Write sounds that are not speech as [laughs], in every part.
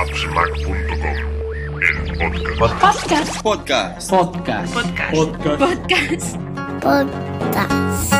appsmac.com, el podcast. Podcast. Podcast. Podcast. Podcast. Podcast.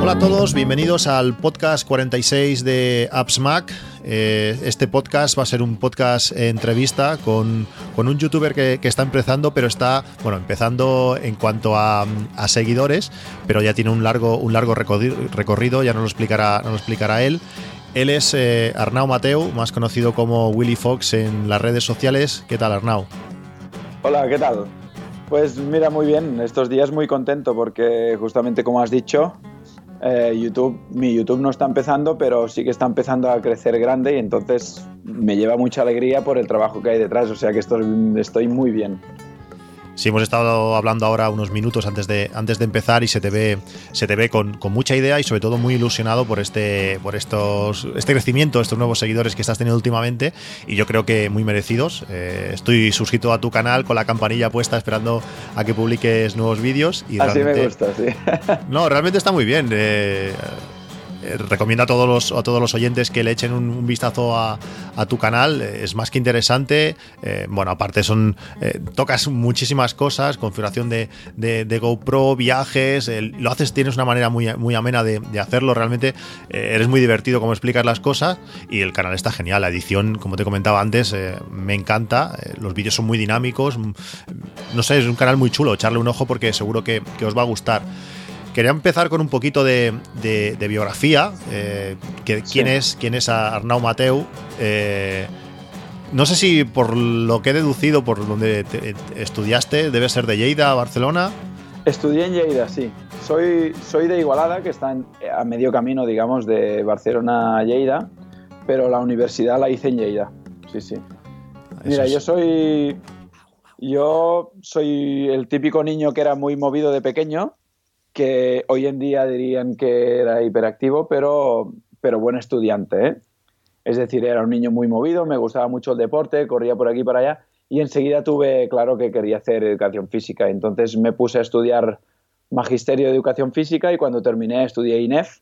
Hola a todos, bienvenidos al podcast 46 de AppsMac. Eh, este podcast va a ser un podcast entrevista con, con un youtuber que, está empezando, pero está, bueno, empezando en cuanto a, seguidores, pero ya tiene un largo, un largo recorrido, recorrido, ya nos lo explicará, nos lo explicará él. Él es eh, Arnau Mateu, más conocido como Willy Fox en las redes sociales. ¿Qué tal, Arnau? Hola, ¿qué tal? Pues mira, muy bien. Estos días muy contento porque justamente como has dicho, eh, YouTube, mi YouTube no está empezando, pero sí que está empezando a crecer grande y entonces me lleva mucha alegría por el trabajo que hay detrás. O sea que estoy, estoy muy bien. Sí, hemos estado hablando ahora unos minutos antes de, antes de empezar y se te ve, se te ve con, con, mucha idea y sobre todo muy ilusionado por este, por estos, este crecimiento, estos nuevos seguidores que estás teniendo últimamente y yo creo que muy merecidos. Eh, estoy suscrito a tu canal con la campanilla puesta esperando a que publiques nuevos vídeos. Y Así me gusta, sí. no, realmente está muy bien. Eh, recomiendo a todos los, a todos los oyentes que le echen un, vistazo a, a, tu canal. Es más que interesante. Eh, bueno, aparte son eh, tocas muchísimas cosas, configuración de, de, GoPro, viajes. Eh, lo haces, tienes una manera muy, muy amena de, hacerlo. Realmente eres muy divertido como explicas las cosas y el canal está genial. La edición, como te comentaba antes, me encanta. los vídeos son muy dinámicos. No sé, es un canal muy chulo. Echarle un ojo porque seguro que, que os va a gustar. Quería empezar con un poquito de, de, de biografía. Eh, que, ¿quién, es, ¿Quién es Arnau Mateu? Eh, no sé si por lo que he deducido, por donde te, estudiaste, debe ser de Lleida, Barcelona. Estudié en Lleida, sí. Soy, soy de Igualada, que está en, a medio camino, digamos, de Barcelona a Lleida, pero la universidad la hice en Lleida. Sí, sí. Mira, es... yo soy. Yo soy el típico niño que era muy movido de pequeño, que hoy en día dirían que era hiperactivo, pero, pero buen estudiante. ¿eh? Es decir, era un niño muy movido, me gustaba mucho el deporte, corría por aquí y por allá, y enseguida tuve claro que quería hacer educación física. Entonces me puse a estudiar magisterio de educación física y cuando terminé estudié INEF.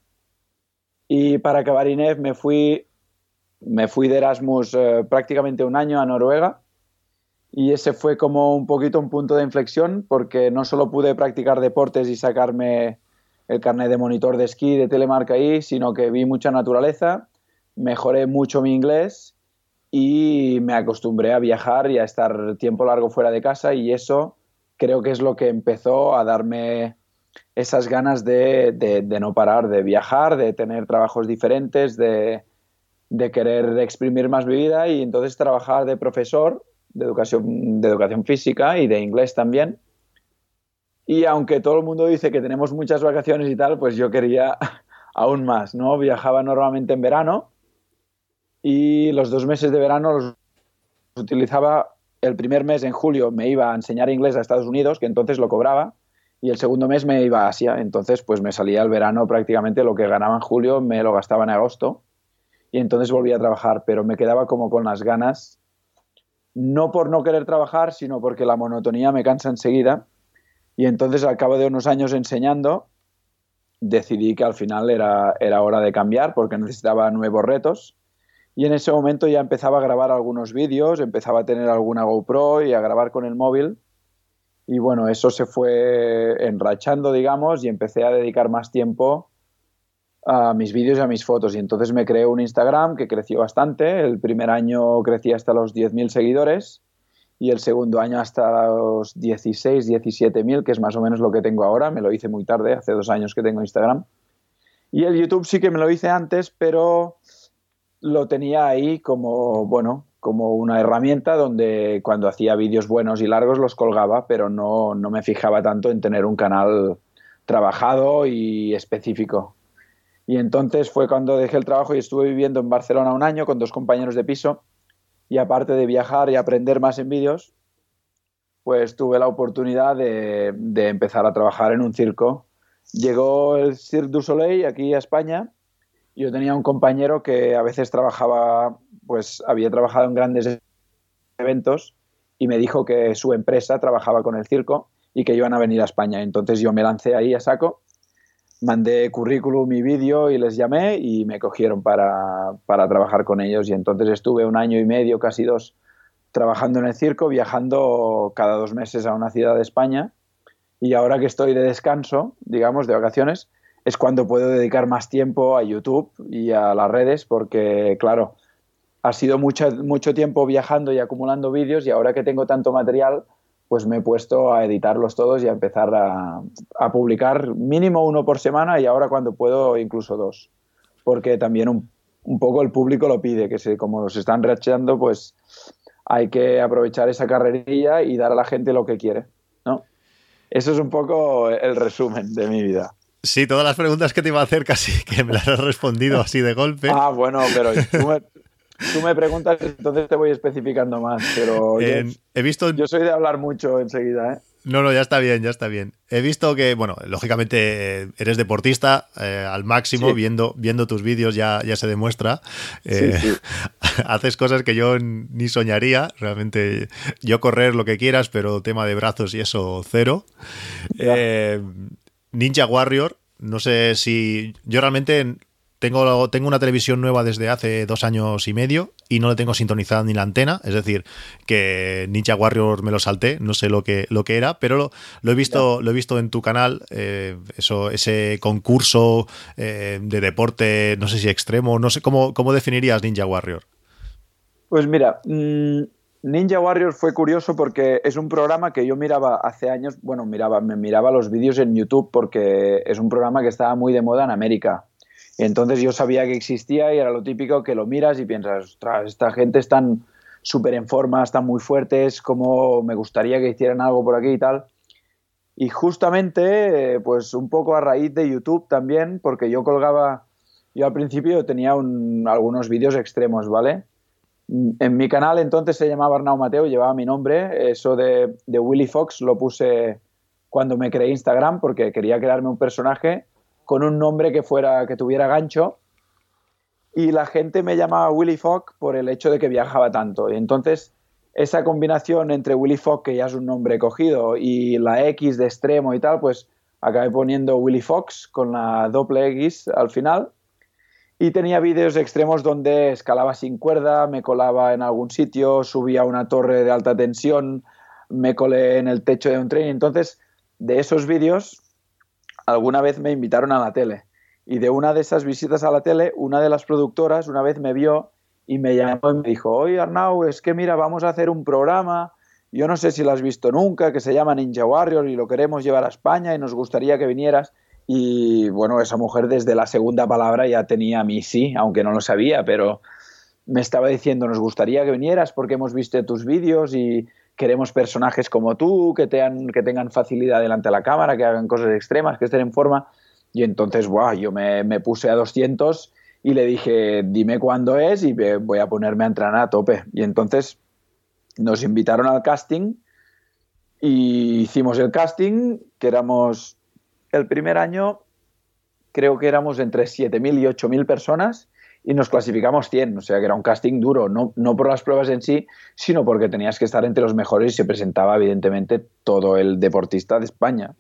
Y para acabar INEF me fui, me fui de Erasmus eh, prácticamente un año a Noruega y ese fue como un poquito un punto de inflexión porque no solo pude practicar deportes y sacarme el carnet de monitor de esquí de telemarca ahí, sino que vi mucha naturaleza, mejoré mucho mi inglés y me acostumbré a viajar y a estar tiempo largo fuera de casa y eso creo que es lo que empezó a darme esas ganas de, de, no parar, de viajar, de tener trabajos diferentes, de, de querer exprimir más mi vida y entonces trabajar de profesor de educación, de educación física y de inglés también. Y aunque todo el mundo dice que tenemos muchas vacaciones y tal, pues yo quería [laughs] aún más, ¿no? Viajaba normalmente en verano y los dos meses de verano los utilizaba el primer mes en julio me iba a enseñar inglés a Estados Unidos, que entonces lo cobraba, y el segundo mes me iba a Asia, entonces pues me salía el verano prácticamente lo que ganaba en julio me lo gastaba en agosto y entonces volvía a trabajar, pero me quedaba como con las ganas no por no querer trabajar, sino porque la monotonía me cansa enseguida. Y entonces, al cabo de unos años enseñando, decidí que al final era, era hora de cambiar porque necesitaba nuevos retos. Y en ese momento ya empezaba a grabar algunos vídeos, empezaba a tener alguna GoPro y a grabar con el móvil. Y bueno, eso se fue enrachando, digamos, y empecé a dedicar más tiempo a mis vídeos y a mis fotos. Y entonces me creé un Instagram que creció bastante. El primer año crecí hasta los 10.000 seguidores y el segundo año hasta los 16, 17.000, que es más o menos lo que tengo ahora. Me lo hice muy tarde, hace dos años que tengo Instagram. Y el YouTube sí que me lo hice antes, pero lo tenía ahí como, bueno, como una herramienta donde cuando hacía vídeos buenos y largos los colgaba, pero no, no me fijaba tanto en tener un canal trabajado y específico. Y entonces fue cuando dejé el trabajo y estuve viviendo en Barcelona un año con dos compañeros de piso. Y aparte de viajar y aprender más en vídeos, pues tuve la oportunidad de, empezar a trabajar en un circo. Llegó el Cirque du Soleil aquí a España. Yo tenía un compañero que a veces trabajaba, pues había trabajado en grandes eventos y me dijo que su empresa trabajaba con el circo y que iban a venir a España. Entonces yo me lancé ahí a saco, mandé currículum y vídeo y les llamé y me cogieron para, para trabajar con ellos. Y entonces estuve un año y medio, casi dos, trabajando en el circo, viajando cada dos meses a una ciudad de España. Y ahora que estoy de descanso, digamos, de vacaciones, es cuando puedo dedicar más tiempo a YouTube y a las redes, porque, claro, ha sido mucho, mucho tiempo viajando y acumulando vídeos y ahora que tengo tanto material, pues me he puesto a editarlos todos y a empezar a, publicar mínimo uno por semana y ahora cuando puedo incluso dos, porque también un, un poco el público lo pide, que se, como se están reachando, pues hay que aprovechar esa carrerilla y dar a la gente lo que quiere, ¿no? Eso es un poco el resumen de mi vida. Sí, todas las preguntas que te iba a hacer casi [laughs] que me las has respondido así de golpe. Ah, bueno, pero tú me, preguntas, entonces te voy especificando más. Pero he visto... yo soy de hablar mucho enseguida, ¿eh? No, no, ya está bien, ya está bien. He visto que, bueno, lógicamente eres deportista eh, al máximo, viendo, viendo tus vídeos ya, ya se demuestra. Eh, [laughs] haces cosas que yo ni soñaría. Realmente, yo correr lo que quieras, pero tema de brazos y eso, cero. Eh, Ninja Warrior, no sé si. Yo realmente tengo, tengo una televisión nueva desde hace dos años y medio y no le tengo sintonizada ni la antena. Es decir, que Ninja Warrior me lo salté, no sé lo que, lo que era, pero lo, he, visto, lo he visto en tu canal, eh, eso, ese concurso eh, de deporte, no sé si extremo, no sé cómo, cómo definirías Ninja Warrior. Pues mira, mm, Ninja Warrior fue curioso porque es un programa que yo miraba hace años, bueno, miraba, me miraba los vídeos en YouTube porque es un programa que estaba muy de moda en América. Entonces yo sabía que existía y era lo típico que lo miras y piensas, ostras, esta gente están súper en forma, están muy fuertes, como me gustaría que hicieran algo por aquí y tal. Y justamente, pues un poco a raíz de YouTube también, porque yo colgaba, yo al principio tenía algunos vídeos extremos, ¿vale? En mi canal entonces se llamaba Arnau Mateo, llevaba mi nombre. Eso de, de Willy Fox lo puse cuando me creé Instagram porque quería crearme un personaje con un nombre que fuera que tuviera gancho. Y la gente me llamaba Willy Fox por el hecho de que viajaba tanto. Y entonces esa combinación entre Willy Fox que ya es un nombre cogido y la X de extremo y tal pues acabé poniendo Willy Fox con la doble X al final. Y tenía vídeos extremos donde escalaba sin cuerda, me colaba en algún sitio, subía a una torre de alta tensión, me colé en el techo de un tren. Entonces, de esos vídeos, alguna vez me invitaron a la tele. Y de una de esas visitas a la tele, una de las productoras una vez me vio y me llamó y me dijo, oye Arnau, es que mira, vamos a hacer un programa, yo no sé si lo has visto nunca, que se llama Ninja Warrior y lo queremos llevar a España y nos gustaría que vinieras. Y bueno, esa mujer desde la segunda palabra ya tenía a mí sí, aunque no lo sabía, pero me estaba diciendo, nos gustaría que vinieras porque hemos visto tus vídeos y queremos personajes como tú, que, que tengan facilidad delante de la cámara, que hagan cosas extremas, que estén en forma. Y entonces, wow, yo me, me puse a 200 y le dije, dime cuándo es y voy a ponerme a entrenar a tope. Y entonces nos invitaron al casting y hicimos el casting, que éramos el primer año creo que éramos entre 7.000 y 8.000 personas y nos clasificamos 100, o sea que era un casting duro, no, no por las pruebas en sí, sino porque tenías que estar entre los mejores y se presentaba evidentemente todo el deportista de España.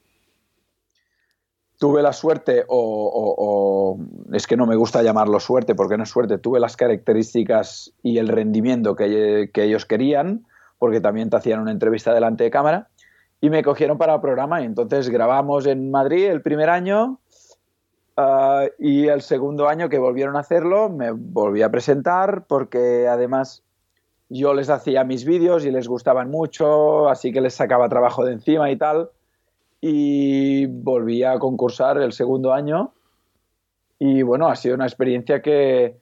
Tuve la suerte, o, es que no me gusta llamarlo suerte porque no es suerte, tuve las características y el rendimiento que, que ellos querían, porque también te hacían una entrevista delante de cámara, y me cogieron para el programa y entonces grabamos en Madrid el primer año ah, y el segundo año que volvieron a hacerlo me volví a presentar porque además yo les hacía mis vídeos y les gustaban mucho, así que les sacaba trabajo de encima y tal. Y volví a concursar el segundo año. Y bueno, ha sido una experiencia que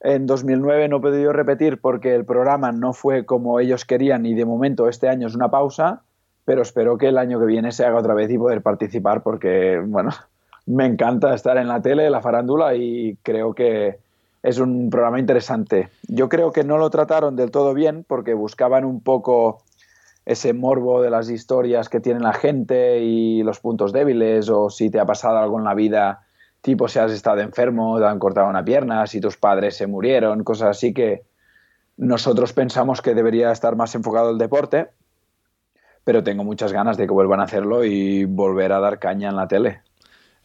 en 2009 no he podido repetir porque el programa no fue como ellos querían y de momento este año es una pausa pero espero que el año que viene se haga otra vez y poder participar porque, bueno, me encanta estar en la tele, la farándula y creo que es un programa interesante. Yo creo que no lo trataron del todo bien porque buscaban un poco ese morbo de las historias que tiene la gente y los puntos débiles o si te ha pasado algo en la vida, tipo si has estado enfermo, te han cortado una pierna, si tus padres se murieron, cosas así que nosotros pensamos que debería estar más enfocado el deporte pero tengo muchas ganas de que vuelvan a hacerlo y volver a dar caña en la tele.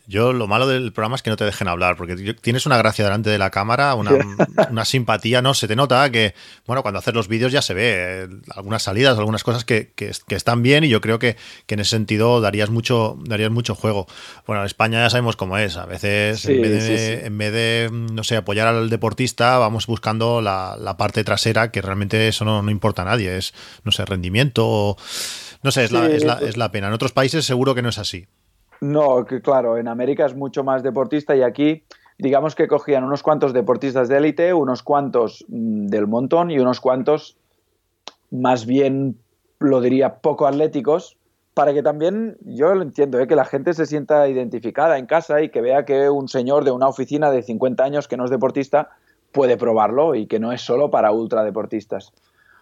Yo lo malo del programa es que no te dejen hablar, porque tienes una gracia delante de la cámara, [laughs] una, simpatía, ¿no? Se te nota que, bueno, cuando haces los vídeos ya se ve eh, algunas salidas, algunas cosas que, están bien y yo creo que, en ese sentido darías mucho, darías mucho juego. Bueno, en España ya sabemos cómo es, a veces en, vez de, no sé, apoyar al deportista, vamos buscando la, parte trasera, que realmente eso no, importa a nadie, es, no sé, rendimiento, no sé, es, la, es, la, es la pena. En otros países seguro que no es así. No, que claro, en América es mucho más deportista y aquí digamos que cogían unos cuantos deportistas de élite, unos cuantos mm, del montón y unos cuantos más bien, lo diría, poco atléticos, para que también, yo lo entiendo, ¿eh? que la gente se sienta identificada en casa y que vea que un señor de una oficina de 50 años que no es deportista puede probarlo y que no es solo para ultradeportistas.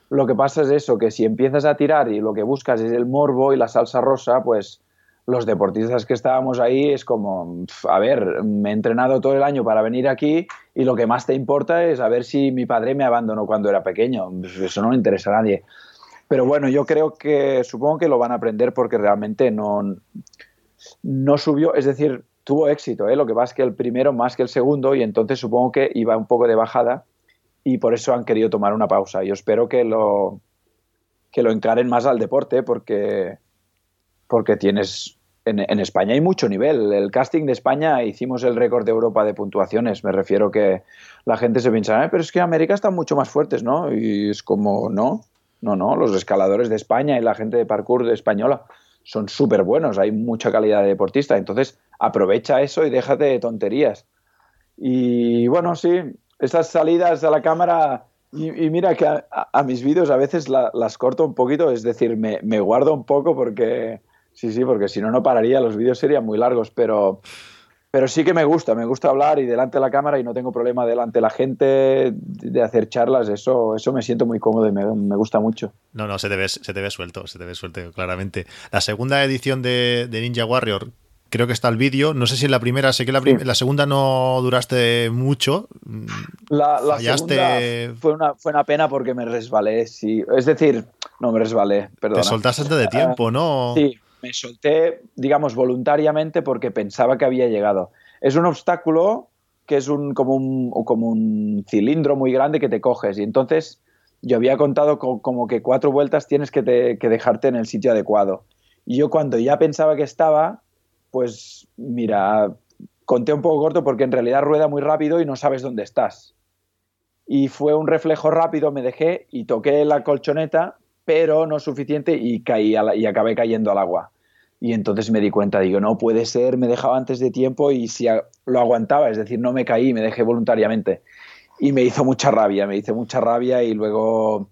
Lo que pasa es eso, que si empiezas a tirar y lo que buscas es el morbo y la salsa rosa, pues los deportistas que estábamos ahí es como, a ver, me he entrenado todo el año para venir aquí y lo que más te importa es a ver si mi padre me abandonó cuando era pequeño. Eso no le interesa a nadie. Pero bueno, yo creo que supongo que lo van a aprender porque realmente no, no subió, es decir, tuvo éxito. ¿eh? Lo que pasa es que el primero más que el segundo y entonces supongo que iba un poco de bajada y por eso han querido tomar una pausa. Yo espero que lo, que lo encaren más al deporte porque porque tienes en, España hay mucho nivel. El casting de España hicimos el récord de Europa de puntuaciones. Me refiero que la gente se piensa, pero es que América están mucho más fuertes, ¿no? Y es como, no, no, no. Los escaladores de España y la gente de parkour de española son súper buenos. Hay mucha calidad de deportista. Entonces, aprovecha eso y déjate de tonterías. Y bueno, sí, esas salidas a la cámara. Y, mira que a, mis vídeos a veces las corto un poquito, es decir, me, me guardo un poco porque Sí, sí, porque si no, no pararía, los vídeos serían muy largos, pero, pero sí que me gusta, me gusta hablar y delante de la cámara y no tengo problema delante de la gente de hacer charlas, eso, eso me siento muy cómodo y me, gusta mucho. No, no, se te, ve, se te ve suelto, se te ve suelto claramente. La segunda edición de, Ninja Warrior, creo que está el vídeo. No sé si en la primera, sé que la, la segunda no duraste mucho. La, segunda fue una, fue una pena porque me resbalé, sí. Es decir, no me resbalé, perdón. Te soltaste antes de tiempo, ¿no? Sí, me solté, digamos, voluntariamente porque pensaba que había llegado. Es un obstáculo que es un, como, un, cilindro muy grande que te coges y entonces yo había contado como que cuatro vueltas tienes que, dejarte en el sitio adecuado. Y yo cuando ya pensaba que estaba, pues mira, conté un poco corto porque en realidad rueda muy rápido y no sabes dónde estás. Y fue un reflejo rápido, me dejé y toqué la colchoneta, pero no suficiente y caí y acabé cayendo al agua. Y entonces me di cuenta, digo, no puede ser, me dejaba antes de tiempo y si lo aguantaba, es decir, no me caí, me dejé voluntariamente. Y me hizo mucha rabia, me hizo mucha rabia y luego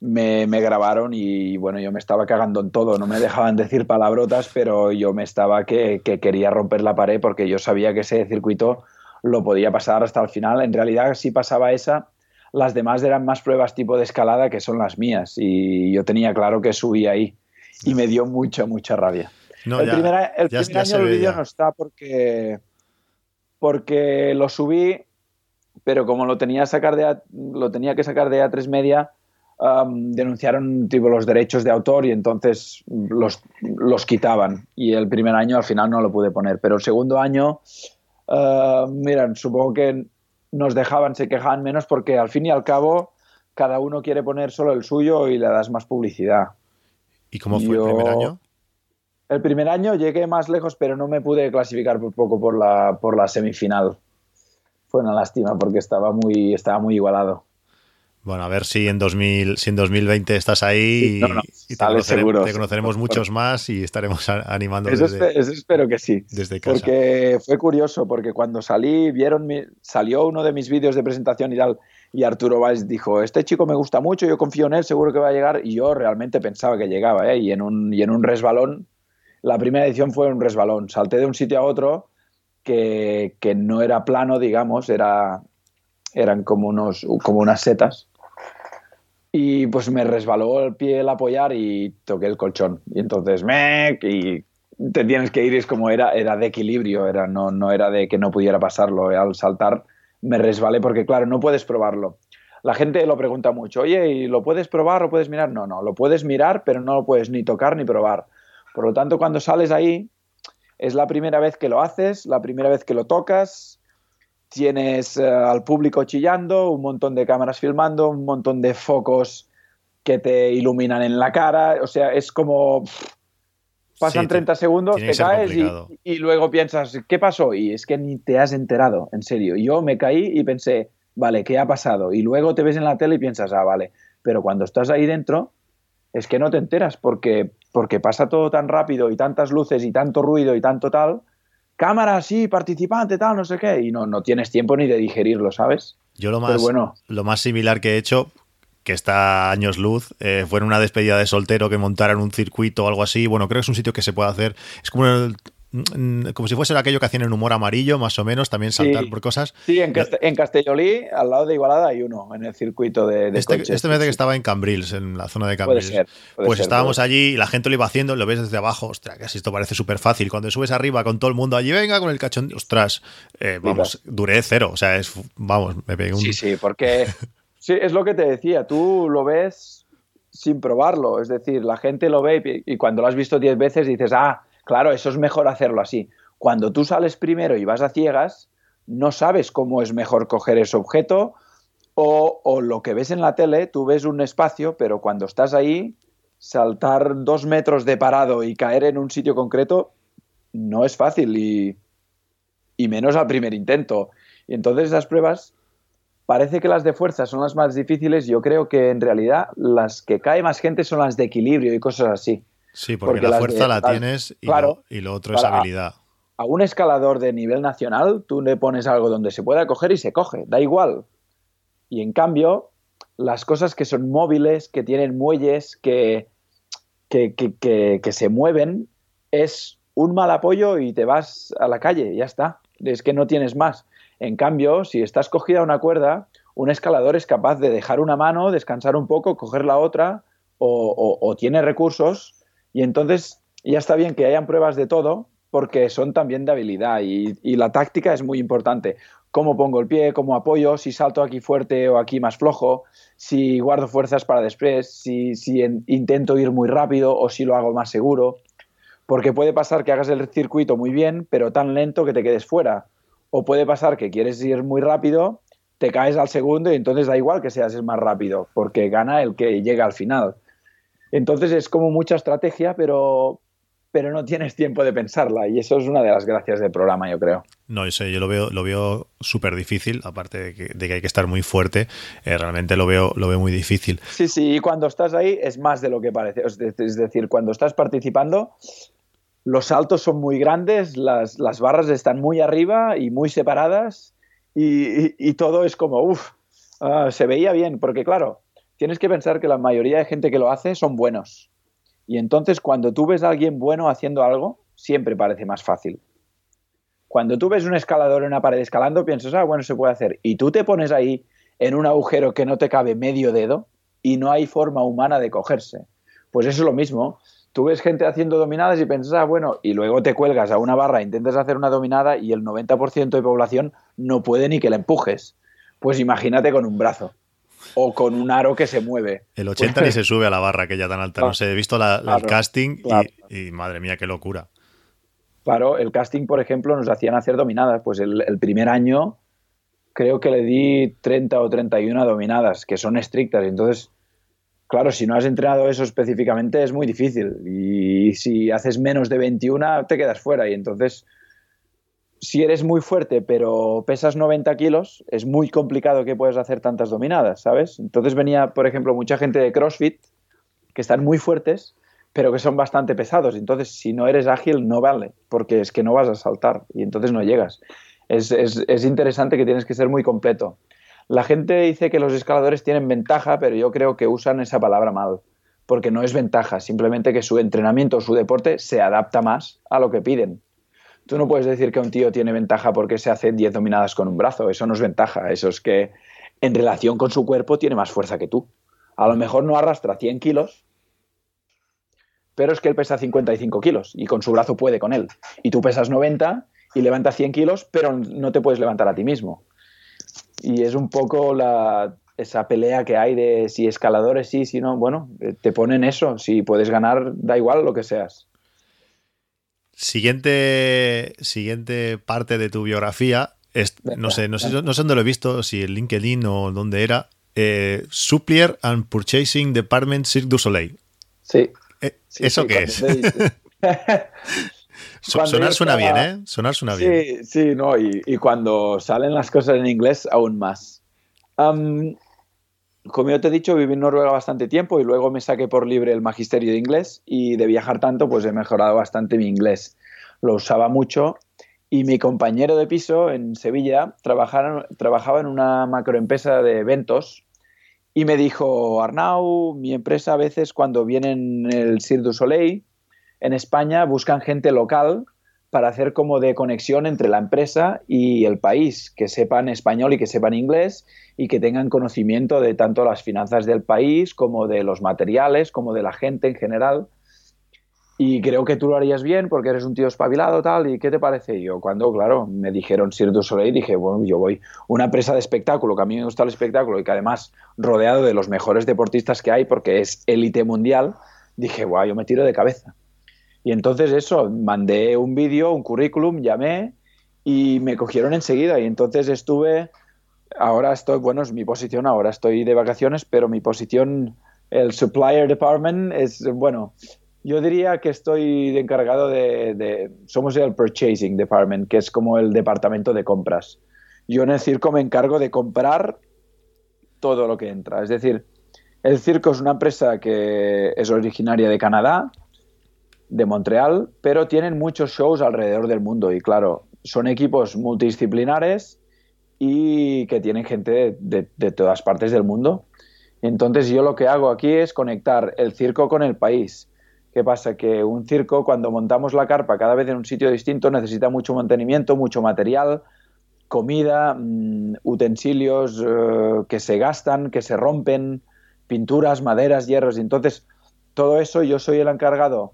me, grabaron y bueno, yo me estaba cagando en todo, no me dejaban decir palabrotas, pero yo me estaba que, que quería romper la pared porque yo sabía que ese circuito lo podía pasar hasta el final. En realidad, si pasaba esa, las demás eran más pruebas tipo de escalada que son las mías y yo tenía claro que subía ahí y me dio mucha, mucha rabia el primer, año el vídeo no está porque, porque lo subí, pero como lo tenía, sacar de lo tenía que sacar de A3 Media, denunciaron tipo, los derechos de autor y entonces los, los quitaban. Y el primer año al final no lo pude poner. Pero el segundo año, uh, miren, supongo que nos dejaban, se quejaban menos porque al fin y al cabo cada uno quiere poner solo el suyo y le das más publicidad. ¿Y cómo fue el primer año? El primer año llegué más lejos, pero no me pude clasificar por poco por la, por la semifinal. Fue una lástima porque estaba muy, estaba muy igualado. Bueno, a ver si en, 2000, si en 2020 estás ahí y, te, conoceremos, muchos más y estaremos animando. Eso, espero que sí. Desde casa. Porque fue curioso, porque cuando salí, vieron salió uno de mis vídeos de presentación y tal, y Arturo Valls dijo, este chico me gusta mucho, yo confío en él, seguro que va a llegar, y yo realmente pensaba que llegaba, ¿eh? y, en un, y en un resbalón la primera edición fue un resbalón. Salté de un sitio a otro que, no era plano, digamos, era, eran como, unos, como unas setas. Y pues me resbaló el pie el apoyar y toqué el colchón. Y entonces, me y te tienes que ir. Es como era, era de equilibrio, era, no, no era de que no pudiera pasarlo. Al saltar me resbalé porque, claro, no puedes probarlo. La gente lo pregunta mucho, oye, ¿y lo puedes probar o puedes mirar? No, no, lo puedes mirar, pero no lo puedes ni tocar ni probar. Por lo tanto, cuando sales ahí, es la primera vez que lo haces, la primera vez que lo tocas, tienes eh, al público chillando, un montón de cámaras filmando, un montón de focos que te iluminan en la cara, o sea, es como... pasan 30 segundos, te caes y, y, luego piensas, ¿qué pasó? Y es que ni te has enterado, en serio. Yo me caí y pensé, vale, ¿qué ha pasado? Y luego te ves en la tele y piensas, ah, vale. Pero cuando estás ahí dentro, es que no te enteras porque, porque pasa todo tan rápido y tantas luces y tanto ruido y tanto tal. Cámara, sí, participante, tal, no sé qué. Y no, no tienes tiempo ni de digerirlo, ¿sabes? Yo lo más, bueno, lo más similar que he hecho, que está años luz, eh, fue en una despedida de soltero que montaran un circuito o algo así. Bueno, creo que es un sitio que se puede hacer. Es como el, como si fuese aquello que hacían en humor amarillo, más o menos, también saltar por cosas. Sí, en, Castellolí, al lado de Igualada, hay uno en el circuito de, de Este, este me hace que estaba en Cambrils, en la zona de Cambrils. pues estábamos allí y la gente lo iba haciendo, lo ves desde abajo, ostras, casi esto parece súper fácil. Cuando subes arriba con todo el mundo allí, venga con el cachón, ostras, eh, vamos, duré cero, o sea, es, vamos, me pegué un... Sí, sí, porque [laughs] sí, es lo que te decía, tú lo ves sin probarlo, es decir, la gente lo ve y, y cuando lo has visto diez veces dices, ah, Claro, eso es mejor hacerlo así. Cuando tú sales primero y vas a ciegas, no sabes cómo es mejor coger ese objeto o, lo que ves en la tele, tú ves un espacio, pero cuando estás ahí, saltar dos metros de parado y caer en un sitio concreto no es fácil y, y menos al primer intento. Y entonces esas pruebas parece que las de fuerza son las más difíciles. Yo creo que en realidad las que cae más gente son las de equilibrio y cosas así. Sí, porque, la fuerza la tienes y, lo, y, lo, otro es habilidad. A, un escalador de nivel nacional, tú le pones algo donde se pueda coger y se coge, da igual. Y en cambio, las cosas que son móviles, que tienen muelles, que, que, que, que se mueven, es un mal apoyo y te vas a la calle, ya está. Es que no tienes más. En cambio, si estás cogida a una cuerda, un escalador es capaz de dejar una mano, descansar un poco, coger la otra, o, o, o tiene recursos y entonces ya está bien que hayan pruebas de todo, porque son también de habilidad y, la táctica es muy importante. Cómo pongo el pie, cómo apoyo, si salto aquí fuerte o aquí más flojo, si guardo fuerzas para después, si, si intento ir muy rápido o si lo hago más seguro. Porque puede pasar que hagas el circuito muy bien, pero tan lento que te quedes fuera. O puede pasar que quieres ir muy rápido, te caes al segundo y entonces da igual que seas el más rápido, porque gana el que llega al final. Entonces es como mucha estrategia, pero, pero no tienes tiempo de pensarla y eso es una de las gracias del programa, yo creo. No, sé, yo lo veo, lo veo súper difícil, aparte de que, hay que estar muy fuerte, eh, realmente lo veo, lo veo muy difícil. Sí, sí, y cuando estás ahí es más de lo que parece. Es decir, cuando estás participando, los saltos son muy grandes, las, barras están muy arriba y muy separadas y, todo es como, uff, ah, se veía bien, porque claro, tienes que pensar que la mayoría de gente que lo hace son buenos. Y entonces cuando tú ves a alguien bueno haciendo algo, siempre parece más fácil. Cuando tú ves un escalador en una pared escalando, piensas, ah, bueno, se puede hacer. Y tú te pones ahí en un agujero que no te cabe medio dedo y no hay forma humana de cogerse. Pues eso es lo mismo. Tú ves gente haciendo dominadas y piensas, ah, bueno, y luego te cuelgas a una barra, intentas hacer una dominada y el 90% de población no puede ni que la empujes. Pues imagínate con un brazo o con un aro que se mueve. El 80 ni se sube a la barra que ya tan alta. No sé, he visto el casting y, madre mía, qué locura. Claro, el casting, por ejemplo, nos hacían hacer dominadas. Pues el, primer año creo que le di 30 o 31 dominadas, que son estrictas. Entonces, claro, si no has entrenado eso específicamente es muy difícil. Y si haces menos de 21 te quedas fuera. Y entonces si eres muy fuerte pero pesas 90 kilos, es muy complicado que puedas hacer tantas dominadas, ¿sabes? Entonces venía, por ejemplo, mucha gente de CrossFit que están muy fuertes, pero que son bastante pesados. Entonces, si no eres ágil, no vale, porque es que no vas a saltar y entonces no llegas. Es, es interesante que tienes que ser muy completo. La gente dice que los escaladores tienen ventaja, pero yo creo que usan esa palabra mal, porque no es ventaja, simplemente que su entrenamiento o su deporte se adapta más a lo que piden. Tú no puedes decir que un tío tiene ventaja porque se hace 10 dominadas con un brazo. Eso no es ventaja. Eso es que en relación con su cuerpo tiene más fuerza que tú. A lo mejor no arrastra 100 kilos, pero es que él pesa 55 kilos y con su brazo puede con él. Y tú pesas 90 y levantas 100 kilos, pero no te puedes levantar a ti mismo. Y es un poco la... esa pelea que hay de si escaladores sí, si no, bueno, eh, te ponen eso, si puedes ganar, da igual lo que seas. Siguiente, siguiente parte de tu biografía, no, sé, no, sé, no sé dónde lo he visto, si en LinkedIn o dónde era, eh, Supplier and Purchasing Department Cirque du Soleil. Sí. Eh, ¿Eso qué es? [laughs] Sonar suena bien, ¿eh? Sonar suena bien. Sí, sí, no, y, cuando salen las cosas en inglés, aún más. Como yo te he dicho, viví en Noruega bastante tiempo y luego me saqué por libre el magisterio de inglés y de viajar tanto, pues he mejorado bastante mi inglés. Lo usaba mucho y mi compañero de piso en Sevilla trabajaba, en una macroempresa de eventos y me dijo, Arnau, mi empresa a veces cuando vienen el Cirque du Soleil en España buscan gente local para hacer como de conexión entre la empresa y el país, que sepan español y que sepan inglés y que tengan conocimiento de tanto las finanzas del país como de los materiales, como de la gente en general. Y creo que tú lo harías bien porque eres un tío espabilado, tal. ¿Y qué te parece? yo, cuando, claro, me dijeron Cirque du Soleil, dije, bueno, yo voy. Una empresa de espectáculo, que a mí me gusta el espectáculo y que además rodeado de los mejores deportistas que hay porque es élite mundial, dije, guau, yo me tiro de cabeza. Y entonces eso, mandé un vídeo, un currículum, llamé y me cogieron enseguida. Y entonces estuve, ahora estoy, bueno, es mi posición, ahora estoy de vacaciones, pero mi posición, el supplier department, es, bueno, yo diría que estoy de encargado de, somos el purchasing department, que es como el departamento de compras. Yo en el circo me encargo de comprar todo lo que entra. Es decir, el circo es una empresa que es originaria de Canadá, de Montreal, pero tienen muchos shows alrededor del mundo y claro, son equipos multidisciplinares y que tienen gente de, todas partes del mundo. Entonces yo lo que hago aquí es conectar el circo con el país. ¿Qué pasa? Que un circo, cuando montamos la carpa cada vez en un sitio distinto, necesita mucho mantenimiento, mucho material, comida, mm, utensilios eh, que se gastan, que se rompen, pinturas, maderas, hierros. Entonces, todo eso yo soy el encargado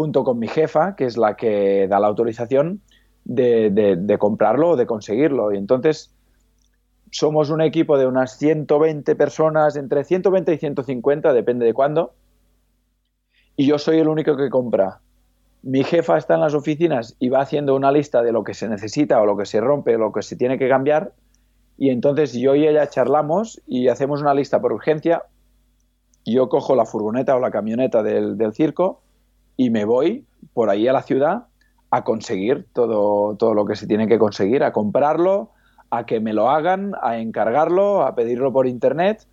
junto con mi jefa, que es la que da la autorización de, comprarlo o de conseguirlo. Y entonces somos un equipo de unas 120 personas, entre 120 y 150, depende de cuándo, y yo soy el único que compra. Mi jefa está en las oficinas y va haciendo una lista de lo que se necesita o lo que se rompe o lo que se tiene que cambiar, y entonces yo y ella charlamos y hacemos una lista por urgencia. Yo cojo la furgoneta o la camioneta del, circo, y me voy por ahí a la ciudad a conseguir todo, todo lo que se tiene que conseguir, a comprarlo, a que me lo hagan, a encargarlo, a pedirlo por internet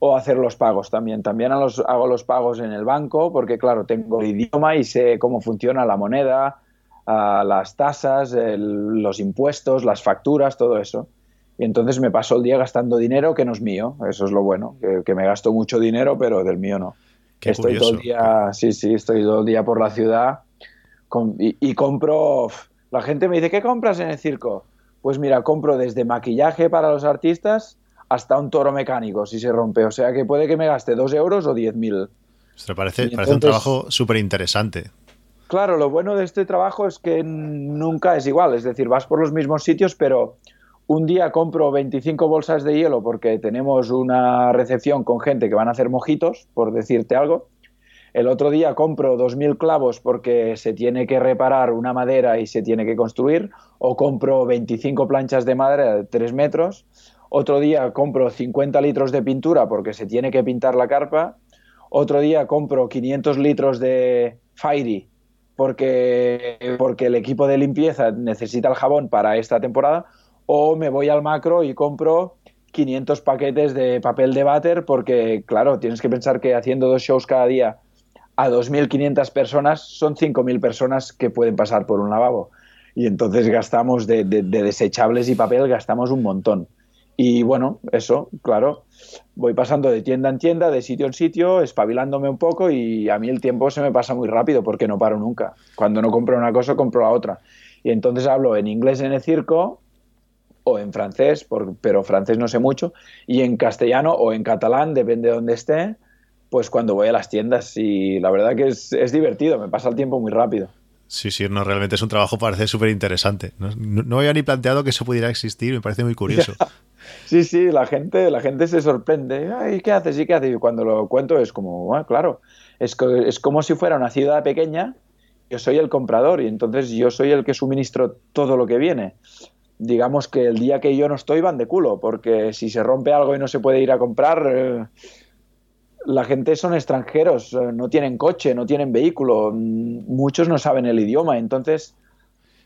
o hacer los pagos también. También los, hago los pagos en el banco porque, claro, tengo idioma y sé cómo funciona la moneda, las tasas, los impuestos, las facturas, todo eso. Y entonces me paso el día gastando dinero que no es mío. Eso es lo bueno, que me gasto mucho dinero, pero del mío no estoy todo el día, sí, sí, estoy todo el día por la ciudad y, compro. La gente me dice, ¿qué compras en el circo? Pues mira, compro desde maquillaje para los artistas hasta un toro mecánico si se rompe. O sea que puede que me gaste dos euros o diez mil. Parece, parece un trabajo súper interesante. Claro, lo bueno de este trabajo es que nunca es igual. Es decir, vas por los mismos sitios, pero un día compro 25 bolsas de hielo porque tenemos una recepción con gente que van a hacer mojitos, por decirte algo. El otro día compro 2.000 clavos porque se tiene que reparar una madera y se tiene que construir. O compro 25 planchas de madera de 3 metros. Otro día compro 50 litros de pintura porque se tiene que pintar la carpa. Otro día compro 500 litros de Fairy porque, porque el equipo de limpieza necesita el jabón para esta temporada o me voy al macro y compro 500 paquetes de papel de váter porque, claro, tienes que pensar que haciendo dos shows cada día a 2.500 personas son 5.000 personas que pueden pasar por un lavabo. Y entonces gastamos de, desechables y papel, gastamos un montón. Y bueno, eso, claro, voy pasando de tienda en tienda, de sitio en sitio, espabilándome un poco y a mí el tiempo se me pasa muy rápido porque no paro nunca. Cuando no compro una cosa, compro la otra. Y entonces hablo en inglés en el circo, o en francés, pero francés no sé mucho, y en castellano o en catalán, depende de dónde esté, pues cuando voy a las tiendas. Y la verdad que es, divertido, me pasa el tiempo muy rápido. Sí, sí, no, realmente es un trabajo, parece súper interesante. No, no, había ni planteado que eso pudiera existir, me parece muy curioso. [laughs] Sí, sí, la gente, la gente se sorprende. Ay, ¿qué haces? ¿Y qué haces? Y cuando lo cuento es como, bueno, claro, es, es como si fuera una ciudad pequeña, yo soy el comprador y entonces yo soy el que suministro todo lo que viene. Digamos que el día que yo no estoy van de culo, porque si se rompe algo y no se puede ir a comprar, eh, la gente son extranjeros, eh, no tienen coche, no tienen vehículo, mm, muchos no saben el idioma, entonces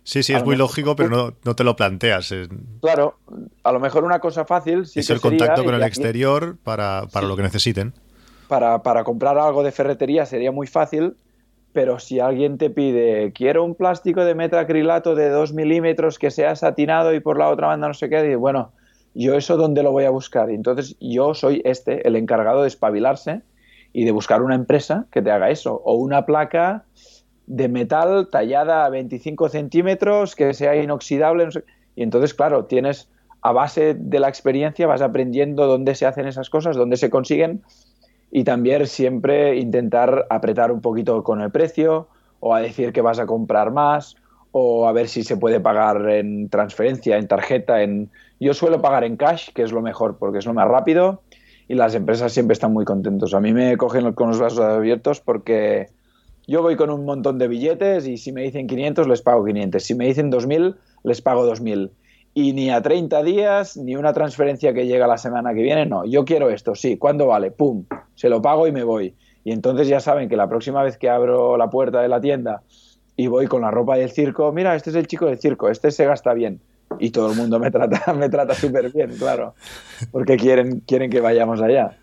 Sí, sí, es muy lógico, pero no, te lo planteas. Claro, a lo mejor una cosa fácil. es el contacto con el exterior para, lo que necesiten. Para, para, comprar algo de ferretería sería muy fácil, pero si alguien te pide, quiero un plástico de metacrilato de 2 milímetros que sea satinado y por la otra banda no sé qué, bueno, yo eso dónde lo voy a buscar. Y entonces yo soy este, el encargado de espabilarse y de buscar una empresa que te haga eso. O una placa de metal tallada a 25 centímetros, que sea inoxidable. Y entonces, claro, tienes a base de la experiencia, vas aprendiendo dónde se hacen esas cosas, dónde se consiguen y también siempre intentar apretar un poquito con el precio o a decir que vas a comprar más o a ver si se puede pagar en transferencia, en tarjeta, en yo suelo pagar en cash, que es lo mejor porque es lo más rápido y las empresas siempre están muy contentos. A mí me cogen con los brazos abiertos porque yo voy con un montón de billetes y si me dicen 500 les pago 500, si me dicen 2000 les pago 2000. Y ni a 30 días, ni una transferencia que llega la semana que viene, no. Yo quiero esto, sí. ¿Cuándo vale? ¡Pum! Se lo pago y me voy. Y entonces ya saben que la próxima vez que abro la puerta de la tienda y voy con la ropa del circo, mira, este es el chico del circo, este se gasta bien. Y todo el mundo me trata, [laughs] me trata súper bien, claro. Porque quieren, quieren que vayamos allá.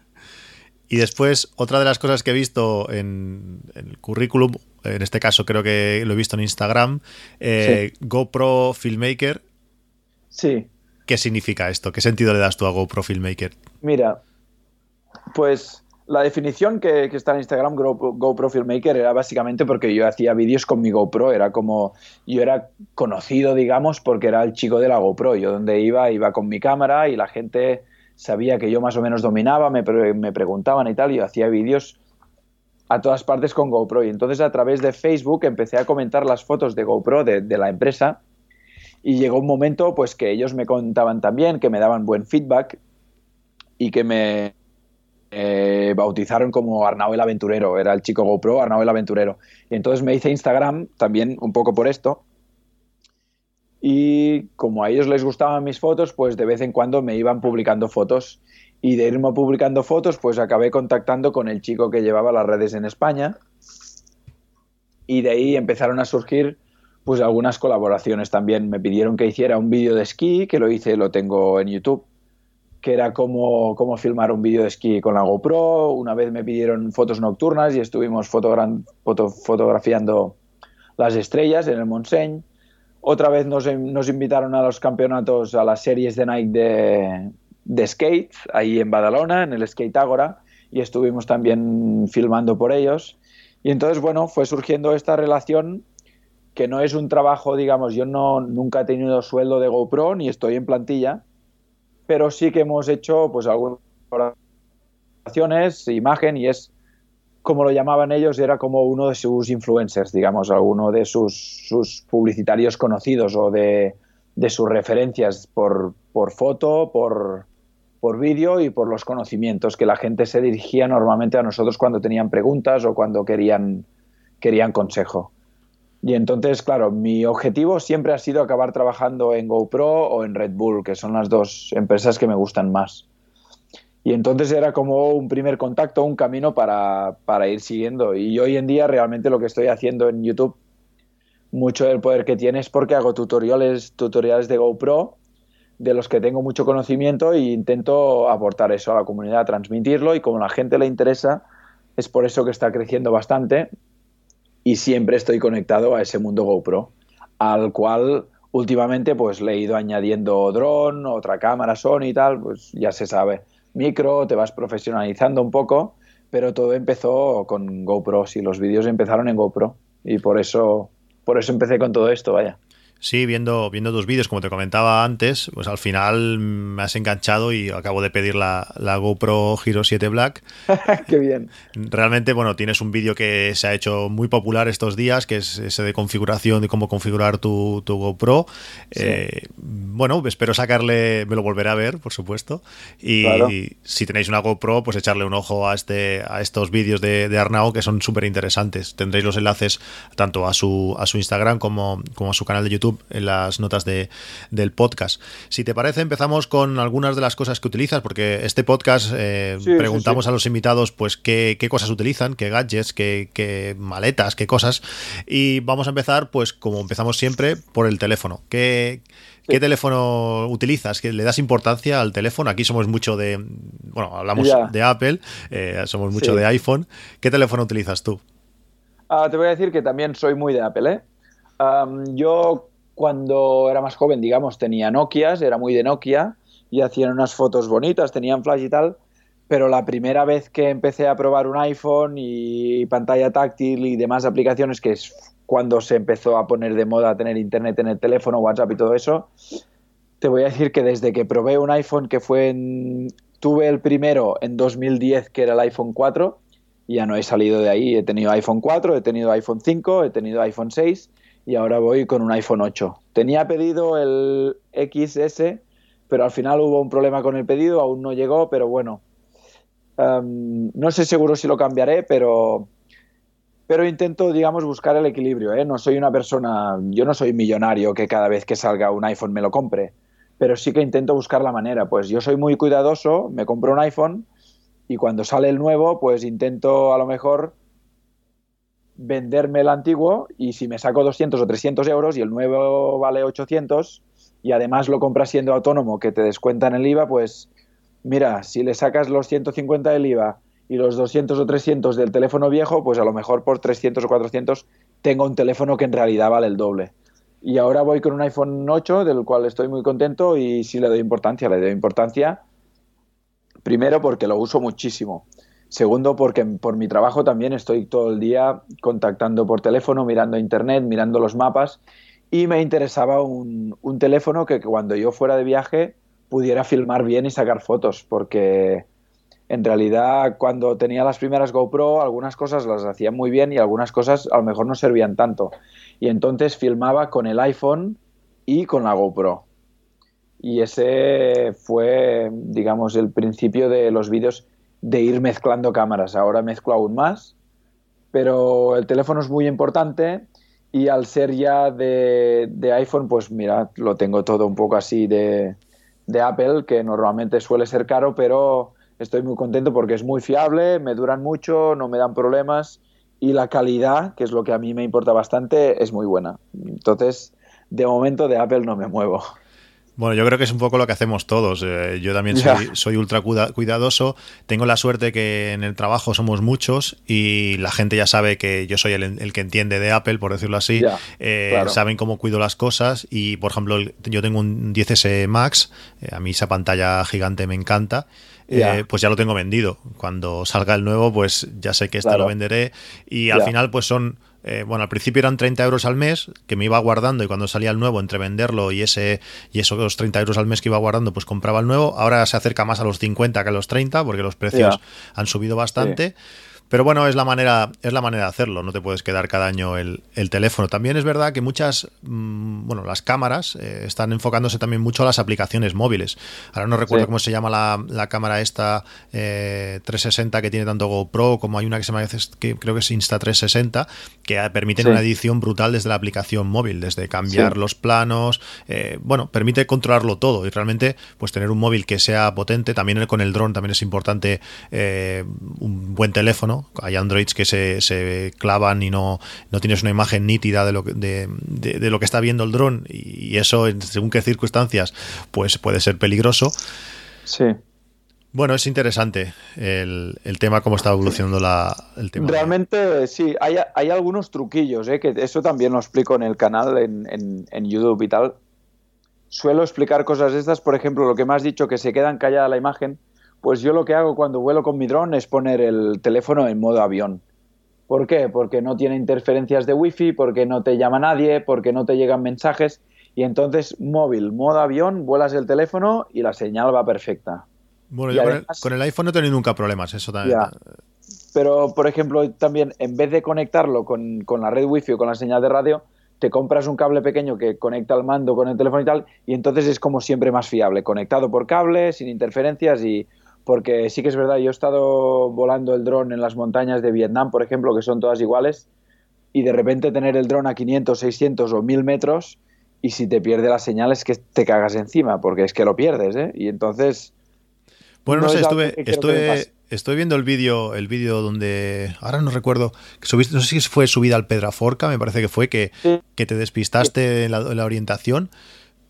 Y después, otra de las cosas que he visto en, el currículum, en este caso creo que lo he visto en Instagram, eh, GoPro Filmmaker. Sí. ¿Qué significa esto? ¿Qué sentido le das tú a GoPro Filmmaker? Mira, pues la definición que, está en Instagram, GoPro, Filmmaker, era básicamente porque yo hacía vídeos con mi GoPro. Era como. Yo era conocido, digamos, porque era el chico de la GoPro. Yo donde iba, iba con mi cámara y la gente sabía que yo más o menos dominaba, me, me preguntaban y tal, y yo hacía vídeos a todas partes con GoPro. Y entonces a través de Facebook empecé a comentar las fotos de GoPro de, la empresa y llegó un momento pues que ellos me contaban también, que me daban buen feedback y que me eh, bautizaron como Arnau el Aventurero, era el chico GoPro, Arnau el Aventurero. Y entonces me hice Instagram también un poco por esto. Y como a ellos les gustaban mis fotos, pues de vez en cuando me iban publicando fotos. Y de irme publicando fotos, pues acabé contactando con el chico que llevaba las redes en España. Y de ahí empezaron a surgir pues algunas colaboraciones también. Me pidieron que hiciera un vídeo de esquí, que lo hice, lo tengo en YouTube, que era como, como filmar un vídeo de esquí con la GoPro. Una vez me pidieron fotos nocturnas y estuvimos fotografiando las estrellas en el Montseny. Otra vez nos, nos, invitaron a los campeonatos, a las series de Nike de, de skate, ahí en Badalona, en el Skate Agora, y estuvimos también filmando por ellos. Y entonces, bueno, fue surgiendo esta relación que no es un trabajo, digamos, yo no, nunca he tenido sueldo de GoPro ni estoy en plantilla, pero sí que hemos hecho pues algunas colaboraciones, imagen y es como lo llamaban ellos, era como uno de sus influencers, digamos, uno de sus, sus publicitarios conocidos o de, de sus referencias por, por foto, por, por vídeo y por los conocimientos que la gente se dirigía normalmente a nosotros cuando tenían preguntas o cuando querían, querían consejo. Y entonces, claro, mi objetivo siempre ha sido acabar trabajando en GoPro o en Red Bull, que son las dos empresas que me gustan más. Y entonces era como un primer contacto, un camino para, para, ir siguiendo. Y hoy en día realmente lo que estoy haciendo en YouTube, mucho del poder que tiene es porque hago tutoriales, tutoriales de GoPro, de los que tengo mucho conocimiento e intento aportar eso a la comunidad, transmitirlo y como a la gente le interesa, es por eso que está creciendo bastante y siempre estoy conectado a ese mundo GoPro, al cual últimamente pues le he ido añadiendo dron, otra cámara Sony y tal, pues ya se sabe micro, te vas profesionalizando un poco, pero todo empezó con GoPro, y los vídeos empezaron en GoPro y por eso, por eso empecé con todo esto, vaya. Sí, viendo, viendo tus vídeos, como te comentaba antes, pues al final me has enganchado y acabo de pedir la, GoPro Hero 7 Black. [laughs] Qué bien. Realmente, bueno, tienes un vídeo que se ha hecho muy popular estos días, que es ese de configuración, de cómo configurar tu, GoPro. Eh, bueno, espero sacarle, me lo volveré a ver, por supuesto. Y si tenéis una GoPro, pues echarle un ojo a, este, a estos vídeos de, de Arnau, que son súper interesantes. Tendréis los enlaces tanto a su, a su Instagram como, como a su canal de YouTube en las notas de, del podcast. Si te parece, empezamos con algunas de las cosas que utilizas, porque este podcast eh, preguntamos a los invitados pues qué, cosas utilizan, qué gadgets, qué, maletas, qué cosas. Y vamos a empezar, pues como empezamos siempre, por el teléfono. ¿Qué, ¿Qué teléfono utilizas? ¿Que le das importancia al teléfono? Aquí somos mucho de, bueno, hablamos de Apple, eh, somos mucho de iPhone. ¿Qué teléfono utilizas tú? Ah, te voy a decir que también soy muy de Apple. ¿eh? yo cuando era más joven, digamos, tenía Nokias, era muy de Nokia y hacían unas fotos bonitas, tenían flash y tal, pero la primera vez que empecé a probar un iPhone y pantalla táctil y demás aplicaciones, que es cuando se empezó a poner de moda tener internet en el teléfono, WhatsApp y todo eso, te voy a decir que desde que probé un iPhone que fue en... Tuve el primero en 2010, que era el iPhone 4, y ya no he salido de ahí. He tenido iPhone 4, he tenido iPhone 5, he tenido iPhone 6 y ahora voy con un iPhone 8. Tenía pedido el XS, pero al final hubo un problema con el pedido, aún no llegó, pero bueno. Em, no sé seguro si lo cambiaré, pero, pero intento, digamos, buscar el equilibrio. ¿eh? No soy una persona, yo no soy millonario que cada vez que salga un iPhone me lo compre, pero sí que intento buscar la manera. Pues yo soy muy cuidadoso, me compro un iPhone y cuando sale el nuevo, pues intento a lo mejor venderme el antiguo y si me saco 200 o 300 euros y el nuevo vale 800 y además lo compras siendo autónomo que te descuentan el IVA, pues mira, si le sacas los 150 del IVA y los 200 o 300 del teléfono viejo, pues a lo mejor por 300 o 400 tengo un teléfono que en realidad vale el doble. Y ahora voy con un iPhone 8 del cual estoy muy contento y sí le doy importancia, le doy importancia primero porque lo uso muchísimo. Segundo, porque por mi trabajo también estoy todo el día contactando por teléfono, mirando internet, mirando los mapas y me interesaba un, teléfono que cuando yo fuera de viaje pudiera filmar bien y sacar fotos, porque en realidad cuando tenía las primeras GoPro algunas cosas las hacía muy bien y algunas cosas a lo mejor no servían tanto. Y entonces filmaba con el iPhone y con la GoPro. Y ese fue, digamos, el principio de los vídeos de ir mezclando cámaras. Ahora mezclo aún más, pero el teléfono es muy importante y al ser ya de, iPhone, pues mira, lo tengo todo un poco así de, de, Apple, que normalmente suele ser caro, pero estoy muy contento porque es muy fiable, me duran mucho, no me dan problemas y la calidad, que es lo que a mí me importa bastante, es muy buena. Entonces, de momento de Apple no me muevo. Bueno, yo creo que es un poco lo que hacemos todos. Eh, yo también soy, ultra cuidadoso. Tengo la suerte que en el trabajo somos muchos y la gente ya sabe que yo soy el, que entiende de Apple, por decirlo así. Eh, saben cómo cuido las cosas y, por ejemplo, yo tengo un 10S Max. Eh, a mí esa pantalla gigante me encanta. pues ya lo tengo vendido. Cuando salga el nuevo, pues ya sé que este lo venderé. Y al final, pues son eh, bueno, al principio eran 30 euros al mes que me iba guardando y cuando salía el nuevo, entre venderlo y ese y esos 30 euros al mes que iba guardando, pues compraba el nuevo. Ahora se acerca más a los 50 que a los 30 porque los precios han subido bastante. Pero bueno, es la manera, es la manera de hacerlo, no te puedes quedar cada año el, teléfono. También es verdad que muchas, mm, bueno, las cámaras eh, están enfocándose también mucho a las aplicaciones móviles. Ahora no recuerdo cómo se llama la, cámara esta 360 eh, que tiene tanto GoPro como hay una que se llama, que creo que es Insta360, que permite una edición brutal desde la aplicación móvil, desde cambiar los planos, eh, bueno, permite controlarlo todo y realmente pues tener un móvil que sea potente, también con el dron también es importante un buen teléfono hay Androids que se, clavan y no, no tienes una imagen nítida de lo, que, de, lo que está viendo el dron y eso, según qué circunstancias, pues puede ser peligroso. Sí. Bueno, es interesante el, tema, cómo está evolucionando la, el tema. Realmente sí, hay, algunos truquillos, ¿eh? que eso también lo explico en el canal, en, en, YouTube y tal. Suelo explicar cosas de estas, por ejemplo, lo que me has dicho, que se quedan callada la imagen pues yo lo que hago cuando vuelo con mi dron es poner el teléfono en modo avión. ¿Por qué? Porque no tiene interferencias de wifi, porque no te llama nadie, porque no te llegan mensajes Y entonces, móvil, modo avión, vuelas el teléfono y la señal va perfecta. Bueno, yo con, el, iPhone no he tenido nunca problemas, eso también. Pero, por ejemplo, también en vez de conectarlo con, con la red wifi o con la señal de radio, te compras un cable pequeño que conecta el mando con el teléfono y tal, y entonces es como siempre más fiable, conectado por cable, sin interferencias y porque sí que es verdad, yo he estado volando el dron en las montañas de Vietnam, por ejemplo, que son todas iguales, y de repente tener el dron a 500, 600 o 1000 metros y si te pierde la señal es que te cagas encima, porque es que lo pierdes, ¿eh? Y entonces... Bueno, no, sé, estuve, estuve, estoy viendo el vídeo el vídeo donde, ahora no recuerdo, que subiste, no sé si fue subida al Pedraforca, me parece que fue, que, que te despistaste en, la, orientación.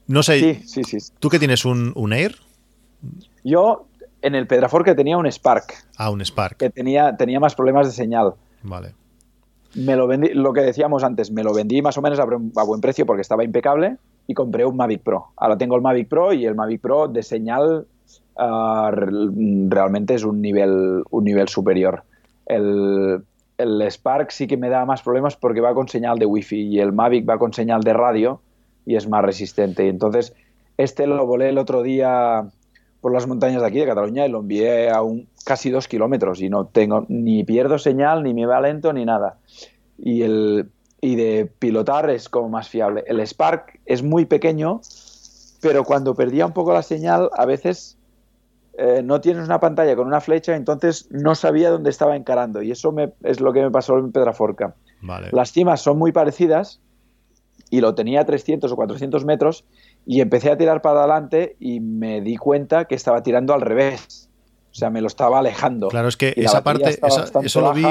No sé, sí, sí, sí. ¿tú qué tienes, un, un Air? Yo en el Pedraforca tenía un Spark. Ah, un Spark. Que tenía, tenía más problemas de señal. Vale. Me lo vendí, lo que decíamos antes, me lo vendí más o menos a, buen precio porque estaba impecable y compré un Mavic Pro. Ahora tengo el Mavic Pro y el Mavic Pro de señal ah, realmente es un nivel, un nivel superior. El, el Spark sí que me da más problemas porque va con señal de Wi-Fi y el Mavic va con señal de radio y es más resistente. Y entonces, este lo volé el otro día por las montañas de aquí de Cataluña y lo envié a un, casi dos kilómetros y no tengo ni pierdo señal, ni me va lento, ni nada. Y, el, y de pilotar es como más fiable. El Spark es muy pequeño, pero cuando perdía un poco la señal, a veces eh, no tienes una pantalla con una flecha, entonces no sabía dónde estaba encarando. Y eso me, es lo que me pasó en Pedraforca. Las cimas son muy parecidas y lo tenía a 300 o 400 metros y empecé a tirar para adelante y me di cuenta que estaba tirando al revés. O sea, me lo estaba alejando. Claro, es que esa parte, eso lo vi,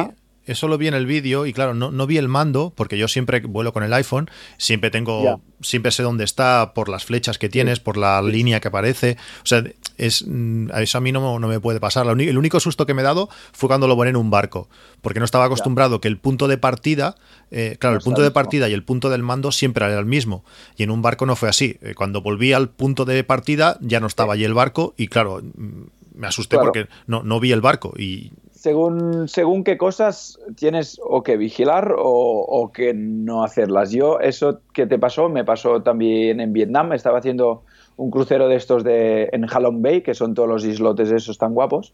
eso lo vi en el vídeo y claro, no, no, vi el mando porque yo siempre vuelo con el iPhone, siempre tengo, siempre sé dónde está por las flechas que tienes, por la línea que aparece. O sea, es, mm, eso a mí no, no me puede pasar. El único susto que me he dado fue cuando lo poné en un barco, porque no estaba acostumbrado que el punto de partida, eh, claro, el punto de partida y el punto del mando siempre era el mismo. Y en un barco no fue así. Eh, cuando volví al punto de partida ya no estaba allí el barco y claro, mm, me asusté porque no, no vi el barco y según, según qué cosas tienes o que vigilar o, que no hacerlas. Yo, eso que te pasó, me pasó también en Vietnam. Estaba haciendo un crucero de estos de, en Halong Bay, que son todos los islotes esos tan guapos.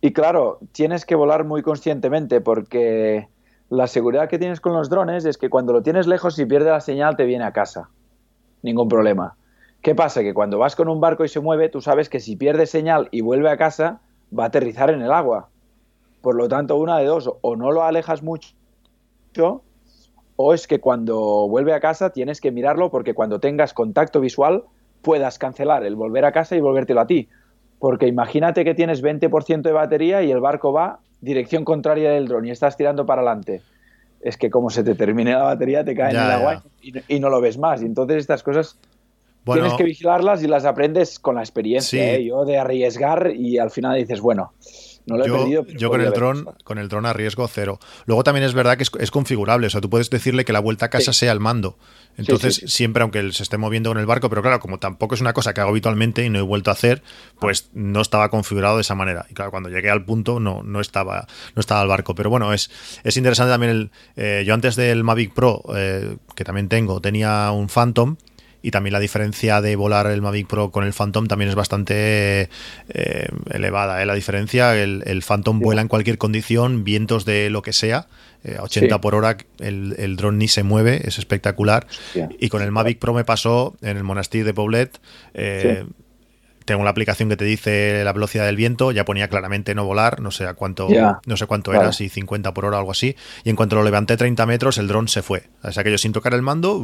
Y claro, tienes que volar muy conscientemente porque la seguridad que tienes con los drones es que cuando lo tienes lejos, y pierde la señal, te viene a casa. Ningún problema. ¿Qué pasa? Que cuando vas con un barco y se mueve, tú sabes que si pierde señal y vuelve a casa, va a aterrizar en el agua. Por lo tanto, una de dos, o no lo alejas mucho, o es que cuando vuelve a casa tienes que mirarlo porque cuando tengas contacto visual puedas cancelar el volver a casa y volvértelo a ti. Porque imagínate que tienes 20% de batería y el barco va dirección contraria del dron y estás tirando para adelante. Es que como se te termine la batería te cae en el agua y, no lo ves más. Y entonces estas cosas tienes que vigilarlas y las aprendes con la experiencia. ¿eh? Yo de arriesgar y al final dices, bueno, yo, con el dron, con el dron a riesgo cero. Luego también es verdad que es, configurable, o sea, tú puedes decirle que la vuelta a casa sea el mando. Entonces, siempre, aunque se esté moviendo con el barco, pero claro, como tampoco es una cosa que hago habitualmente y no he vuelto a hacer, pues no estaba configurado de esa manera. Y claro, cuando llegué al punto no, no, estaba, no estaba el barco. Pero bueno, es, es interesante también el. Eh, yo antes del Mavic Pro, eh, que también tengo, tenía un Phantom y también la diferencia de volar el Mavic Pro con el Phantom también es bastante eh, elevada. ¿eh? La diferencia, el, el Phantom vuela en cualquier condición, vientos de lo que sea, eh, a 80 por hora, el, el dron ni se mueve, es espectacular. Y con el Mavic Pro me pasó en el monasterio de Poblet. Tengo la aplicación que te dice la velocidad del viento, ya ponía claramente no volar, no sé a cuánto, no sé cuánto era, si 50 por hora o algo así. Y en cuanto lo levanté 30 metros, el dron se fue. O sea que yo sin tocar el mando,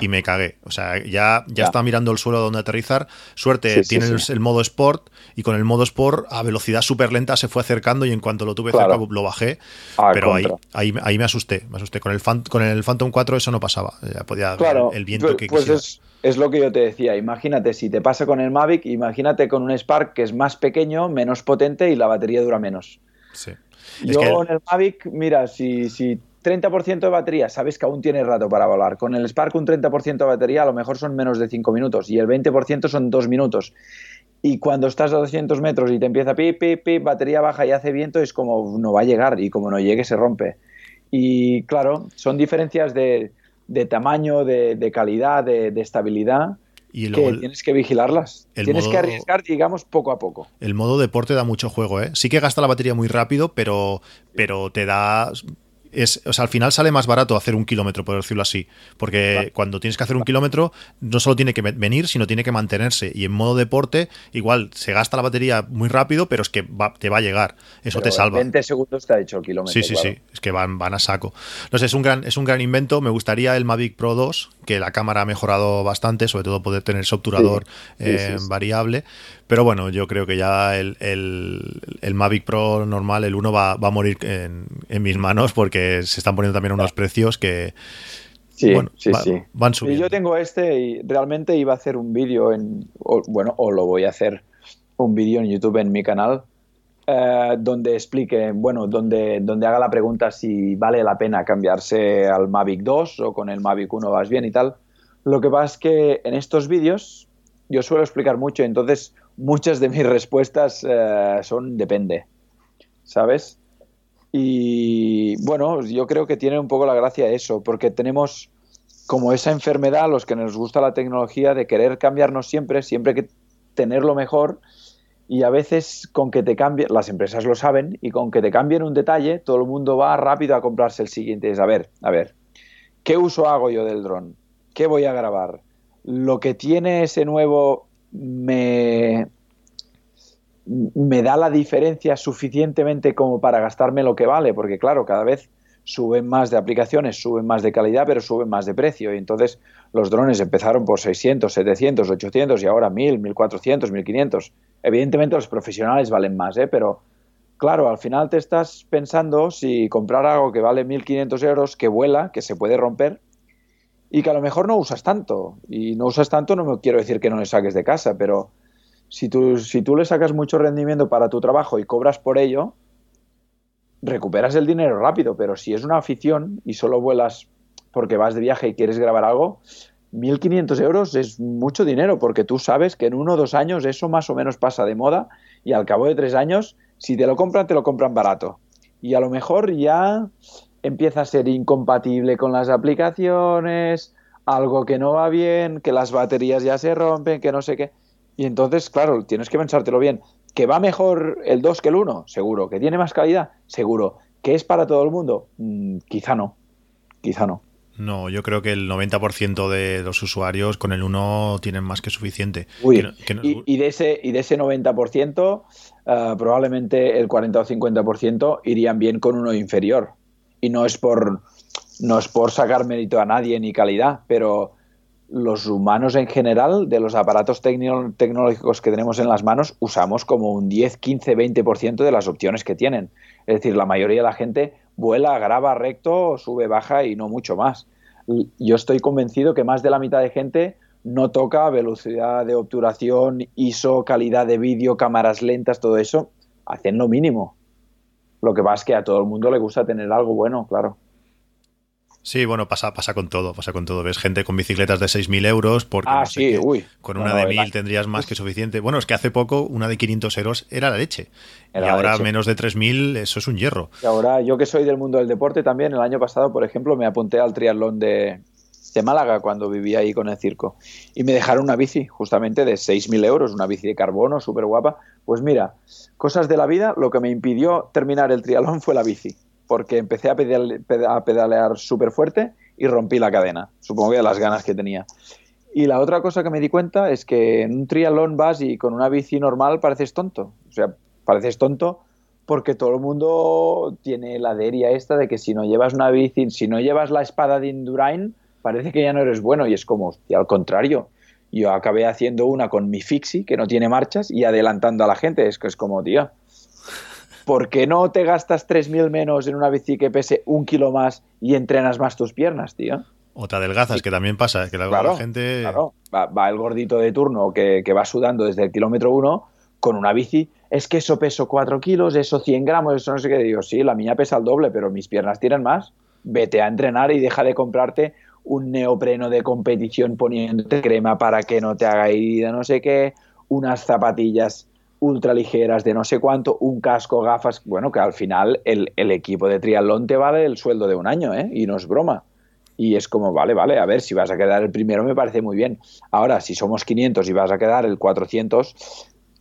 y me cagué. O sea, ya, ya, estaba mirando el suelo donde aterrizar. Suerte, tiene el, modo Sport y con el modo Sport a velocidad súper lenta se fue acercando y en cuanto lo tuve cerca lo bajé. Ah, pero ahí, ahí, me asusté, me asusté. Con el, con el Phantom 4 eso no pasaba. Ya podía ver el viento pues, que pues Es, es lo que yo te decía. Imagínate, si te pasa con el Mavic, imagínate con un Spark que es más pequeño, menos potente y la batería dura menos. Sí. Yo en el Mavic, mira, si, si 30% de batería, sabes que aún tienes rato para volar. Con el Spark un 30% de batería a lo mejor son menos de 5 minutos y el 20% son 2 minutos. Y cuando estás a 200 metros y te empieza pip, pip, pip, batería baja y hace viento, es como no va a llegar y como no llegue se rompe. Y claro, son diferencias de, de tamaño, de, calidad, de, estabilidad. Y que tienes que vigilarlas. Tienes que arriesgar, digamos, poco a poco. El modo deporte da mucho juego, ¿eh? Sí que gasta la batería muy rápido, pero, pero te da es, o sea, al final sale más barato hacer un kilómetro, por decirlo así. Porque cuando tienes que hacer un kilómetro, no solo tiene que venir, sino tiene que mantenerse. Y en modo deporte, igual se gasta la batería muy rápido, pero es que te va a llegar. Eso te salva. 20 segundos te ha hecho el kilómetro. Sí, sí, sí. Es que van, van a saco. No sé, es un, gran, es un gran invento. Me gustaría el Mavic Pro 2, que la cámara ha mejorado bastante, sobre todo poder tener ese obturador eh, variable. Pero bueno, yo creo que ya el, el, Mavic Pro normal, el 1, va, a morir en, en mis manos porque se están poniendo también unos precios que... Sí, sí, sí. Van subiendo. Y yo tengo este y realmente iba a hacer un vídeo en, bueno, o lo voy a hacer un vídeo en YouTube en mi canal eh, donde explique, bueno, donde, donde haga la pregunta si vale la pena cambiarse al Mavic 2 o con el Mavic 1 vas bien y tal. Lo que pasa es que en estos vídeos yo suelo explicar mucho, entonces muchas de mis [laughs] respuestas eh, son depende, ¿sabes? Y bueno, yo creo que tiene un poco la gracia eso, porque tenemos como esa enfermedad, los que nos gusta la tecnología, de querer cambiarnos siempre, siempre que tenerlo mejor. Y a veces con que te cambien, las empresas lo saben, y con que te cambien un detalle, todo el mundo va rápido a comprarse el siguiente. Es a ver, a ver, ¿qué uso hago yo del dron? ¿Qué voy a grabar? Lo que tiene ese nuevo me, me da la diferencia suficientemente como para gastarme lo que vale, porque claro, cada vez suben más de aplicaciones, suben más de calidad, pero suben más de precio. Y entonces los drones empezaron por 600, 700, 800 y ahora 1000, 1400, 1500. Evidentemente los profesionales valen más, ¿eh? pero claro, al final te estás pensando si comprar algo que vale 1500 euros, que vuela, que se puede romper y que a lo mejor no usas tanto. Y no usas tanto, no me quiero decir que no le saques de casa, pero si tú, si tú le sacas mucho rendimiento para tu trabajo y cobras por ello, recuperas el dinero rápido, pero si es una afición y solo vuelas porque vas de viaje y quieres grabar algo, 1.500 euros es mucho dinero porque tú sabes que en uno o dos años eso más o menos pasa de moda y al cabo de tres años, si te lo compran, te lo compran barato. Y a lo mejor ya empieza a ser incompatible con las aplicaciones, algo que no va bien, que las baterías ya se rompen, que no sé qué. Y entonces, claro, tienes que pensártelo bien. ¿Que va mejor el 2 que el 1? Seguro. ¿Que tiene más calidad? Seguro. ¿Que es para todo el mundo? Mm, quizá no. Quizá no. No, yo creo que el 90% de los usuarios con el 1 tienen más que suficiente. y, de ese, y de ese 90%, eh, probablemente el 40 o 50% irían bien con uno inferior. Y no es por no es por sacar mérito a nadie ni calidad, pero los humanos en general, de los aparatos tecnológicos que tenemos en las manos, usamos como un 10, 15, 20% de las opciones que tienen. Es decir, la mayoría de la gente vuela, graba recto, sube, baja y no mucho más. Yo estoy convencido que más de la mitad de gente no toca velocidad de obturación, ISO, calidad de vídeo, cámaras lentas, todo eso, hacen lo mínimo. Lo que pasa es que a todo el mundo le gusta tener algo bueno, claro. Sí, bueno, pasa, pasa con todo, pasa con todo. Ves gente con bicicletas de 6.000 euros porque ah, sí, uy. con una de 1.000 tendrías más que suficiente. Bueno, es que hace poco una de 500 euros era la leche. y ahora menos de 3.000, eso es un hierro. Y ahora, yo que soy del mundo del deporte también, el año pasado, por ejemplo, me apunté al triatlón de, de Málaga cuando vivía ahí con el circo. Y me dejaron una bici, justamente de 6.000 euros, una bici de carbono, súper guapa. Pues mira, cosas de la vida, lo que me impidió terminar el triatlón fue la bici porque empecé a, pedalear súper fuerte y rompí la cadena, supongo que de las ganas que tenía. Y la otra cosa que me di cuenta es que en un triatlón vas y con una bici normal pareces tonto. O sea, pareces tonto porque todo el mundo tiene la deria esta de que si no llevas una bici, si no llevas la espada de Indurain, parece que ya no eres bueno. Y es como, al contrario. Yo acabé haciendo una con mi Fixie, que no tiene marchas, y adelantando a la gente. Es que es como, tío, ¿por qué no te gastas 3.000 menos en una bici que pese un kilo más y entrenas más tus piernas, tío? O te adelgazas, que también pasa, que la, gente... Claro, va, el gordito de turno que, va sudando desde el kilómetro uno con una bici, es que eso peso 4 kilos, eso 100 gramos, eso no sé qué. Digo, sí, la mía pesa el doble, pero mis piernas tiran más. Vete a entrenar y deja de comprarte un neopreno de competición poniéndote crema para que no te haga herida, no sé qué, unas zapatillas ultraligeras de no sé cuánto, un casco, gafas, bueno, que al final el, equipo de triatlón te vale el sueldo de un año, ¿eh? Y no es broma. Y es como, vale, vale, a ver, si vas a quedar el primero me parece muy bien. Ahora, si somos 500 y vas a quedar el 400,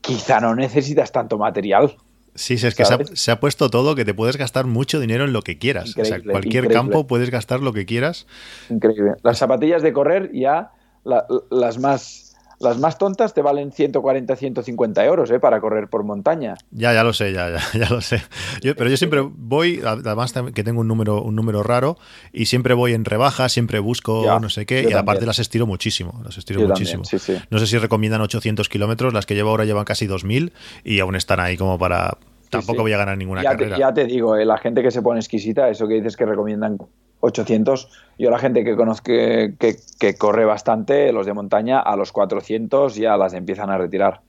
quizá no necesitas tanto material. Sí, sí, es que se ha, puesto todo que te puedes gastar mucho dinero en lo que quieras. o sea, cualquier campo puedes gastar lo que quieras. Increíble. Las zapatillas de correr ya, las más las más tontas te valen 140, 150 euros ¿eh? para correr por montaña. Ya, ya lo sé, ya, ya, [laughs] ya lo sé. pero yo siempre voy, además que tengo un número, un número raro, y siempre voy en rebaja, siempre busco no sé qué, y aparte las estiro muchísimo, las estiro muchísimo. No sé si recomiendan 800 kilómetros, las que llevo ahora llevan casi 2000 y aún están ahí como para... Tampoco voy a ganar ninguna carrera. ya te digo, eh, la gente que se pone exquisita, eso que dices que recomiendan 800. Yo la gente que conozco que, corre bastante, los de montaña, a los 400 ya las empiezan a retirar.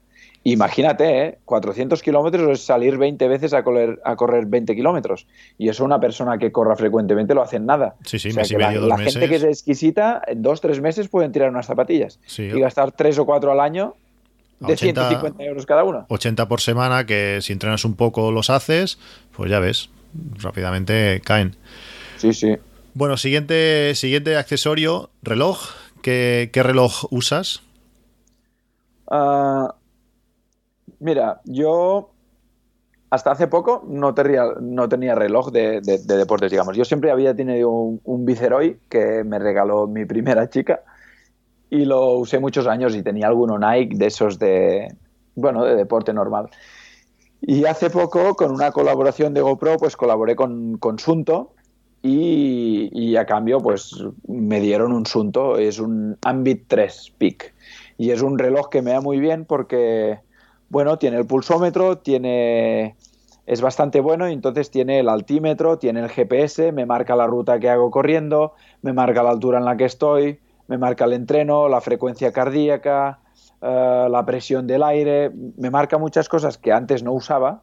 Imagínate, ¿eh? 400 kilómetros es salir 20 veces a correr, a correr 20 kilómetros. Y eso una persona que corra frecuentemente lo hace en nada. Sí, sí, la, gente que es exquisita, en dos, tres meses pueden tirar unas zapatillas y gastar tres o cuatro al año de 150 euros cada uno. 80 por semana, que si entrenas un poco los haces, pues ya ves, rápidamente caen. Sí, sí. Bueno, siguiente, siguiente accesorio, reloj. ¿Qué, reloj usas? Ah, mira, yo hasta hace poco no tenía, no tenía reloj de, deportes, digamos. Yo siempre había tenido un, un Viceroy que me regaló mi primera chica y lo usé muchos años y tenía alguno Nike de esos de, bueno, de deporte normal. Y hace poco, con una colaboración de GoPro, pues colaboré con, con Sunto y, a cambio pues me dieron un Sunto, es un Ambit 3 Peak. Y es un reloj que me da muy bien porque bueno, tiene el pulsómetro, tiene es bastante bueno y entonces tiene el altímetro, tiene el GPS, me marca la ruta que hago corriendo, me marca la altura en la que estoy, me marca el entreno, la frecuencia cardíaca, eh, la presión del aire, me marca muchas cosas que antes no usaba,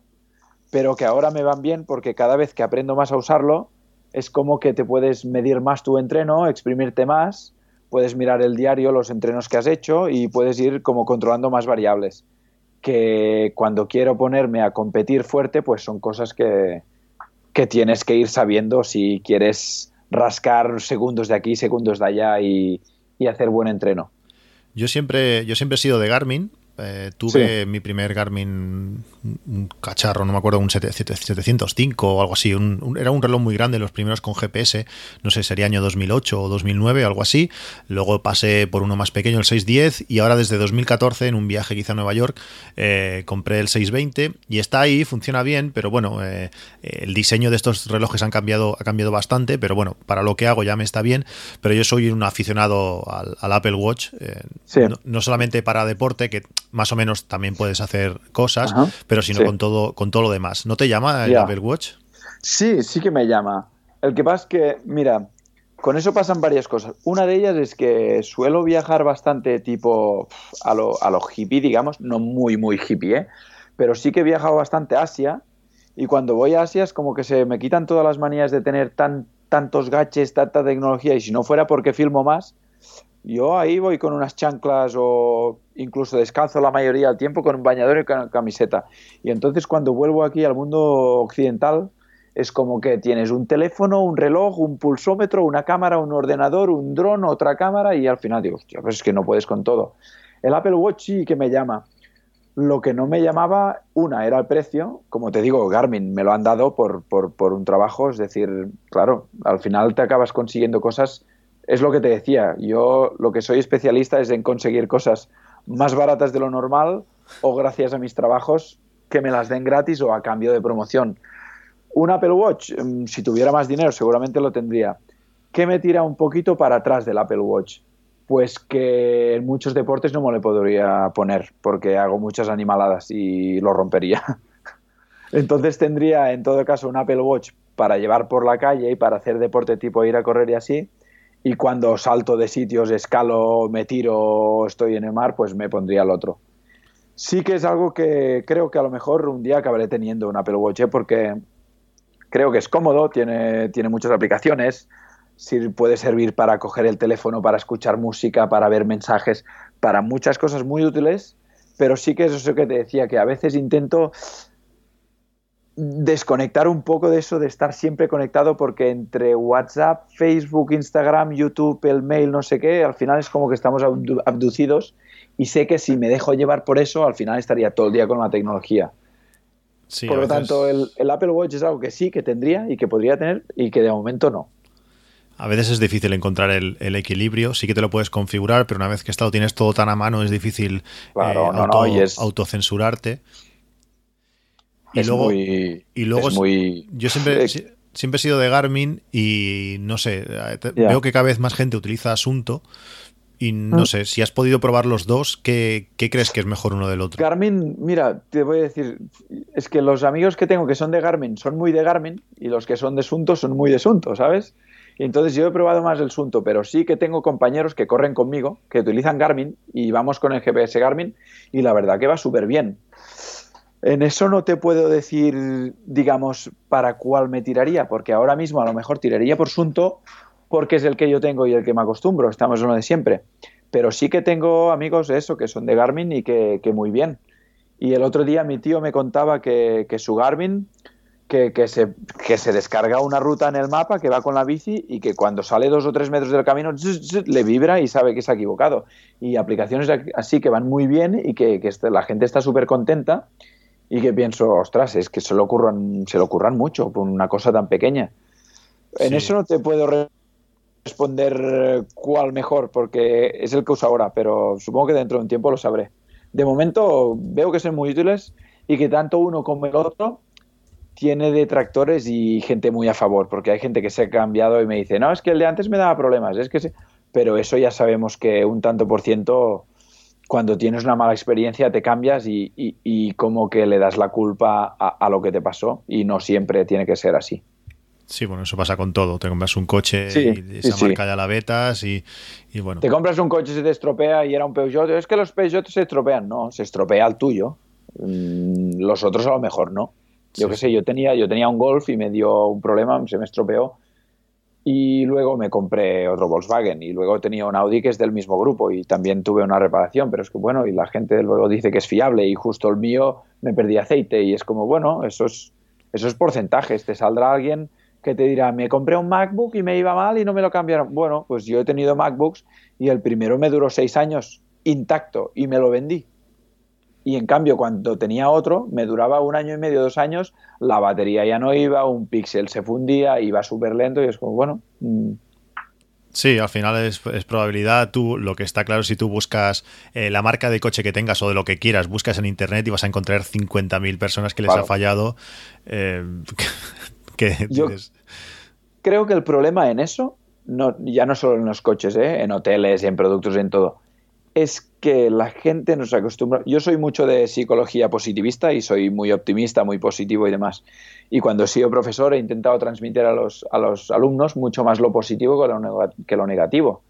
pero que ahora me van bien porque cada vez que aprendo más a usarlo, es como que te puedes medir más tu entreno, exprimirte más, puedes mirar el diario, los entrenos que has hecho y puedes ir como controlando más variables. Que cuando quiero ponerme a competir fuerte, pues son cosas que, que tienes que ir sabiendo si quieres rascar segundos de aquí, segundos de allá y, y hacer buen entreno. Yo siempre, yo siempre he sido de Garmin, eh, tuve mi primer Garmin, un cacharro, no me acuerdo, un 705 o algo así. era un reloj muy grande, los primeros con GPS, no sé, sería año 2008 o 2009, algo así. Luego pasé por uno más pequeño, el 610, y ahora desde 2014, en un viaje quizá a Nueva York, eh, compré el 620 y está ahí, funciona bien, pero bueno, eh, el diseño de estos relojes han cambiado, ha cambiado bastante, pero bueno, para lo que hago ya me está bien. Pero yo soy un aficionado al, Apple Watch, no solamente para deporte, que más o menos también puedes hacer cosas, pero sino con todo con todo lo demás. ¿No te llama el Apple Watch? Sí, sí que me llama. El que pasa es que, mira, con eso pasan varias cosas. Una de ellas es que suelo viajar bastante tipo a lo, a lo hippie, digamos, no muy, muy hippie, ¿eh? pero sí que he viajado bastante a Asia y cuando voy a Asia es como que se me quitan todas las manías de tener tan, tantos gaches, tanta tecnología y si no fuera porque filmo más, yo ahí voy con unas chanclas o incluso descalzo la mayoría del tiempo con un bañador y con camiseta. Y entonces cuando vuelvo aquí al mundo occidental es como que tienes un teléfono, un reloj, un pulsómetro, una cámara, un ordenador, un dron, otra cámara y al final digo, hostia, pues es que no puedes con todo. El Apple Watch sí que me llama. Lo que no me llamaba, una, era el precio. Como te digo, Garmin me lo han dado por, por, por un trabajo. Es decir, claro, al final te acabas consiguiendo cosas es lo que te decía, yo lo que soy especialista es en conseguir cosas más baratas de lo normal o gracias a mis trabajos que me las den gratis o a cambio de promoción. Un Apple Watch, mm, si tuviera más dinero seguramente lo tendría. ¿Qué me tira un poquito para atrás del Apple Watch? Pues que en muchos deportes no me lo podría poner porque hago muchas animaladas y lo rompería. [laughs] Entonces tendría en todo caso un Apple Watch para llevar por la calle y para hacer deporte tipo ir a correr y así y cuando salto de sitios, escalo, me tiro, estoy en el mar, pues me pondría el otro. Sí que es algo que creo que a lo mejor un día acabaré teniendo un Apple Watch, ¿eh? porque creo que es cómodo, tiene, tiene muchas aplicaciones, sí, puede servir para coger el teléfono, para escuchar música, para ver mensajes, para muchas cosas muy útiles, pero sí que es eso que te decía, que a veces intento desconectar un poco de eso de estar siempre conectado porque entre WhatsApp, Facebook, Instagram, YouTube, el mail, no sé qué, al final es como que estamos abducidos y sé que si me dejo llevar por eso, al final estaría todo el día con la tecnología. por lo tanto, el, Apple Watch es algo que sí, que tendría y que podría tener y que de momento no. A veces es difícil encontrar el, equilibrio, sí que te lo puedes configurar, pero una vez que lo tienes todo tan a mano es difícil eh, autocensurarte. Y luego, y luego yo siempre, siempre he sido de Garmin y no sé, veo que cada vez más gente utiliza Asunto y no mm. sé, si has podido probar los dos, ¿qué, crees que es mejor uno del otro? Garmin, mira, te voy a decir, es que los amigos que tengo que son de Garmin son muy de Garmin y los que son de Sunto son muy de Sunto, ¿sabes? Y entonces yo he probado más el Sunto, pero sí que tengo compañeros que corren conmigo, que utilizan Garmin y vamos con el GPS Garmin y la verdad que va súper bien. En eso no te puedo decir, digamos, para cuál me tiraría, porque ahora mismo a lo mejor tiraría por Sunto porque es el que yo tengo y el que me acostumbro, estamos en de siempre. Pero sí que tengo amigos de eso, que son de Garmin y que, muy bien. Y el otro día mi tío me contaba que, su Garmin, que, se, que descarga una ruta en el mapa, que va con la bici y que cuando sale dos o tres metros del camino le vibra y sabe que se ha equivocado. Y aplicaciones así que van muy bien y que, este, la gente está súper contenta y que pienso, ostras, es que se lo ocurran, se lo ocurran mucho por una cosa tan pequeña. En eso no te puedo responder eh, cuál mejor, porque es el que uso ahora, pero supongo que dentro de un tiempo lo sabré. De momento veo que son muy útiles y que tanto uno como el otro tiene detractores y gente muy a favor, porque hay gente que se ha cambiado y me dice, no, es que el de antes me daba problemas, es que pero eso ya sabemos que un tanto por ciento, cuando tienes una mala experiencia, te cambias y, como que le das la culpa a lo que te pasó y no siempre tiene que ser así. Sí, bueno, eso pasa con todo. Te compras un coche y esa marca ya la vetas y, bueno. Te compras un coche, y se te estropea y era un Peugeot. Es que los Peugeot se estropean. No, se estropea el tuyo. Mm, los otros a lo mejor no. Yo qué sé, yo tenía, yo tenía un Golf y me dio un problema, se me estropeó. Y luego me compré otro Volkswagen y luego tenía un Audi que es del mismo grupo y también tuve una reparación, pero es que bueno, y la gente luego dice que es fiable y justo el mío me perdí aceite y es como, bueno, esos, esos porcentajes, te saldrá alguien que te dirá, me compré un MacBook y me iba mal y no me lo cambiaron. Bueno, pues yo he tenido MacBooks y el primero me duró seis años intacto y me lo vendí. Y en cambio, cuando tenía otro, me duraba un año y medio, dos años, la batería ya no iba, un píxel se fundía, iba súper lento y es como, bueno. Mm. Sí, al final es, probabilidad. Tú, lo que está claro, si tú buscas eh, la marca de coche que tengas o de lo que quieras, buscas en internet y vas a encontrar 50.000 personas que les ha fallado. Eh, [laughs] Yo creo que el problema en eso, no, ya no solo en los coches, ¿eh? en hoteles, en productos, en todo, es que la gente nos acostumbra. Yo soy mucho de psicología positivista y soy muy optimista, muy positivo y demás. Y cuando he sido profesor he intentado transmitir a los, a los alumnos mucho más lo positivo que lo, negativo.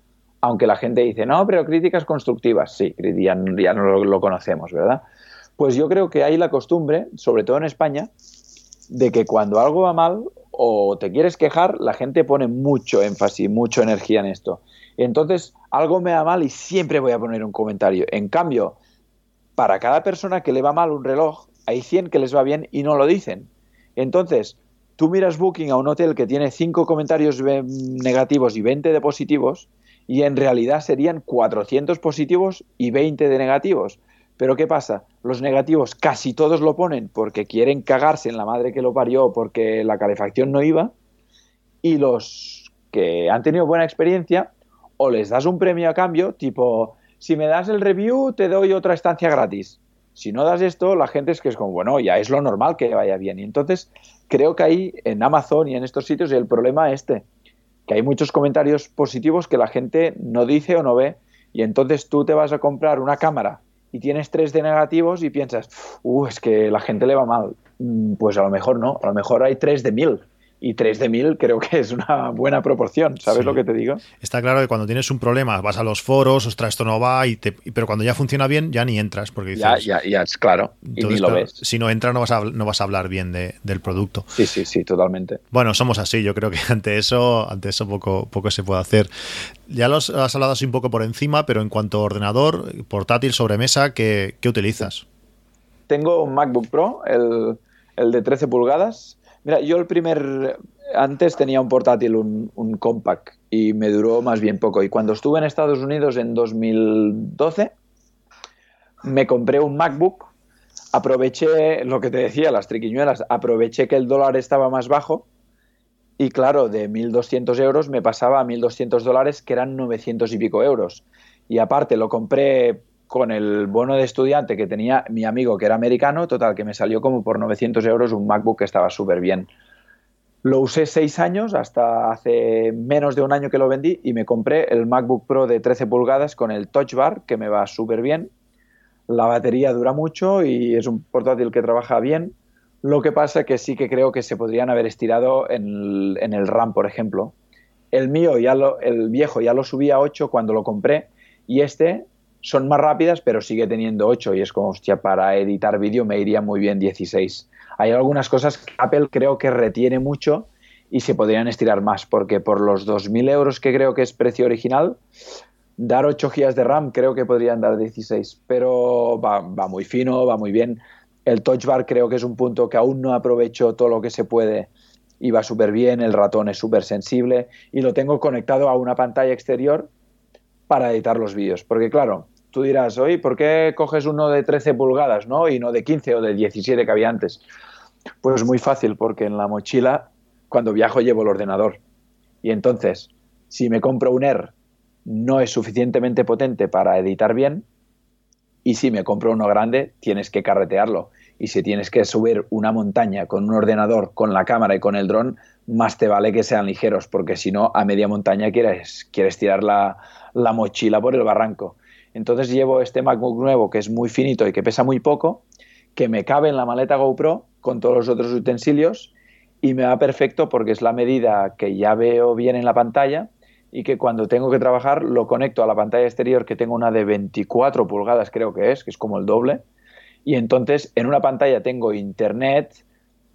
Aunque la gente dice, no, pero críticas constructivas. Sí, ya, ya no lo, lo conocemos, ¿verdad? Pues yo creo que hay la costumbre, sobre todo en España, de que cuando algo va mal o te quieres quejar, la gente pone mucho énfasis, mucha energía en esto. Entonces, algo me va mal y siempre voy a poner un comentario. En cambio, para cada persona que le va mal un reloj, hay 100 que les va bien y no lo dicen. Entonces, tú miras Booking a un hotel que tiene 5 comentarios negativos y 20 de positivos, y en realidad serían 400 positivos y 20 de negativos. Pero ¿qué pasa? Los negativos casi todos lo ponen porque quieren cagarse en la madre que lo parió porque la calefacción no iba. Y los que han tenido buena experiencia, o les das un premio a cambio, tipo, si me das el review, te doy otra estancia gratis. Si no das esto, la gente es que es como, bueno, ya es lo normal que vaya bien. Y entonces creo que ahí en Amazon y en estos sitios el problema es este, que hay muchos comentarios positivos que la gente no dice o no ve. Y entonces tú te vas a comprar una cámara y tienes tres de negativos y piensas, uh, es que la gente le va mal. Mm, pues a lo mejor no, a lo mejor hay tres de mil y 3 de 1000 creo que es una buena proporción, ¿sabes lo que te digo? Está claro que cuando tienes un problema vas a los foros, ostras, esto no va, y pero cuando ya funciona bien ya ni entras. Porque ya, ya, ya, es claro, y ni lo ves. Si no entras no vas a, no vas a hablar bien del producto. Sí, sí, sí, totalmente. Bueno, somos así, yo creo que [laughs] ante eso, ante eso poco, poco se puede hacer. Ya lo has hablado así un poco por encima, pero en cuanto a ordenador, portátil, sobremesa, ¿qué, qué utilizas? Tengo un MacBook Pro, el el de 13 pulgadas. Mira, yo el primer, antes tenía un portátil, un, un compact, y me duró más bien poco. Y cuando estuve en Estados Unidos en 2012, me compré un MacBook, aproveché lo que te decía, las triquiñuelas, aproveché que el dólar estaba más bajo y claro, de 1.200 euros me pasaba a 1.200 dólares, que eran 900 y pico euros. Y aparte lo compré con el bono de estudiante que tenía mi amigo que era americano, total, que me salió como por 900 euros un MacBook que estaba súper bien. Lo usé seis años, hasta hace menos de un año que lo vendí, y me compré el MacBook Pro de 13 pulgadas con el Touch Bar, que me va súper bien. La batería dura mucho y es un portátil que trabaja bien. Lo que pasa es que sí que creo que se podrían haber estirado en el, RAM, por ejemplo. El mío, ya lo, el viejo, ya lo subí a 8 cuando lo compré y este son más rápidas, pero sigue teniendo 8 y es como, hostia, para editar vídeo me iría muy bien 16. Hay algunas cosas que Apple creo que retiene mucho y se podrían estirar más, porque por los 2.000 euros que creo que es precio original, dar 8 GB de RAM creo que podrían dar 16, pero va, va muy fino, va muy bien el touch bar creo que es un punto que aún no aprovecho todo lo que se puede y va súper bien, el ratón es súper sensible y lo tengo conectado a una pantalla exterior para editar los vídeos. Porque claro, tú dirás, oye, ¿por qué coges uno de 13 pulgadas ¿no? y no de 15 o de 17 que había antes? Pues muy fácil, porque en la mochila, cuando viajo, llevo el ordenador. Y entonces, si me compro un Air, no es suficientemente potente para editar bien, y si me compro uno grande, tienes que carretearlo. Y si tienes que subir una montaña con un ordenador, con la cámara y con el dron, más te vale que sean ligeros, porque si no, a media montaña quieres, quieres tirar la, la mochila por el barranco. Entonces llevo este MacBook nuevo que es muy finito y que pesa muy poco, que me cabe en la maleta GoPro con todos los otros utensilios y me va perfecto porque es la medida que ya veo bien en la pantalla y que cuando tengo que trabajar lo conecto a la pantalla exterior que tengo una de 24 pulgadas creo que es, que es como el doble. Y entonces en una pantalla tengo internet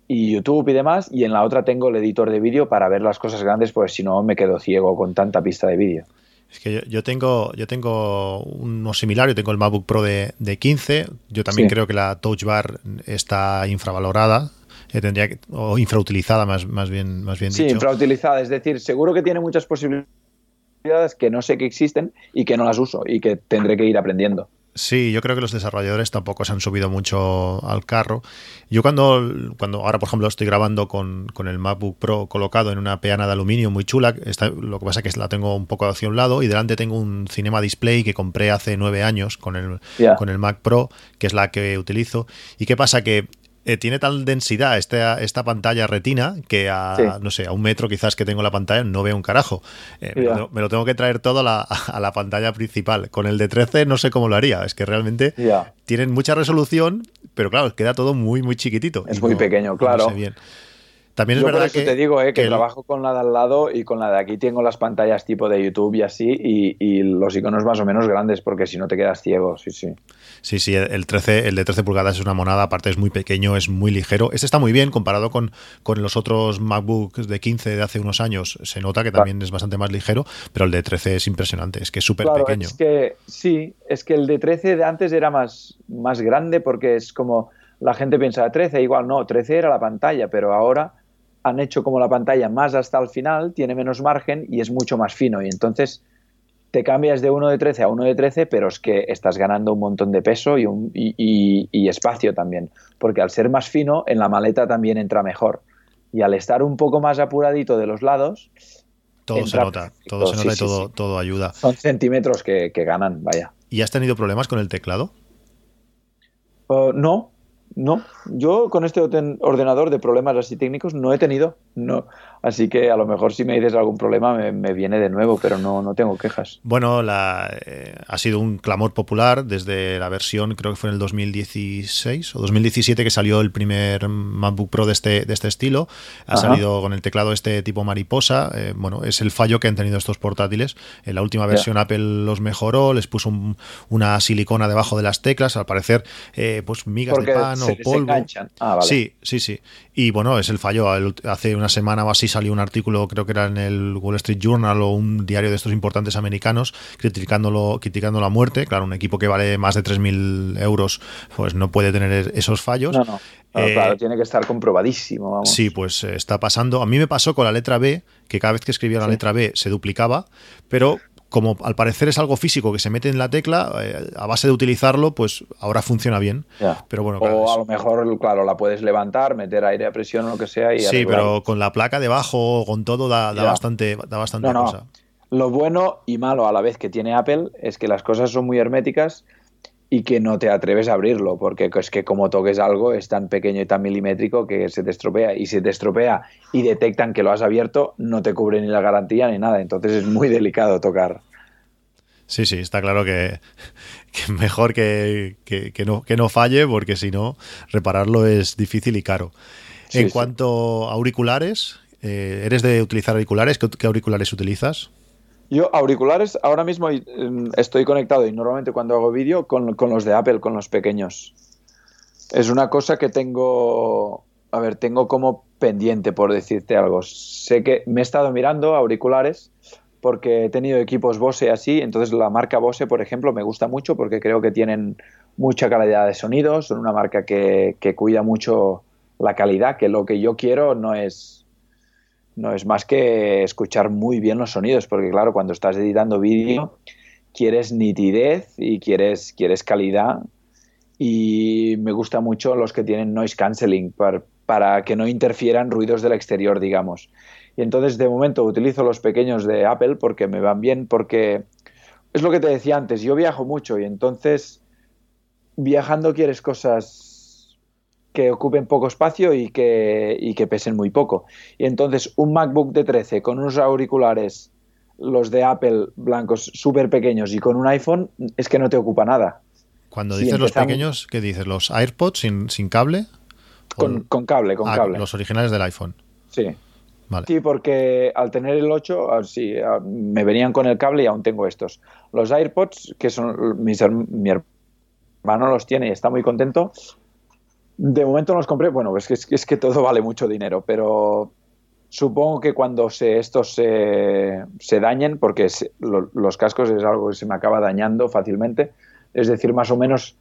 y YouTube y demás y en la otra tengo el editor de vídeo para ver las cosas grandes porque si no me quedo ciego con tanta pista de vídeo. Es que yo, tengo yo tengo uno similar, yo tengo el MacBook Pro de, de 15, yo también creo que la Touch Bar está infravalorada, eh, tendría o infrautilizada más, más bien más bien sí, infrautilizada, es decir, seguro que tiene muchas posibilidades que no sé que existen y que no las uso y que tendré que ir aprendiendo. Sí, yo creo que los desarrolladores tampoco se han subido mucho al carro. Yo cuando, cuando ahora, por ejemplo, estoy grabando con, el MacBook Pro colocado en una peana de aluminio muy chula, lo que pasa es que la tengo un poco hacia un lado y delante tengo un Cinema Display que compré hace nueve años con el, con el Mac Pro, que es la que utilizo. ¿Y qué pasa? Que eh, tiene tal densidad esta, esta pantalla retina que a, no sé, a un metro quizás que tengo la pantalla no veo un carajo. Eh, me, lo, tengo que traer todo a la, [laughs] a la, pantalla principal. Con el de 13 no sé cómo lo haría. Es que realmente tienen mucha resolución, pero claro, queda todo muy, muy chiquitito. Es muy pequeño, claro. bien. También es verdad que. te digo, eh, que, trabajo con la de al lado y con la de aquí tengo las pantallas tipo de YouTube y así, y, los iconos más o menos grandes, porque si no te quedas ciego, sí, sí. Sí, sí, el 13, el de 13 pulgadas es una monada, aparte es muy pequeño, es muy ligero. Este está muy bien comparado con, con los otros MacBooks de 15 de hace unos años. Se nota que también es bastante más ligero, pero el de 13 es impresionante, es que es súper pequeño. Es que sí, es que el de 13 de antes era más, más grande porque es como la gente piensa 13, igual no, 13 era la pantalla, pero ahora han hecho como la pantalla más hasta el final, tiene menos margen y es mucho más fino. Y entonces te cambias de uno de 13 a uno de 13, pero es que estás ganando un montón de peso y, un, y, espacio también. Porque al ser más fino, en la maleta también entra mejor. Y al estar un poco más apuradito de los lados... Todo se nota, todo se nota y todo, todo ayuda. Son centímetros que, ganan, vaya. ¿Y has tenido problemas con el teclado? Uh, no, no, yo con este ordenador de problemas así técnicos no he tenido, no. Así que a lo mejor si me dices algún problema me, viene de nuevo, pero no, no tengo quejas. Bueno, la, eh, ha sido un clamor popular desde la versión, creo que fue en el 2016 o 2017 que salió el primer MacBook Pro de este, de este estilo. Ha salido con el teclado este tipo mariposa. Eh, bueno, es el fallo que han tenido estos portátiles. En la última versión Apple los mejoró, les puso una silicona debajo de las teclas, al parecer, eh, pues migas de pan o polvo. Ah, vale. Sí, sí, sí. Y bueno, es el fallo. Hace una semana o así salió un artículo, creo que era en el Wall Street Journal o un diario de estos importantes americanos, criticándolo, criticando la muerte. Claro, un equipo que vale más de 3.000 euros, pues no puede tener esos fallos. No, no. Claro, eh, tiene que estar comprobadísimo. Vamos. Sí, pues está pasando. A mí me pasó con la letra B, que cada vez que escribía la letra B se duplicaba, pero como al parecer es algo físico que se mete en la tecla, eh, a base de utilizarlo, pues ahora funciona bien. Pero bueno, o a lo mejor, claro, la puedes levantar, meter aire a presión o lo que sea. Y sí, pero con la placa debajo, con todo, da, bastante, da bastante cosa. Lo bueno y malo a la vez que tiene Apple es que las cosas son muy herméticas y que no te atreves a abrirlo, porque es que como toques algo es tan pequeño y tan milimétrico que se te estropea. Y si te estropea y detectan que lo has abierto, no te cubre ni la garantía ni nada. Entonces es muy delicado tocar. Sí, sí, está claro que, mejor que, no, que no falle, porque si no, repararlo es difícil y caro. en cuanto a auriculares, eh, ¿eres de utilizar auriculares? ¿Qué auriculares utilizas? Yo, auriculares, ahora mismo em, estoy conectado y normalmente cuando hago vídeo con, los de Apple, con los pequeños. Es una cosa que tengo, a ver, tengo como pendiente por decirte algo. Sé que me he estado mirando auriculares porque he tenido equipos Bose así, entonces la marca Bose, por ejemplo, me gusta mucho porque creo que tienen mucha calidad de sonido, son una marca que, que cuida mucho la calidad, que lo que yo quiero no es no es más que escuchar muy bien los sonidos, porque claro, cuando estás editando vídeo quieres nitidez y quieres, quieres calidad y me gusta mucho los que tienen noise cancelling para, para que no interfieran ruidos del exterior, digamos. Y entonces de momento utilizo los pequeños de Apple porque me van bien, porque es lo que te decía antes, yo viajo mucho y entonces viajando quieres cosas que ocupen poco espacio y que, y que pesen muy poco. Y entonces un MacBook de 13 con unos auriculares, los de Apple blancos súper pequeños y con un iPhone, es que no te ocupa nada. Cuando dices los pequeños, ¿qué dices? ¿Los AirPods sin, sin cable? Con, con, cable, con ah, cable. Los originales del iPhone. Sí. Vale. Sí, porque al tener el 8, ah, sí, ah, me venían con el cable y aún tengo estos. Los AirPods, que son mis, mi hermano los tiene y está muy contento, de momento no los compré, bueno, es que, es que todo [laughs] vale mucho dinero, pero supongo que cuando se, estos se, se dañen, porque los cascos es algo que se me acaba dañando fácilmente, es decir, más o menos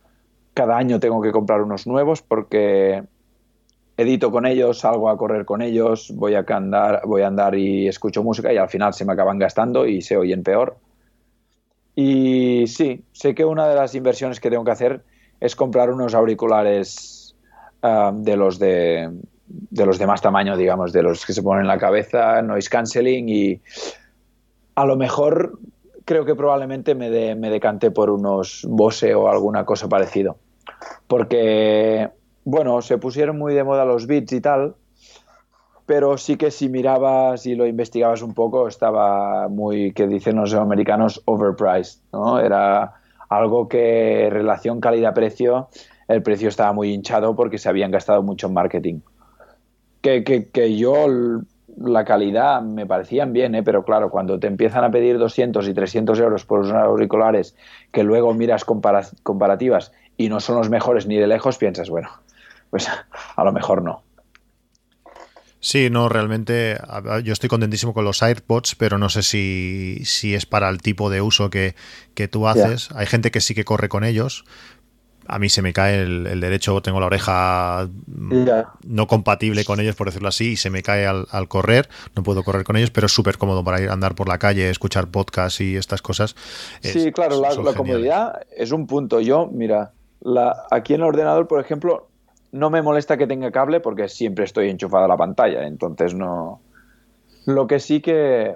cada año tengo que comprar unos nuevos porque edito con ellos, salgo a correr con ellos, voy a andar, voy a andar y escucho música y al final se me acaban gastando y se oyen peor. Y sí, sé que una de las inversiones que tengo que hacer es comprar unos auriculares Um, de los de, de los de más tamaño, digamos, de los que se ponen en la cabeza, noise cancelling y a lo mejor creo que probablemente me, de, me decante por unos Bose o alguna cosa parecido. Porque, bueno, se pusieron muy de moda los beats y tal, pero sí que si mirabas y lo investigabas un poco, estaba muy, que dicen los americanos, overpriced, ¿no? Era algo que relación calidad-precio el precio estaba muy hinchado porque se habían gastado mucho en marketing. Que, que, yo la calidad me parecían bien, ¿eh? pero claro, cuando te empiezan a pedir 200 y 300 euros por unos auriculares que luego miras comparativas y no son los mejores ni de lejos, piensas, bueno, pues a lo mejor no. Sí, no, realmente yo estoy contentísimo con los AirPods, pero no sé si, si es para el tipo de uso que, tú haces. Hay gente que sí que corre con ellos, a mí se me cae el, derecho, tengo la oreja no compatible con ellos, por decirlo así, y se me cae al, correr, no puedo correr con ellos, pero es súper cómodo para ir a andar por la calle, escuchar podcasts y estas cosas. Sí, claro, la, comodidad es un punto. Yo, mira, la, aquí en el ordenador, por ejemplo, no me molesta que tenga cable porque siempre estoy enchufado a la pantalla, entonces no... Lo que sí que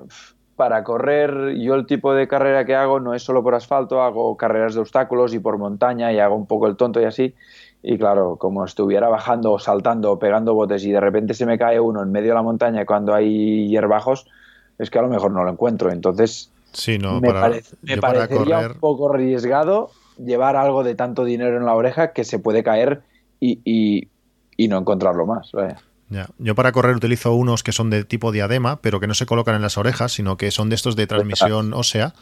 para correr, yo el tipo de carrera que hago no es solo por asfalto, hago carreras de obstáculos y por montaña y hago un poco el tonto y así. Y claro, como estuviera bajando saltando o pegando botes y de repente se me cae uno en medio de la montaña cuando hay hierbajos, es que a lo mejor no lo encuentro. Entonces, me, parecería un poco arriesgado llevar algo de tanto dinero en la oreja que se puede caer y, y, no encontrarlo más. Yo para correr utilizo unos que son de tipo diadema, pero que no se colocan en las orejas, sino que son de estos de transmisión ósea.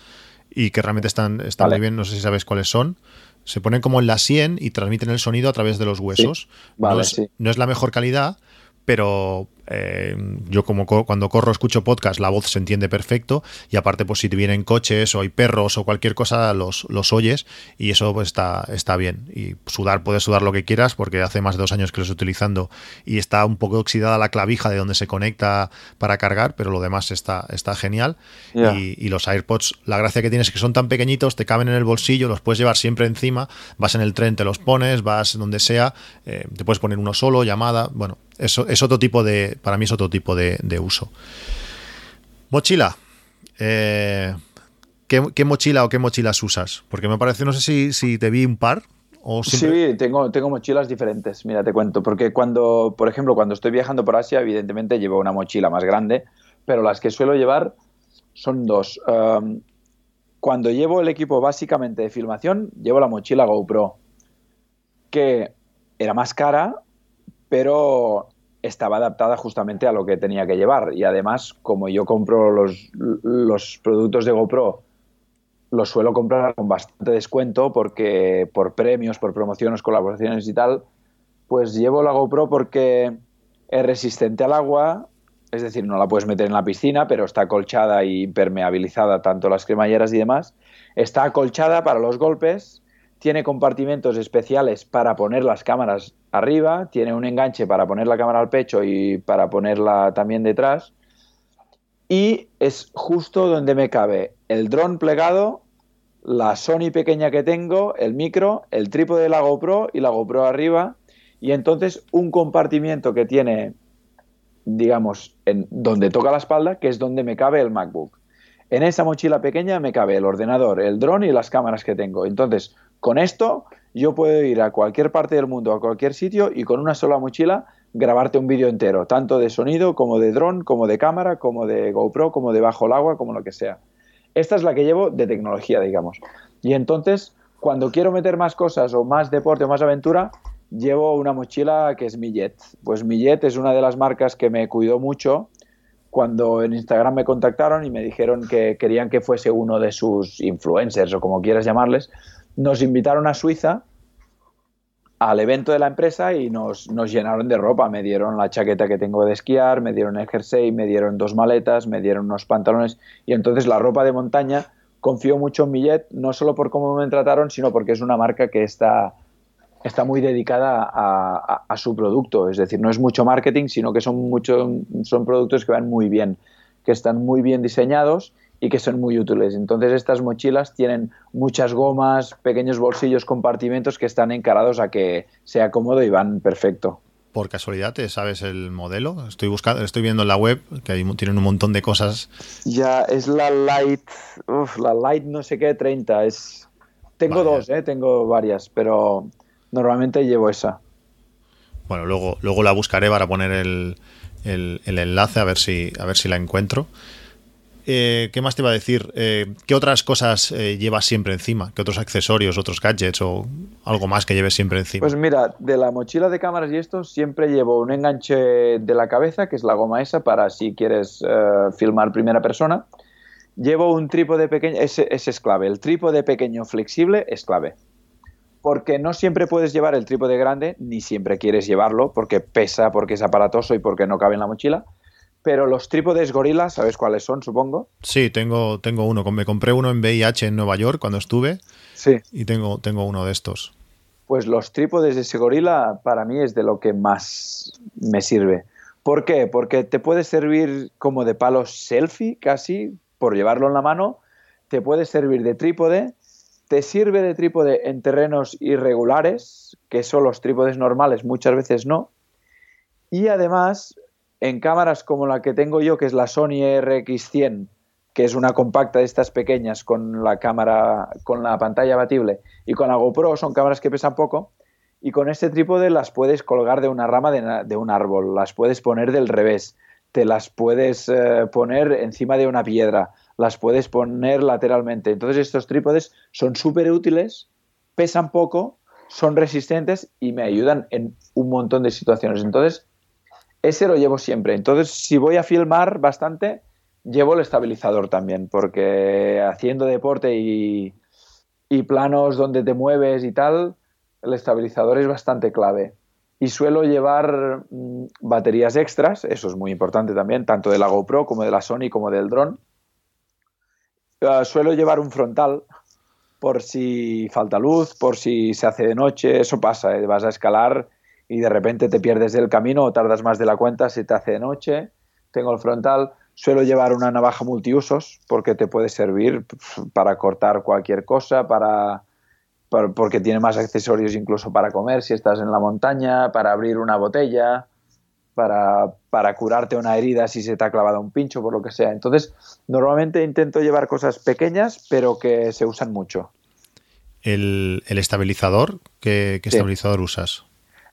y que realmente están, están muy bien, no sé si sabes cuáles son. Se ponen como en la sien y transmiten el sonido a través de los huesos. Vale, no es la mejor calidad, pero eh, yo como cuando corro escucho podcast, la voz se entiende perfecto y aparte pues si te vienen coches o hay perros o cualquier cosa los, los oyes y eso pues está, está bien. Y sudar, puedes sudar lo que quieras porque hace más de dos años que lo estoy utilizando y está un poco oxidada la clavija de donde se conecta para cargar, pero lo demás está, está genial. Y, los AirPods, la gracia que tienes es que son tan pequeñitos, te caben en el bolsillo, los puedes llevar siempre encima, vas en el tren, te los pones, vas donde sea, eh, te puedes poner uno solo, llamada, bueno, eso es otro tipo de, para mí es otro tipo de, uso. Mochila. Eh, ¿qué, mochila o qué mochilas usas? Porque me parece, no sé si, si te vi un par. O Sí, tengo, tengo mochilas diferentes, mira, te cuento. Porque cuando, por ejemplo, cuando estoy viajando por Asia, evidentemente llevo una mochila más grande, pero las que suelo llevar son dos. Um, cuando llevo el equipo básicamente de filmación, llevo la mochila GoPro, que era más cara, pero estaba adaptada justamente a lo que tenía que llevar. Y además, como yo compro los, los productos de GoPro, los suelo comprar con bastante descuento porque por premios, por promociones, colaboraciones y tal, pues llevo la GoPro porque es resistente al agua, es decir, no la puedes meter en la piscina, pero está acolchada y impermeabilizada tanto las cremalleras y demás. Está acolchada para los golpes tiene compartimentos especiales para poner las cámaras arriba, tiene un enganche para poner la cámara al pecho y para ponerla también detrás. Y es justo donde me cabe el dron plegado, la Sony pequeña que tengo, el micro, el trípode de la GoPro y la GoPro arriba. Y entonces un compartimiento que tiene, digamos, en donde toca la espalda, que es donde me cabe el MacBook. En esa mochila pequeña me cabe el ordenador, el dron y las cámaras que tengo. Entonces, con esto yo puedo ir a cualquier parte del mundo, a cualquier sitio y con una sola mochila grabarte un vídeo entero, tanto de sonido como de dron, como de cámara, como de GoPro, como de bajo el agua, como lo que sea. Esta es la que llevo de tecnología, digamos. Y entonces, cuando quiero meter más cosas o más deporte o más aventura, llevo una mochila que es Millet. Pues Millet es una de las marcas que me cuidó mucho cuando en Instagram me contactaron y me dijeron que querían que fuese uno de sus influencers o como quieras llamarles, nos invitaron a Suiza al evento de la empresa y nos, llenaron de ropa. Me dieron la chaqueta que tengo de esquiar, me dieron el jersey, me dieron dos maletas, me dieron unos pantalones y entonces la ropa de montaña confío mucho en Millet, no solo por cómo me trataron, sino porque es una marca que está, está muy dedicada a, su producto. Es decir, no es mucho marketing, sino que son, mucho, son productos que van muy bien, que están muy bien diseñados y que son muy útiles. Entonces estas mochilas tienen muchas gomas, pequeños bolsillos, compartimentos que están encarados a que sea cómodo y van perfecto. Por casualidad, ¿te sabes el modelo? Estoy buscando, estoy viendo en la web que hay, tienen un montón de cosas. Ya, es la Light, la Light no sé qué 30. Es, tengo dos, ¿eh? tengo varias, pero normalmente llevo esa. Bueno, luego, luego la buscaré para poner el, el, el enlace a ver si, a ver si la encuentro. Eh, ¿qué más te iba a decir? Eh, ¿Qué otras cosas eh, llevas siempre encima? ¿Qué otros accesorios, otros gadgets o algo más que lleves siempre encima? Pues mira, de la mochila de cámaras y esto siempre llevo un enganche de la cabeza, que es la goma esa, para si quieres filmar primera persona. Llevo un trípode pequeño, ese, ese es clave. El trípode pequeño flexible es clave porque no siempre puedes llevar el trípode grande, ni siempre quieres llevarlo, porque pesa, porque es aparatoso y porque no cabe en la mochila pero los trípodes gorila, ¿sabes cuáles son, supongo? Sí, tengo, tengo uno. Me compré uno en VIH en Nueva York cuando estuve. Sí. Y tengo, tengo uno de estos. Pues los trípodes de ese gorila para mí es de lo que más me sirve. ¿Por qué? Porque te puede servir como de palo selfie, casi, por llevarlo en la mano. Te puede servir de trípode. Te sirve de trípode en terrenos irregulares, que son los trípodes normales, muchas veces no. Y además en cámaras como la que tengo yo, que es la Sony RX100, que es una compacta de estas pequeñas con la cámara, con la pantalla abatible, y con la GoPro, son cámaras que pesan poco, y con este trípode las puedes colgar de una rama de, un árbol, las puedes poner del revés, te las puedes eh, poner encima de una piedra, las puedes poner lateralmente. Entonces estos trípodes son súper útiles, pesan poco, son resistentes y me ayudan en un montón de situaciones. Entonces, ese lo llevo siempre. Entonces, si voy a filmar bastante, llevo el estabilizador también, porque haciendo deporte y, y planos donde te mueves y tal, el estabilizador es bastante clave. Y suelo llevar mm, baterías extras, eso es muy importante también, tanto de la GoPro como de la Sony como del dron. Uh, suelo llevar un frontal por si falta luz, por si se hace de noche, eso pasa, ¿eh? vas a escalar y de repente te pierdes del camino o tardas más de la cuenta, se te hace de noche. Tengo el frontal, suelo llevar una navaja multiusos porque te puede servir para cortar cualquier cosa, para, porque tiene más accesorios incluso para comer si estás en la montaña, para abrir una botella, para, para, curarte una herida si se te ha clavado un pincho, por lo que sea. Entonces, normalmente intento llevar cosas pequeñas, pero que se usan mucho. ¿El, estabilizador? ¿Qué, estabilizador usas?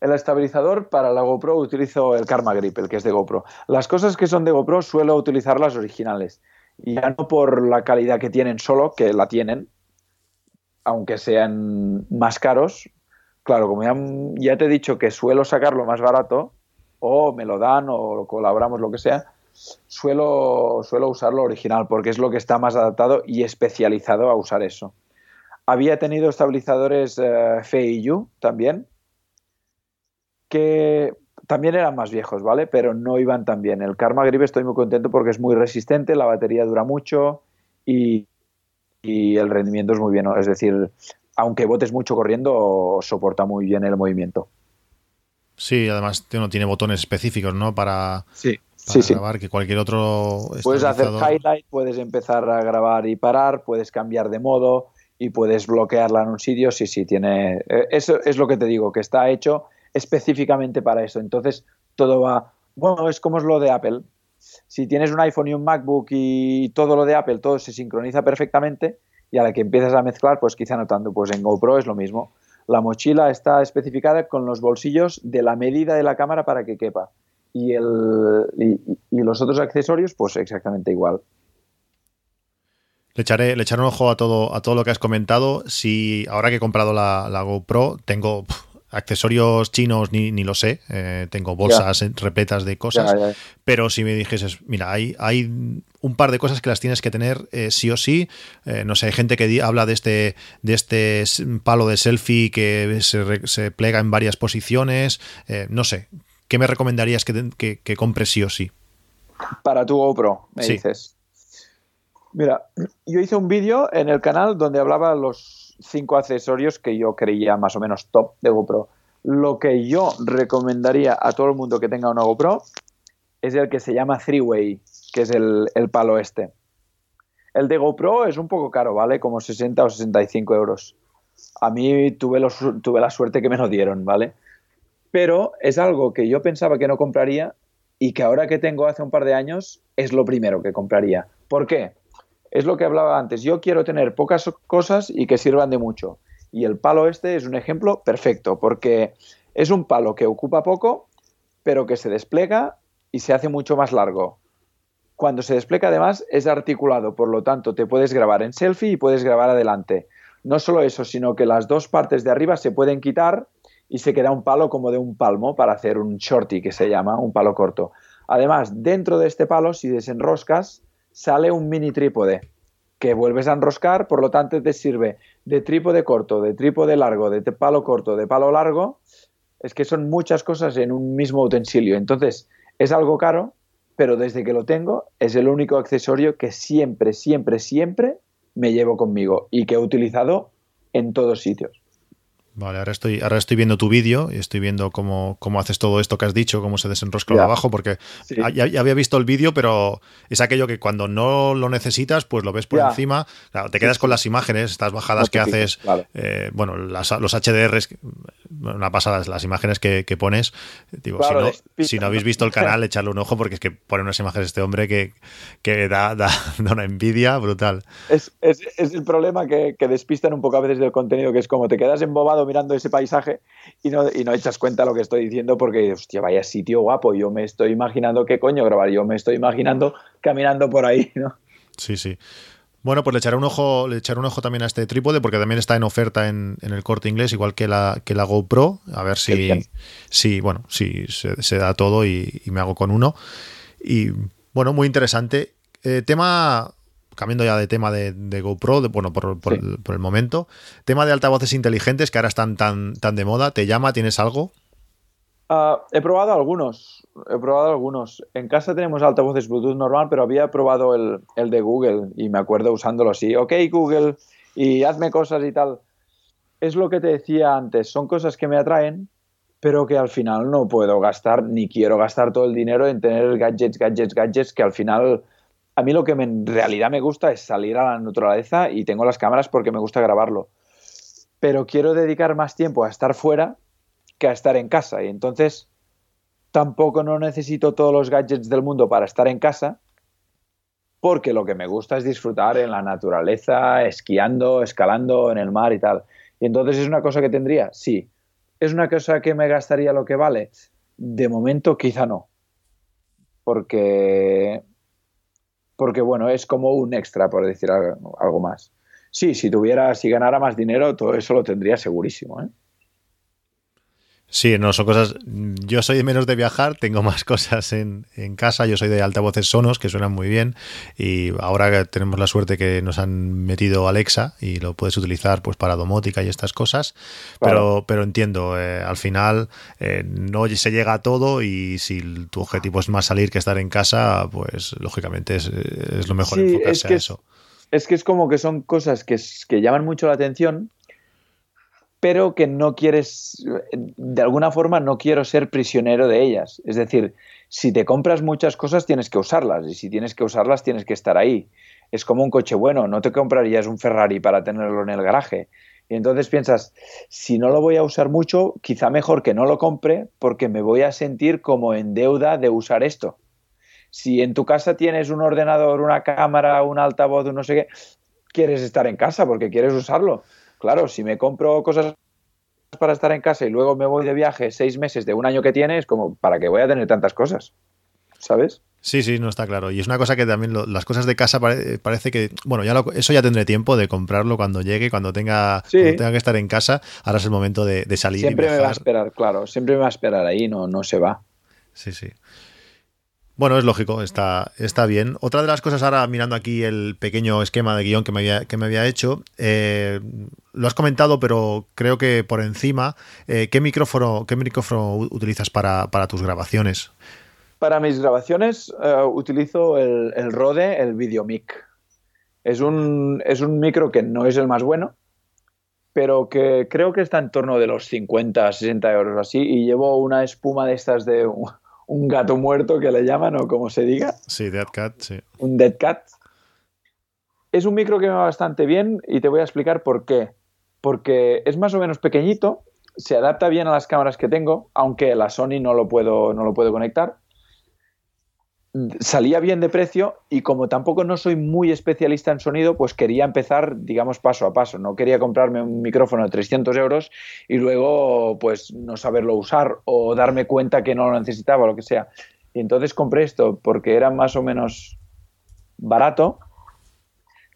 El estabilizador para la GoPro utilizo el Karma Grip, el que es de GoPro. Las cosas que son de GoPro suelo utilizar las originales. Ya no por la calidad que tienen solo, que la tienen, aunque sean más caros. Claro, como ya, te he dicho que suelo sacarlo más barato, o me lo dan o colaboramos, lo que sea, suelo, suelo usarlo original porque es lo que está más adaptado y especializado a usar eso. Había tenido estabilizadores eh, también, que también eran más viejos, ¿vale? Pero no iban tan bien. El Karma Grip estoy muy contento porque es muy resistente, la batería dura mucho y, y el rendimiento es muy bien. Es decir, aunque botes mucho corriendo, soporta muy bien el movimiento. Sí, además no tiene botones específicos, ¿no? Para, sí, grabar, que cualquier otro. Puedes hacer highlight, puedes empezar a grabar y parar, puedes cambiar de modo y puedes bloquearla en un sitio. Sí, sí, tiene. Eh, eso es lo que te digo, que está hecho específicamente para eso. Entonces, todo va. Bueno, es como es lo de Apple. Si tienes un iPhone y un MacBook y todo lo de Apple, todo se sincroniza perfectamente y a la que empiezas a mezclar, pues quizá notando, pues en GoPro es lo mismo. La mochila está especificada con los bolsillos de la medida de la cámara para que quepa. Y, el, y, los otros accesorios, pues exactamente igual. Le echaré, le echaré un ojo a todo, a todo lo que has comentado. Si ahora que he comprado la, GoPro, tengo accesorios chinos ni, ni lo sé, eh, tengo bolsas repletas de cosas, pero si me dijeses, mira, hay, hay un par de cosas que las tienes que tener eh, sí o sí, eh, no sé, hay gente que habla de este, de este palo de selfie que se, se plega en varias posiciones, no sé, ¿qué me recomendarías que, que, compre sí o sí? Para tu GoPro, me dices. Mira, yo hice un vídeo en el canal donde hablaba los cinco accesorios que yo creía más o menos top de GoPro. Lo que yo recomendaría a todo el mundo que tenga una GoPro es el que se llama Three Way, que es el, palo este. El de GoPro es un poco caro, ¿vale? Como 60 o 65 euros. A mí tuve, los, tuve la suerte que me lo dieron, ¿vale? Pero es algo que yo pensaba que no compraría y que ahora que tengo hace un par de años es lo primero que compraría. ¿Por qué? Es lo que hablaba antes. Yo quiero tener pocas cosas y que sirvan de mucho. Y el palo este es un ejemplo perfecto, porque es un palo que ocupa poco, pero que se despliega y se hace mucho más largo. Cuando se despliega además es articulado, por lo tanto te puedes grabar en selfie y puedes grabar adelante. No solo eso, sino que las dos partes de arriba se pueden quitar y se queda un palo como de un palmo para hacer un shorty que se llama, un palo corto. Además, dentro de este palo, si desenroscas, sale un mini trípode que vuelves a enroscar, por lo tanto te sirve de trípode corto, de trípode largo, de palo corto, de palo largo. Es que son muchas cosas en un mismo utensilio. Entonces, es algo caro, pero desde que lo tengo es el único accesorio que siempre, siempre, siempre me llevo conmigo y que he utilizado en todos sitios. Vale, ahora estoy, ahora estoy viendo tu vídeo y estoy viendo cómo, cómo, haces todo esto que has dicho, cómo se desenrosca lo de abajo, porque ya, había visto el vídeo, pero es aquello que cuando no lo necesitas, pues lo ves por encima. Claro, te quedas con las imágenes, estas bajadas que haces, eh, bueno, las, los HDRs, una pasada, las imágenes que, pones. Digo, si, no, habéis visto el [laughs] canal, echarle un ojo, porque es que pone unas imágenes este hombre que, que da, [laughs] da, una envidia brutal. Es, es, es el problema que, que despistan un poco a veces del contenido, que es como te quedas embobado mirando ese paisaje y no, y no echas cuenta lo que estoy diciendo porque, hostia, vaya sitio guapo, yo me estoy imaginando qué coño grabar, yo me estoy imaginando caminando por ahí, ¿no? Sí, sí. Bueno, pues le echaré un ojo, le echaré un ojo también a este trípode, porque también está en oferta en, el corte inglés, igual que la, que la GoPro. A ver si, si bueno, si se, da todo y, me hago con uno. Y bueno, muy interesante. Eh, tema, cambiando ya de tema de, GoPro, bueno, por, el, momento, tema de altavoces inteligentes que ahora están tan, tan de moda, ¿te llama? ¿Tienes algo? Ah, he probado algunos, he probado algunos. En casa tenemos altavoces Bluetooth normal, pero había probado el, el de Google y me acuerdo usándolo así. Ok, Google, y hazme cosas y tal. Es lo que te decía antes, son cosas que me atraen, pero que al final no puedo gastar ni quiero gastar todo el dinero en tener gadgets, gadgets, gadgets, que al final a mí lo que en realidad me gusta es salir a la naturaleza y tengo las cámaras porque me gusta grabarlo. Pero quiero dedicar más tiempo a estar fuera que a estar en casa. Y entonces tampoco no necesito todos los gadgets del mundo para estar en casa, porque lo que me gusta es disfrutar en la naturaleza, esquiando, escalando en el mar y tal. Y entonces es una cosa que tendría, sí. ¿Es una cosa que me gastaría lo que vale? De momento quizá no. Porque porque bueno, es como un extra, por decir algo, más. Sí, si tuviera, si ganara más dinero, todo eso lo tendría segurísimo. ¿eh? Sí, no, son cosas. Yo soy menos de viajar, [laughs] tengo más cosas en, casa. Yo soy de altavoces sonos que suenan muy bien. Y ahora tenemos la suerte que nos han metido Alexa y lo puedes utilizar pues para domótica y estas cosas. Pero, pero entiendo, eh, al final eh, no se llega a todo y si tu objetivo es más salir que estar en casa, pues lógicamente es, lo mejor enfocarse a eso. Es que es como que son cosas que, que llaman mucho la atención pero que no quieres, de alguna forma no quiero ser prisionero de ellas. Es decir, si te compras muchas cosas tienes que usarlas y si tienes que usarlas tienes que estar ahí. Es como un coche bueno, no te comprarías un Ferrari para tenerlo en el garaje. Y entonces piensas, si no lo voy a usar mucho, quizá mejor que no lo compre porque me voy a sentir como en deuda de usar esto. Si en tu casa tienes un ordenador, una cámara, un altavoz, un no sé qué, quieres estar en casa porque quieres usarlo Claro, si me compro cosas para estar en casa y luego me voy de viaje seis meses de un año que tiene, es como, ¿para qué voy a tener tantas cosas? ¿Sabes? Sí, sí, no está claro. Y es una cosa que también las cosas de casa parece que, bueno, ya eso ya tendré tiempo de comprarlo cuando llegue, cuando tenga, tenga que estar en casa. Ahora es el momento de, salir. Siempre me va a esperar, claro, siempre me va a esperar ahí, no, no se va. Sí, sí. Bueno, es lógico, está, está bien. Otra de las cosas ahora, mirando aquí el pequeño esquema de guion que me había, que me había hecho, eh, lo has comentado, pero creo que por encima, eh, ¿qué, micrófono, ¿qué micrófono utilizas para, tus grabaciones? Para mis grabaciones eh, utilizo el, el, Rode, el Videomic. Es un, es un micro que no es el más bueno, pero que creo que está en torno de los 50, 60 euros así, y llevo una espuma de estas de un gato muerto que le llaman o como se diga. Sí, Dead Cat, sí. Un Dead Cat. Es un micro que me va bastante bien y te voy a explicar por qué. Porque es más o menos pequeñito, se adapta bien a las cámaras que tengo, aunque la Sony no lo puedo, no lo puedo conectar salía bien de precio y como tampoco no soy muy especialista en sonido, pues quería empezar, digamos, paso a paso. No quería comprarme un micrófono de 300 euros y luego, pues, no saberlo usar o darme cuenta que no lo necesitaba lo que sea. Y entonces compré esto porque era más o menos barato,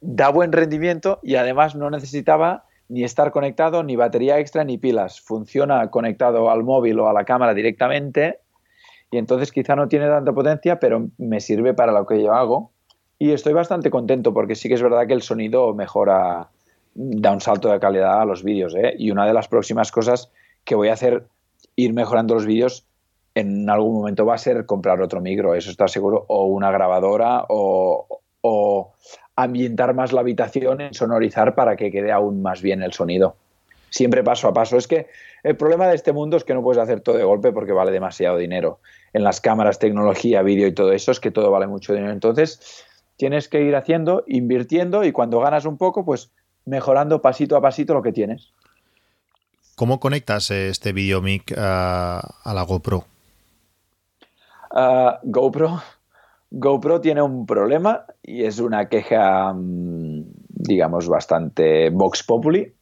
da buen rendimiento y además no necesitaba ni estar conectado, ni batería extra, ni pilas. Funciona conectado al móvil o a la cámara directamente y entonces quizá no tiene tanta potencia, pero me sirve para lo que yo hago. Y estoy bastante contento porque sí que es verdad que el sonido mejora, da un salto de calidad a los vídeos. ¿eh? Y una de las próximas cosas que voy a hacer, ir mejorando los vídeos, en algún momento va a ser comprar otro micro, eso está seguro, o una grabadora, o, o ambientar más la habitación en sonorizar para que quede aún más bien el sonido. Siempre paso a paso. Es que el problema de este mundo es que no puedes hacer todo de golpe porque vale demasiado dinero en las cámaras, tecnología, vídeo y todo eso, es que todo vale mucho dinero. Entonces, tienes que ir haciendo, invirtiendo y cuando ganas un poco, pues mejorando pasito a pasito lo que tienes. ¿Cómo conectas este video mic a, la GoPro? GoPro, GoPro tiene un problema y es una queja, mm, digamos, bastante Vox Populi,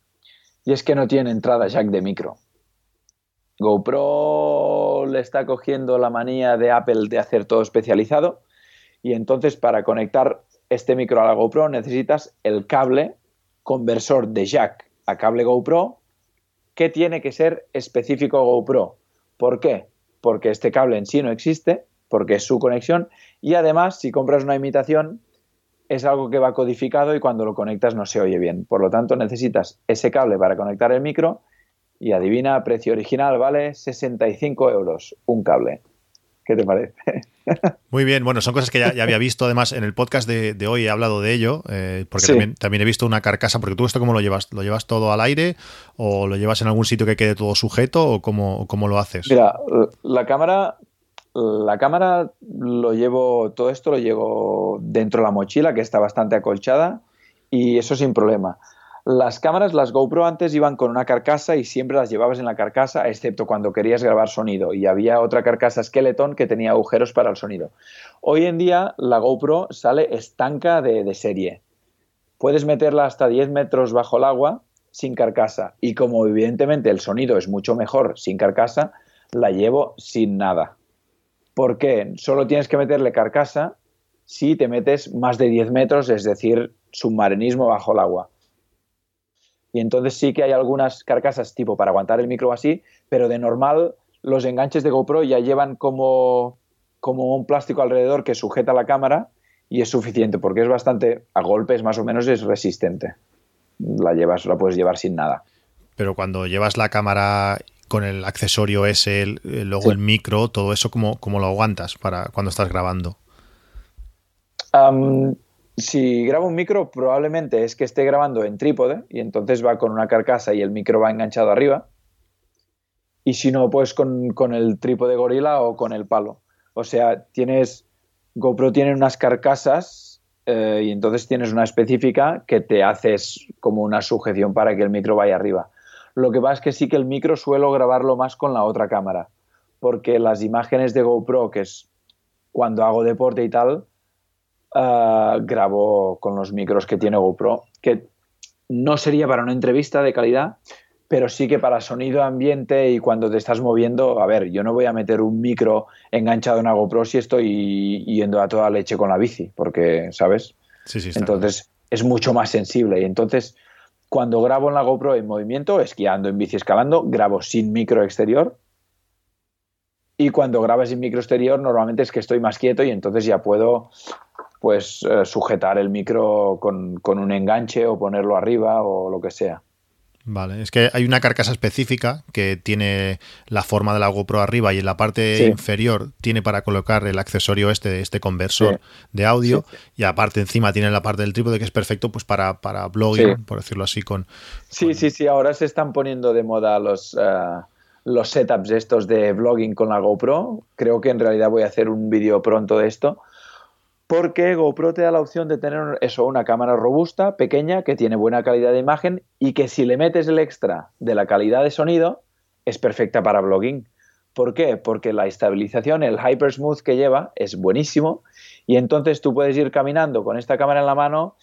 y es que no tiene entrada jack de micro. GoPro le está cogiendo la manía de Apple de hacer todo especializado y entonces para conectar este micro a la GoPro necesitas el cable conversor de jack a cable GoPro que tiene que ser específico GoPro. ¿Por qué? Porque este cable en sí no existe, porque es su conexión y además si compras una imitación es algo que va codificado y cuando lo conectas no se oye bien. Por lo tanto, necesitas ese cable para conectar el micro y adivina, precio original vale 65 euros un cable. ¿Qué te parece? [laughs] Muy bien, bueno, son cosas que ya, había visto. Además, en el podcast de, hoy he hablado de ello, eh, porque también, he visto una carcasa. Porque tú, ¿esto cómo lo llevas? ¿Lo llevas todo al aire o lo llevas en algún sitio que quede todo sujeto o cómo, cómo lo haces? Mira, la cámara, la cámara lo llevo, todo esto lo llevo dentro de la mochila, que está bastante acolchada, y eso sin problema. Las cámaras, las GoPro antes iban con una carcasa y siempre las llevabas en la carcasa, excepto cuando querías grabar sonido. Y había otra carcasa Skeleton que tenía agujeros para el sonido. Hoy en día la GoPro sale estanca de, serie. Puedes meterla hasta 10 metros bajo el agua sin carcasa. Y como evidentemente el sonido es mucho mejor sin carcasa, la llevo sin nada. ¿Por qué? Solo tienes que meterle carcasa si te metes más de 10 metros, es decir, submarinismo bajo el agua y entonces sí que hay algunas carcasas tipo para aguantar el micro así, pero de normal los enganches de GoPro ya llevan como, como un plástico alrededor que sujeta la cámara y es suficiente porque es bastante, a golpes más o menos es resistente. La llevas, la puedes llevar sin nada. Pero cuando llevas la cámara con el accesorio ese, luego el micro, todo eso, ¿cómo, ¿cómo, lo aguantas para cuando estás grabando? Si grabo un micro, probablemente es que esté grabando en trípode y entonces va con una carcasa y el micro va enganchado arriba. Y si no, pues con, el trípode gorila o con el palo. O sea, tienes. GoPro tiene unas carcasas eh, y entonces tienes una específica que te haces como una sujeción para que el micro vaya arriba. Lo que pasa es que sí que el micro suelo grabarlo más con la otra cámara, porque las imágenes de GoPro, que es cuando hago deporte y tal, uh, grabo con los micros que tiene GoPro, que no sería para una entrevista de calidad, pero sí que para sonido ambiente y cuando te estás moviendo, a ver, yo no voy a meter un micro enganchado en una GoPro si estoy yendo a toda leche con la bici, porque, ¿sabes? Sí, sí, entonces es mucho más sensible y entonces cuando grabo en la GoPro en movimiento, esquiando, en bici, escalando, grabo sin micro exterior. Y cuando grabas sin micro exterior, normalmente es que estoy más quieto y entonces ya puedo pues eh, sujetar el micro con, un enganche o ponerlo arriba o lo que sea. Vale, es que hay una carcasa específica que tiene la forma de la GoPro arriba y en la parte inferior tiene para colocar el accesorio este, este conversor de audio y aparte encima tiene la parte del trípode que es perfecto pues para, para blogging, por decirlo así. con Sí, sí, sí, ahora se están poniendo de moda los... Eh, los setups estos de vlogging con la GoPro. Creo que en realidad voy a hacer un vídeo pronto de esto porque GoPro te da la opción de tener eso, una cámara robusta, pequeña, que tiene buena calidad de imagen y que si le metes el extra de la calidad de sonido, es perfecta para blogging. ¿Por qué? Porque la estabilización, el Hyper Smooth que lleva, es buenísimo y entonces tú puedes ir caminando con esta cámara en la mano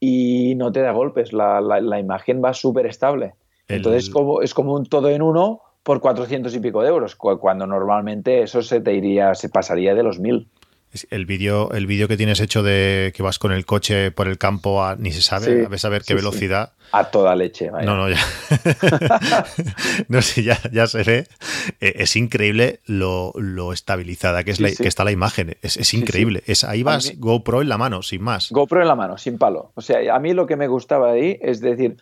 y no te da golpes, la, imagen va súper estable. Entonces como, es como un todo en uno por 400 y pico de euros, cuando normalmente eso se te iría, se pasaría de los mil. El vídeo el vídeo que tienes hecho de que vas con el coche por el campo ni se sabe, a ver, saber qué velocidad. A toda leche, No, no, ya. [laughs] no sé, ya, ya se ve. Eh, es increíble lo, estabilizada que, es que está la imagen. Es, increíble. Es, ahí vas GoPro en la mano, sin más. GoPro en la mano, sin palo. O sea, a mí lo que me gustaba ahí es decir,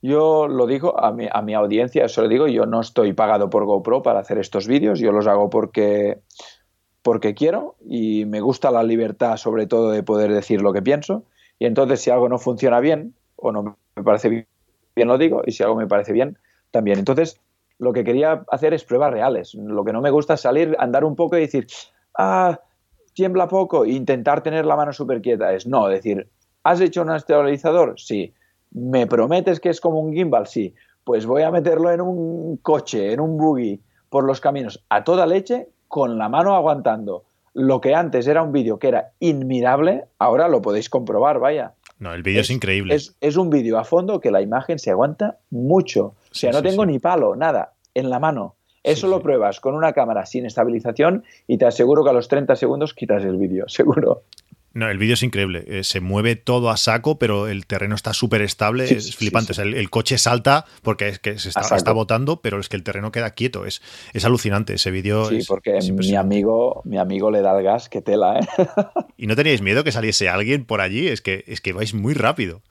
yo lo digo a mi, a mi audiencia, eso lo digo, yo no estoy pagado por GoPro para hacer estos vídeos, yo los hago porque porque quiero y me gusta la libertad sobre todo de poder decir lo que pienso y entonces si algo no funciona bien o no me parece bien, lo digo y si algo me parece bien también. Entonces lo que quería hacer es pruebas reales. Lo que no me gusta es salir, andar un poco y decir, ah, tiembla poco e intentar tener la mano súper quieta. Es no, decir, ¿has hecho un estabilizador? Sí. ¿Me prometes que es como un gimbal? Sí. Pues voy a meterlo en un coche, en un buggy, por los caminos, a toda leche con la mano aguantando. Lo que antes era un vídeo que era inmirable, ahora lo podéis comprobar, vaya. No, el vídeo es, increíble. Es, un vídeo a fondo que la imagen se aguanta mucho. O sea, no tengo ni palo, nada, en la mano. Eso lo pruebas con una cámara sin estabilización y te aseguro que a los 30 segundos quitas el vídeo, [laughs] seguro. No, el vídeo es increíble. Eh, se mueve todo a saco, pero el terreno está súper estable. es flipante. el, coche salta porque es que se está, botando, pero es que el terreno queda quieto. Es, es alucinante ese vídeo. Sí, porque mi amigo, mi amigo le da el gas, que tela, ¿eh? [laughs] ¿Y no teníais miedo que saliese alguien por allí? Es que, es que vais muy rápido.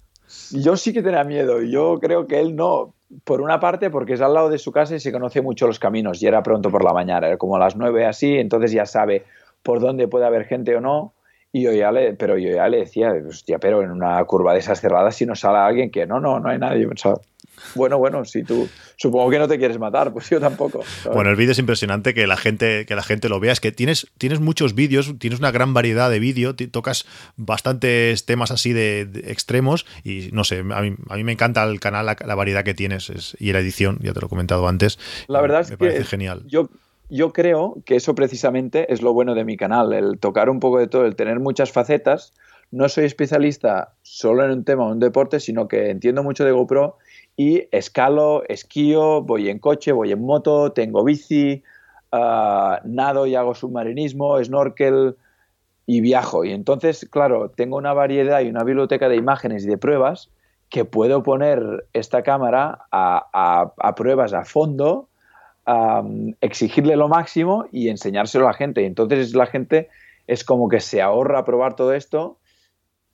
Yo sí que tenía miedo. Yo creo que él no. Por una parte, porque es al lado de su casa y se conoce mucho los caminos. Y era pronto por la mañana, era como a las nueve así, entonces ya sabe por dónde puede haber gente o no y yo ya le, pero yo ya le decía, hostia, pero en una curva de esas cerradas si no sale alguien que no, no, no hay nadie. Yo pensaba, bueno, bueno, si tú supongo que no te quieres matar, pues yo tampoco. Bueno, el vídeo es impresionante que la gente que la gente lo vea. Es que tienes, tienes muchos vídeos, tienes una gran variedad de vídeo, tocas bastantes temas así de, extremos y no sé, a mí, a mí, me encanta el canal, la, variedad que tienes y la edición, ya te lo he comentado antes. La verdad es me parece genial. Yo yo creo que eso precisamente es lo bueno de mi canal, el tocar un poco de todo, el tener muchas facetas. No soy especialista solo en un tema o un deporte, sino que entiendo mucho de GoPro y escalo, esquío, voy en coche, voy en moto, tengo bici, ah, nado y hago submarinismo, snorkel y viajo. Y entonces, claro, tengo una variedad y una biblioteca de imágenes y de pruebas que puedo poner esta cámara a pruebas a fondo exigirle lo máximo y enseñárselo a la gente. Y entonces la gente es como que se ahorra probar todo esto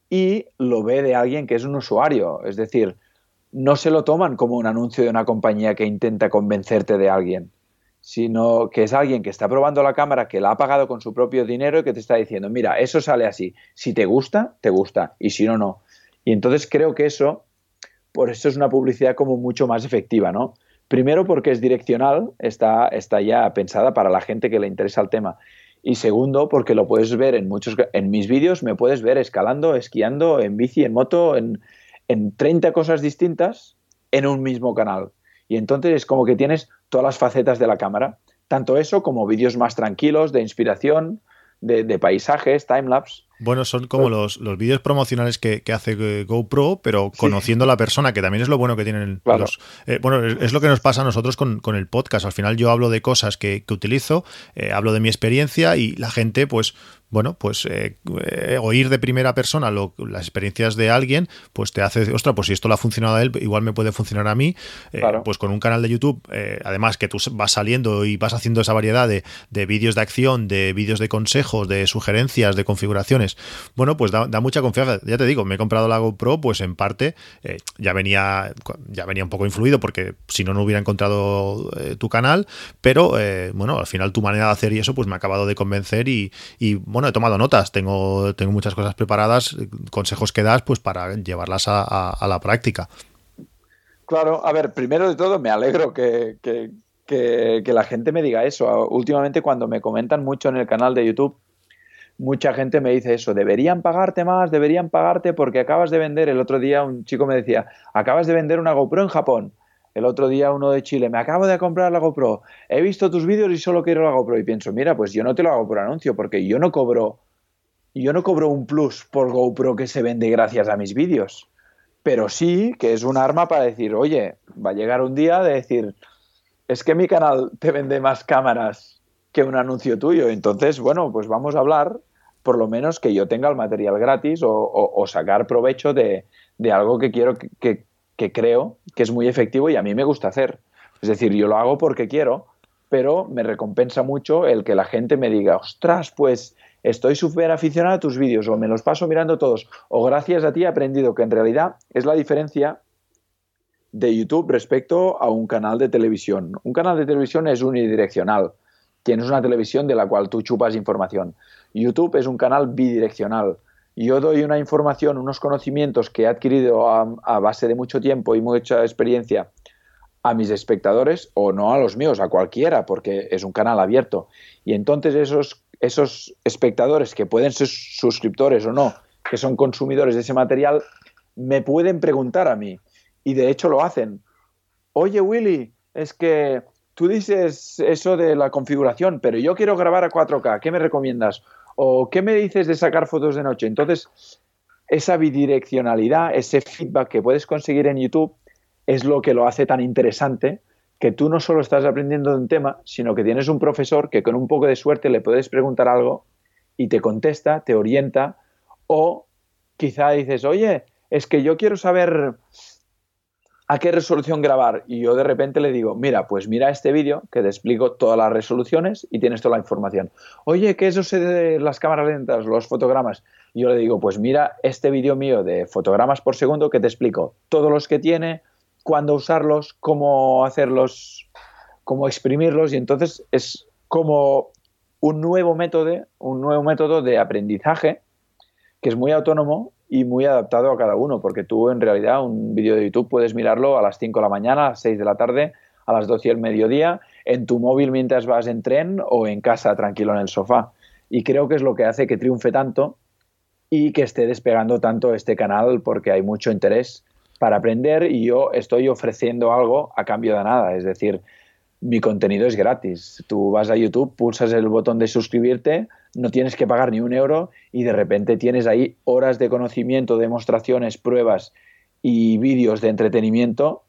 y lo ve de alguien que es un usuario. Es decir, no se lo toman como un anuncio de una compañía que intenta convencerte de alguien, sino que es alguien que está probando la cámara, que la ha pagado con su propio dinero y que te está diciendo, mira, eso sale así. Si te gusta, te gusta. Y si no, no. Y entonces creo que eso, por eso es una publicidad como mucho más efectiva, ¿no? Primero porque es direccional, está, está ya pensada para la gente que le interesa el tema. Y segundo, porque lo puedes ver en muchos en mis vídeos, me puedes ver escalando, esquiando, en bici, en moto, en, en 30 cosas distintas en un mismo canal. Y entonces es como que tienes todas las facetas de la cámara. Tanto eso como vídeos más tranquilos, de inspiración, de, de paisajes, timelapse. Bueno, son como los, los vídeos promocionales que, hace GoPro, pero conociendo a la persona, que también es lo bueno que tienen los... Eh, bueno, es, lo que nos pasa a nosotros con, el podcast. Al final yo hablo de cosas que, utilizo, eh, hablo de mi experiencia y la gente pues bueno, pues eh, eh, oír de primera persona las experiencias de alguien, pues te hace, ostras, pues si esto le ha funcionado a él, igual me puede funcionar a mí. Eh, pues con un canal de YouTube, además que tú vas saliendo y vas haciendo esa variedad de, vídeos de acción, de vídeos de consejos, de sugerencias, de configuraciones, bueno, pues da, mucha confianza. Ya te digo, me he comprado la GoPro, pues en parte ya venía ya venía un poco influido porque si no, no hubiera encontrado tu canal, pero bueno, al final tu manera de hacer y eso, pues me ha acabado de convencer y, y bueno, he tomado notas, tengo, tengo muchas cosas preparadas, consejos que das pues para llevarlas a, la práctica. Claro, a ver, primero de todo me alegro que, la gente me diga eso. Últimamente cuando me comentan mucho en el canal de YouTube, mucha gente me dice eso, deberían pagarte más, deberían pagarte porque acabas de vender, el otro día un chico me decía, acabas de vender una GoPro en Japón. El otro día uno de Chile, me acabo de comprar la GoPro, he visto tus vídeos y solo quiero la GoPro. Y pienso, mira, pues yo no te lo hago por anuncio, porque yo no cobro, yo no cobro un plus por GoPro que se vende gracias a mis vídeos. Pero sí que es un arma para decir, oye, va a llegar un día de decir, es que mi canal te vende más cámaras que un anuncio tuyo. Entonces, bueno, pues vamos a hablar, por lo menos que yo tenga el material gratis o, sacar provecho de, algo que quiero que, que creo que es muy efectivo y a mí me gusta hacer. Es decir, yo lo hago porque quiero, pero me recompensa mucho el que la gente me diga, ostras, pues estoy súper aficionado a tus vídeos o me los paso mirando todos o gracias a ti he aprendido que en realidad es la diferencia de YouTube respecto a un canal de televisión. Un canal de televisión es unidireccional. Tienes una televisión de la cual tú chupas información. YouTube es un canal bidireccional yo doy una información, unos conocimientos que he adquirido a, base de mucho tiempo y mucha experiencia a mis espectadores o no a los míos, a cualquiera, porque es un canal abierto. Y entonces esos, esos espectadores que pueden ser suscriptores o no, que son consumidores de ese material, me pueden preguntar a mí. Y de hecho lo hacen. Oye Willy, es que tú dices eso de la configuración, pero yo quiero grabar a 4K, ¿qué me recomiendas? ¿O qué me dices de sacar fotos de noche? Entonces, esa bidireccionalidad, ese feedback que puedes conseguir en YouTube es lo que lo hace tan interesante, que tú no solo estás aprendiendo un tema, sino que tienes un profesor que con un poco de suerte le puedes preguntar algo y te contesta, te orienta O quizá dices, oye, es que yo quiero saber a qué resolución grabar. Y yo de repente le digo, mira, pues mira este vídeo que te explico todas las resoluciones y tienes toda la información. Oye, ¿qué es eso de las cámaras lentas, los fotogramas? Y yo le digo, pues mira este vídeo mío de fotogramas por segundo que te explico todos los que tiene, cuándo usarlos, cómo hacerlos, cómo exprimirlos. Y entonces es como un nuevo método, un nuevo método de aprendizaje que es muy autónomo y muy adaptado a cada uno, porque tú en realidad un vídeo de YouTube puedes mirarlo a las 5 de la mañana, a las 6 de la tarde, a las 12 del mediodía, en tu móvil mientras vas en tren o en casa tranquilo en el sofá. Y creo que es lo que hace que triunfe tanto y que esté despegando tanto este canal porque hay mucho interés para aprender y yo estoy ofreciendo algo a cambio de nada. Es decir, mi contenido es gratis. Tú vas a YouTube, pulsas el botón de suscribirte, no tienes que pagar ni un euro y de repente tienes ahí horas de conocimiento, demostraciones, pruebas y vídeos de entretenimiento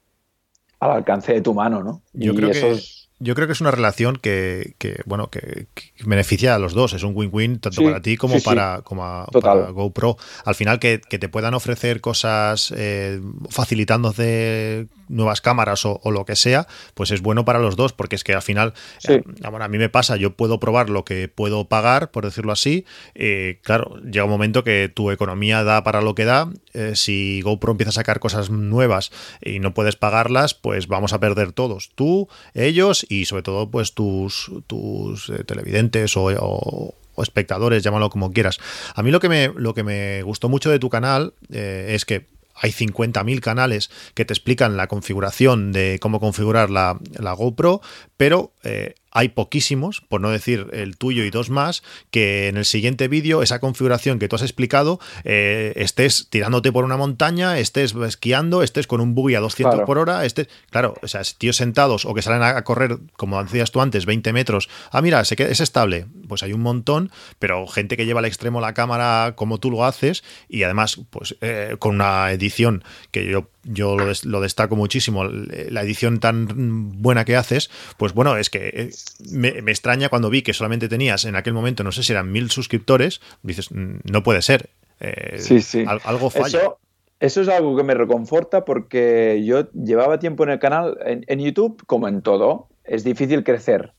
al alcance de tu mano, ¿no? Yo creo que yo creo que es una relación que, bueno, que, beneficia a los dos. Es un win-win tanto para ti como, para, como para GoPro. Al final, que, te puedan ofrecer cosas eh, facilitándote nuevas cámaras o, lo que sea, pues es bueno para los dos, porque es que al final, eh, a mí me pasa, yo puedo probar lo que puedo pagar, por decirlo así. Eh, claro, llega un momento que tu economía da para lo que da. Eh, si GoPro empieza a sacar cosas nuevas y no puedes pagarlas, pues vamos a perder todos. Tú, ellos y sobre todo, pues tus, tus televidentes o, espectadores, llámalo como quieras. A mí lo que me, lo que me gustó mucho de tu canal es que hay 50.000 canales que te explican la configuración de cómo configurar la, la GoPro, pero eh, hay poquísimos, por no decir el tuyo y dos más, que en el siguiente vídeo esa configuración que tú has explicado eh, estés tirándote por una montaña, estés esquiando, estés con un buggy a 200 por hora, estés, claro, o sea, tíos sentados o que salen a correr, como decías tú antes, 20 metros, ah, mira, es estable, pues hay un montón, pero gente que lleva al extremo la cámara como tú lo haces y además, pues eh, con una edición que yo yo lo, destaco muchísimo, la edición tan buena que haces, pues bueno, es que eh, me, extraña cuando vi que solamente tenías en aquel momento, no sé si eran mil suscriptores, dices, mm, no puede ser. Eh, sí, sí. algo falla. Eso, es algo que me reconforta porque yo llevaba tiempo en el canal, en, YouTube, como en todo, es difícil crecer.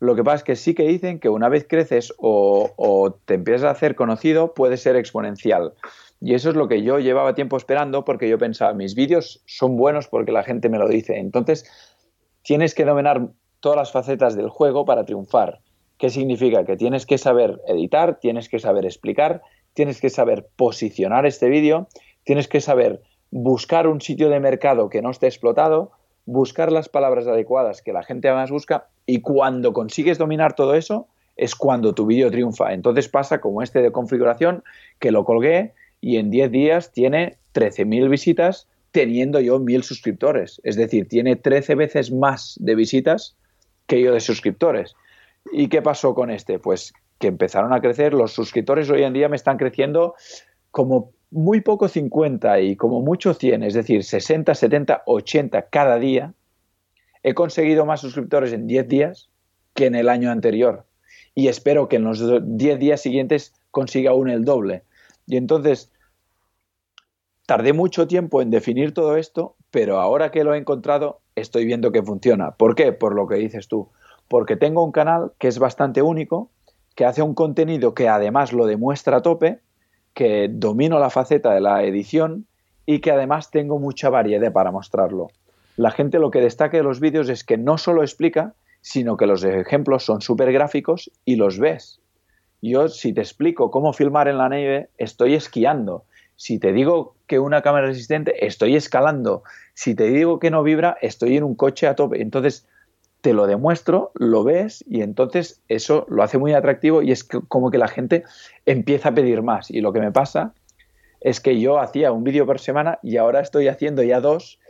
Lo que pasa es que sí que dicen que una vez creces o, o te empiezas a hacer conocido, puede ser exponencial. Y eso es lo que yo llevaba tiempo esperando porque yo pensaba, mis vídeos son buenos porque la gente me lo dice. Entonces, tienes que dominar todas las facetas del juego para triunfar. ¿Qué significa? Que tienes que saber editar, tienes que saber explicar, tienes que saber posicionar este vídeo, tienes que saber buscar un sitio de mercado que no esté explotado, buscar las palabras adecuadas que la gente más busca y cuando consigues dominar todo eso es cuando tu vídeo triunfa. Entonces pasa como este de configuración que lo colgué y en 10 días tiene 13.000 visitas teniendo yo 1.000 suscriptores. Es decir, tiene 13 veces más de visitas que yo de suscriptores. ¿Y qué pasó con este? Pues que empezaron a crecer, los suscriptores hoy en día me están creciendo como muy poco 50 y como mucho 100, es decir, 60, 70, 80 cada día. He conseguido más suscriptores en 10 días que en el año anterior y espero que en los 10 días siguientes consiga aún el doble. Y entonces, tardé mucho tiempo en definir todo esto, pero ahora que lo he encontrado, estoy viendo que funciona. ¿Por qué? Por lo que dices tú. Porque tengo un canal que es bastante único, que hace un contenido que además lo demuestra a tope, que domino la faceta de la edición y que además tengo mucha variedad para mostrarlo. La gente lo que destaca de los vídeos es que no solo explica, sino que los ejemplos son súper gráficos y los ves. Yo, si te explico cómo filmar en la nieve, estoy esquiando. Si te digo que una cámara resistente, estoy escalando. Si te digo que no vibra, estoy en un coche a tope. Entonces, te lo demuestro, lo ves y entonces eso lo hace muy atractivo y es como que la gente empieza a pedir más. Y lo que me pasa es que yo hacía un vídeo por semana y ahora estoy haciendo ya dos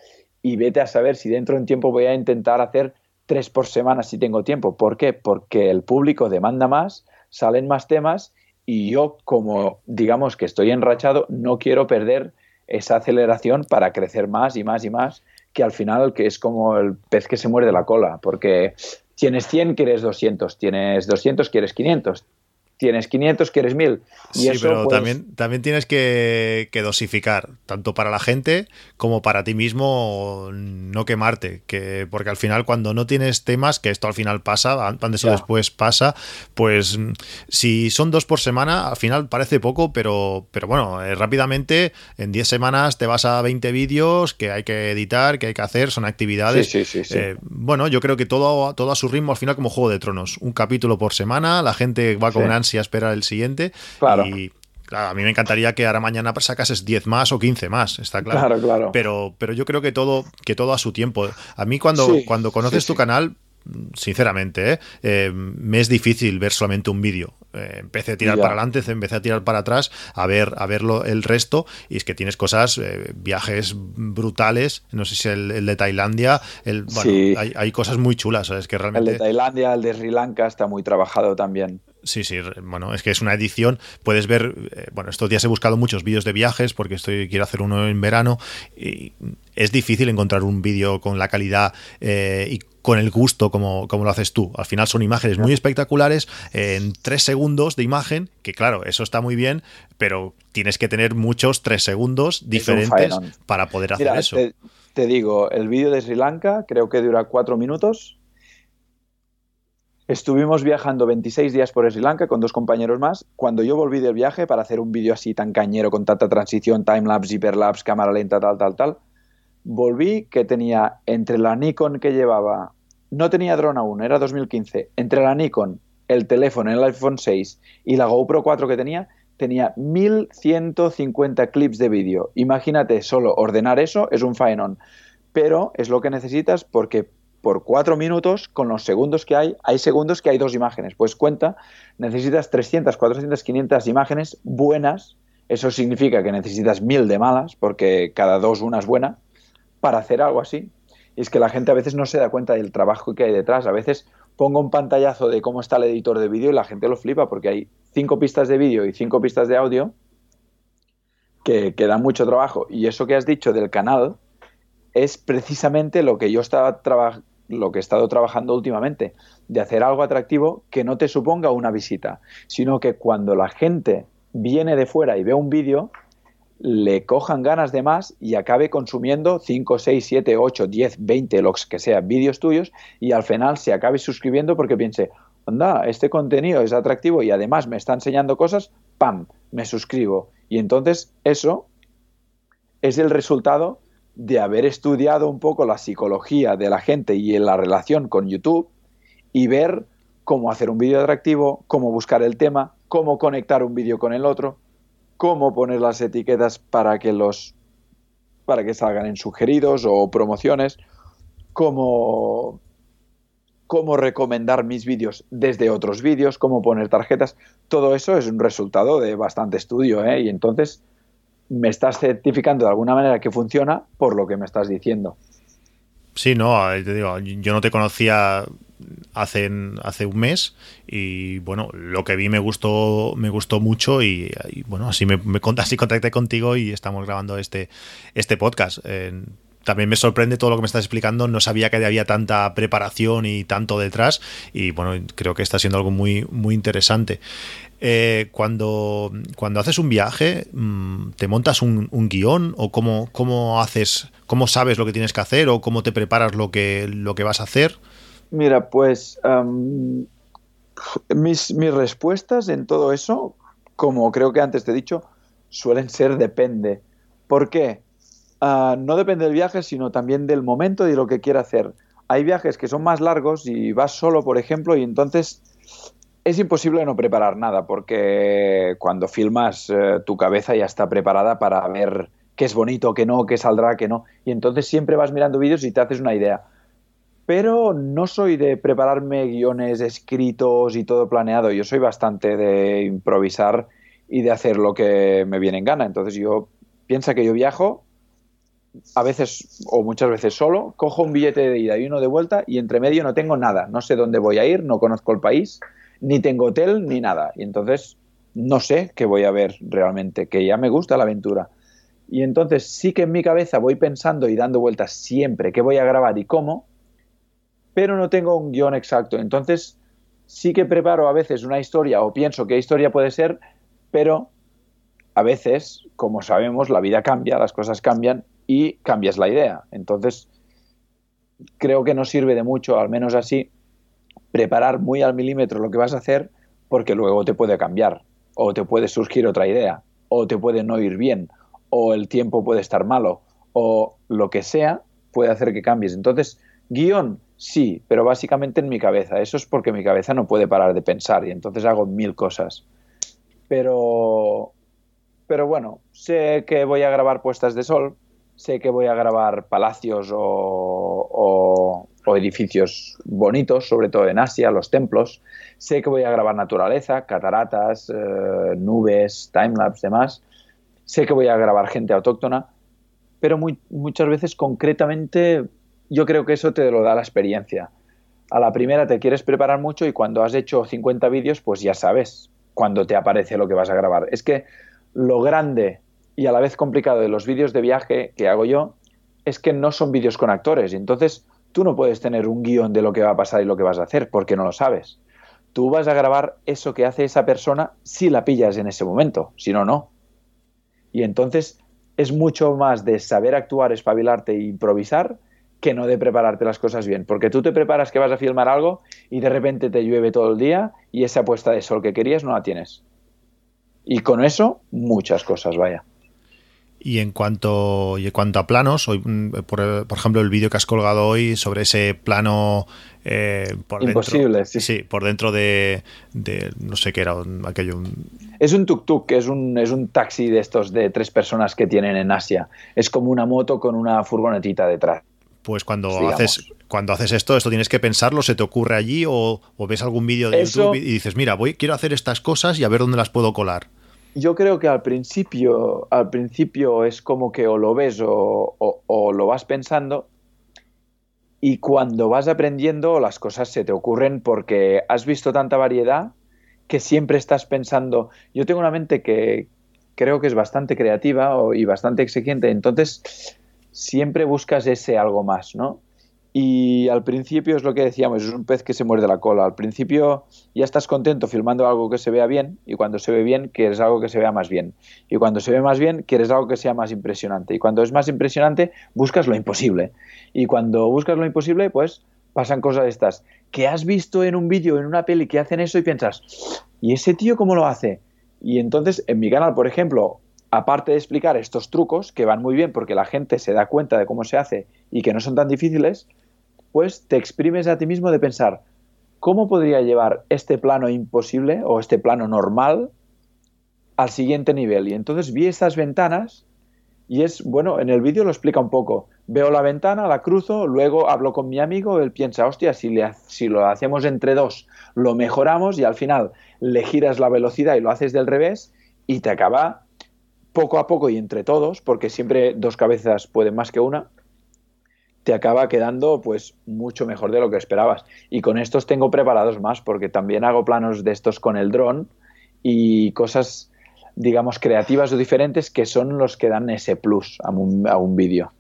y vete a saber si dentro de un tiempo voy a intentar hacer tres por semana si tengo tiempo. ¿Por qué? Porque el público demanda más, salen más temas y yo como digamos que estoy enrachado no quiero perder esa aceleración para crecer más y más y más que al final que es como el pez que se muerde la cola porque tienes 100 quieres 200 tienes 200 quieres 500 tienes 500, quieres 1000. Y sí, eso, pero pues, también, también tienes que, que dosificar, tanto para la gente como para ti mismo, no quemarte. Que, porque al final, cuando no tienes temas, que esto al final pasa, antes o Ya. después pasa, pues si son dos por semana, al final parece poco, pero, pero bueno, eh, rápidamente en 10 semanas te vas a 20 vídeos que hay que editar, que hay que hacer, son actividades. Sí, sí, sí. Eh, bueno, yo creo que todo, todo a su ritmo, al final como Juego de Tronos. Un capítulo por semana, la gente va con Sí. Ansia a esperar el siguiente. Claro. Y claro, a mí me encantaría que ahora mañana sacases 10 más o 15 más, está claro. Claro, claro. Pero, pero yo creo que todo, que todo a su tiempo. A mí cuando, Sí, cuando conoces sí, tu sí. canal, sinceramente, ¿eh? Eh, me es difícil ver solamente un vídeo. Eh, empecé a tirar Ya. para adelante, empecé a tirar para atrás, a ver, a verlo el resto, y es que tienes cosas, viajes brutales, no sé si el, el de Tailandia, el, bueno, Sí. hay, hay cosas muy chulas, ¿sabes? Que El realmente... de Tailandia, el de Sri Lanka está muy trabajado también. Sí, sí, bueno, es que es una edición, puedes ver, eh, bueno, estos días he buscado muchos vídeos de viajes porque estoy quiero hacer uno en verano y es difícil encontrar un vídeo con la calidad eh, y con el gusto como, como lo haces tú. Al final son imágenes muy espectaculares eh, en tres segundos de imagen, que claro, eso está muy bien, pero tienes que tener muchos tres segundos diferentes para poder hacer Mira, eso. te, te digo, el vídeo de Sri Lanka creo que dura cuatro minutos. Estuvimos viajando 26 días por Sri Lanka con dos compañeros más. Cuando yo volví del viaje para hacer un vídeo así tan cañero con tanta transición, timelapse, hiperlapse, cámara lenta, tal, tal, tal, volví que tenía entre la Nikon que llevaba, no tenía dron aún, era 2015, entre la Nikon, el teléfono, el iPhone 6 y la GoPro 4 que tenía, tenía 1150 clips de vídeo. Imagínate, solo ordenar eso es un faenón. Pero es lo que necesitas porque por cuatro minutos, con los segundos que hay, hay segundos que hay dos imágenes. Pues cuenta, necesitas 300, 400, 500 imágenes buenas. Eso significa que necesitas mil de malas, porque cada dos una es buena, para hacer algo así. Y es que la gente a veces no se da cuenta del trabajo que hay detrás. A veces pongo un pantallazo de cómo está el editor de vídeo y la gente lo flipa, porque hay cinco pistas de vídeo y cinco pistas de audio que, que dan mucho trabajo. Y eso que has dicho del canal es precisamente lo que yo estaba traba- lo que he estado trabajando últimamente, de hacer algo atractivo que no te suponga una visita, sino que cuando la gente viene de fuera y ve un vídeo, le cojan ganas de más y acabe consumiendo 5, 6, 7, 8, 10, 20, los que sea, vídeos tuyos y al final se acabe suscribiendo porque piense, anda, este contenido es atractivo y además me está enseñando cosas, ¡pam!, me suscribo. Y entonces eso es el resultado de haber estudiado un poco la psicología de la gente y la relación con YouTube y ver cómo hacer un vídeo atractivo, cómo buscar el tema, cómo conectar un vídeo con el otro, cómo poner las etiquetas para que los para que salgan en sugeridos o promociones, cómo cómo recomendar mis vídeos desde otros vídeos, cómo poner tarjetas, todo eso es un resultado de bastante estudio, ¿eh? Y entonces me estás certificando de alguna manera que funciona por lo que me estás diciendo. Sí, no, eh, te digo, yo no te conocía hace, hace un mes y bueno, lo que vi me gustó, me gustó mucho y, bueno, así me, me así contacté contigo y estamos grabando este, este podcast. También me sorprende todo lo que me estás explicando, no sabía que había tanta preparación y tanto detrás y bueno, creo que está siendo algo muy, muy interesante. Eh, cuando, cuando haces un viaje, mm, ¿te montas un, guion o cómo, cómo haces, cómo sabes lo que tienes que hacer o cómo te preparas lo que, lo que vas a hacer? Mira, pues mis, mis respuestas en todo eso, como creo que antes te he dicho, suelen ser depende. ¿Por qué? Uh, no depende del viaje, sino también del momento y de lo que quiera hacer. Hay viajes que son más largos y vas solo, por ejemplo, y entonces es imposible no preparar nada, porque cuando filmas eh, tu cabeza ya está preparada para ver qué es bonito, qué no, qué saldrá, qué no. Y entonces siempre vas mirando vídeos y te haces una idea. Pero no soy de prepararme guiones escritos y todo planeado. Yo soy bastante de improvisar y de hacer lo que me viene en gana. Entonces yo piensa que yo viajo a veces o muchas veces solo, cojo un billete de ida y uno de vuelta y entre medio no tengo nada. No sé dónde voy a ir, no conozco el país, ni tengo hotel ni nada. Y entonces no sé qué voy a ver realmente, que ya me gusta la aventura. Y entonces sí que en mi cabeza voy pensando y dando vueltas siempre qué voy a grabar y cómo, pero no tengo un guion exacto. Entonces sí que preparo a veces una historia o pienso qué historia puede ser, pero a veces, como sabemos, la vida cambia, las cosas cambian y cambias la idea. Entonces, creo que no sirve de mucho, al menos así, preparar muy al milímetro lo que vas a hacer porque luego te puede cambiar o te puede surgir otra idea o te puede no ir bien o el tiempo puede estar malo o lo que sea puede hacer que cambies. Entonces, guion, sí, pero básicamente en mi cabeza. Eso es porque mi cabeza no puede parar de pensar y entonces hago mil cosas. Pero, pero bueno, sé que voy a grabar puestas de sol, sé que voy a grabar palacios o, edificios bonitos, sobre todo en Asia, los templos. Sé que voy a grabar naturaleza, cataratas, eh, nubes, timelapse, demás. Sé que voy a grabar gente autóctona, pero muchas veces concretamente yo creo que eso te lo da la experiencia. A la primera te quieres preparar mucho y cuando has hecho 50 vídeos, pues ya sabes cuando te aparece lo que vas a grabar. Es que lo grande y a la vez complicado de los vídeos de viaje que hago yo es que no son vídeos con actores y entonces tú no puedes tener un guion de lo que va a pasar y lo que vas a hacer porque no lo sabes. Tú vas a grabar eso que hace esa persona si la pillas en ese momento, si no, no. Y entonces es mucho más de saber actuar, espabilarte e improvisar que no de prepararte las cosas bien. Porque tú te preparas que vas a filmar algo y de repente te llueve todo el día y esa puesta de sol que querías no la tienes. Y con eso, muchas cosas, vaya. Y en cuanto, y en cuanto a planos, hoy, mm, por, ejemplo, el vídeo que has colgado hoy sobre ese plano eh, por Imposible, sí. sí. por dentro de, no sé qué era aquello. Es un tuk-tuk, es un, es un taxi de estos de tres personas que tienen en Asia. Es como una moto con una furgonetita detrás. Pues cuando haces cuando haces esto, esto tienes que pensarlo, se te ocurre allí o, ves algún vídeo de YouTube y dices, mira, voy, quiero hacer estas cosas y a ver dónde las puedo colar yo creo que al principio, al principio es como que o lo ves o, lo vas pensando y cuando vas aprendiendo las cosas se te ocurren porque has visto tanta variedad que siempre estás pensando, yo tengo una mente que creo que es bastante creativa y bastante exigente, entonces siempre buscas ese algo más, ¿no? Y al principio es lo que decíamos, es un pez que se muerde la cola. Al principio ya estás contento filmando algo que se vea bien y cuando se ve bien quieres algo que se vea más bien. Y cuando se ve más bien quieres algo que sea más impresionante. Y cuando es más impresionante buscas lo imposible. Y cuando buscas lo imposible pues pasan cosas estas. Que has visto en un vídeo, en una peli que hacen eso y piensas, ¿y ese tío cómo lo hace? Y entonces en mi canal, por ejemplo, aparte de explicar estos trucos que van muy bien porque la gente se da cuenta de cómo se hace y que no son tan difíciles, pues te exprimes a ti mismo de pensar, ¿cómo podría llevar este plano imposible o este plano normal al siguiente nivel? Y entonces vi estas ventanas y es, bueno, en el vídeo lo explica un poco. Veo la ventana, la cruzo, luego hablo con mi amigo, él piensa, hostia, si, le, si lo hacemos entre dos, lo mejoramos y al final le giras la velocidad y lo haces del revés y te acaba poco a poco y entre todos, porque siempre dos cabezas pueden más que una, te acaba quedando pues mucho mejor de lo que esperabas. Y con estos tengo preparados más porque también hago planos de estos con el dron y cosas, digamos, creativas o diferentes que son los que dan ese plus a un, a un vídeo.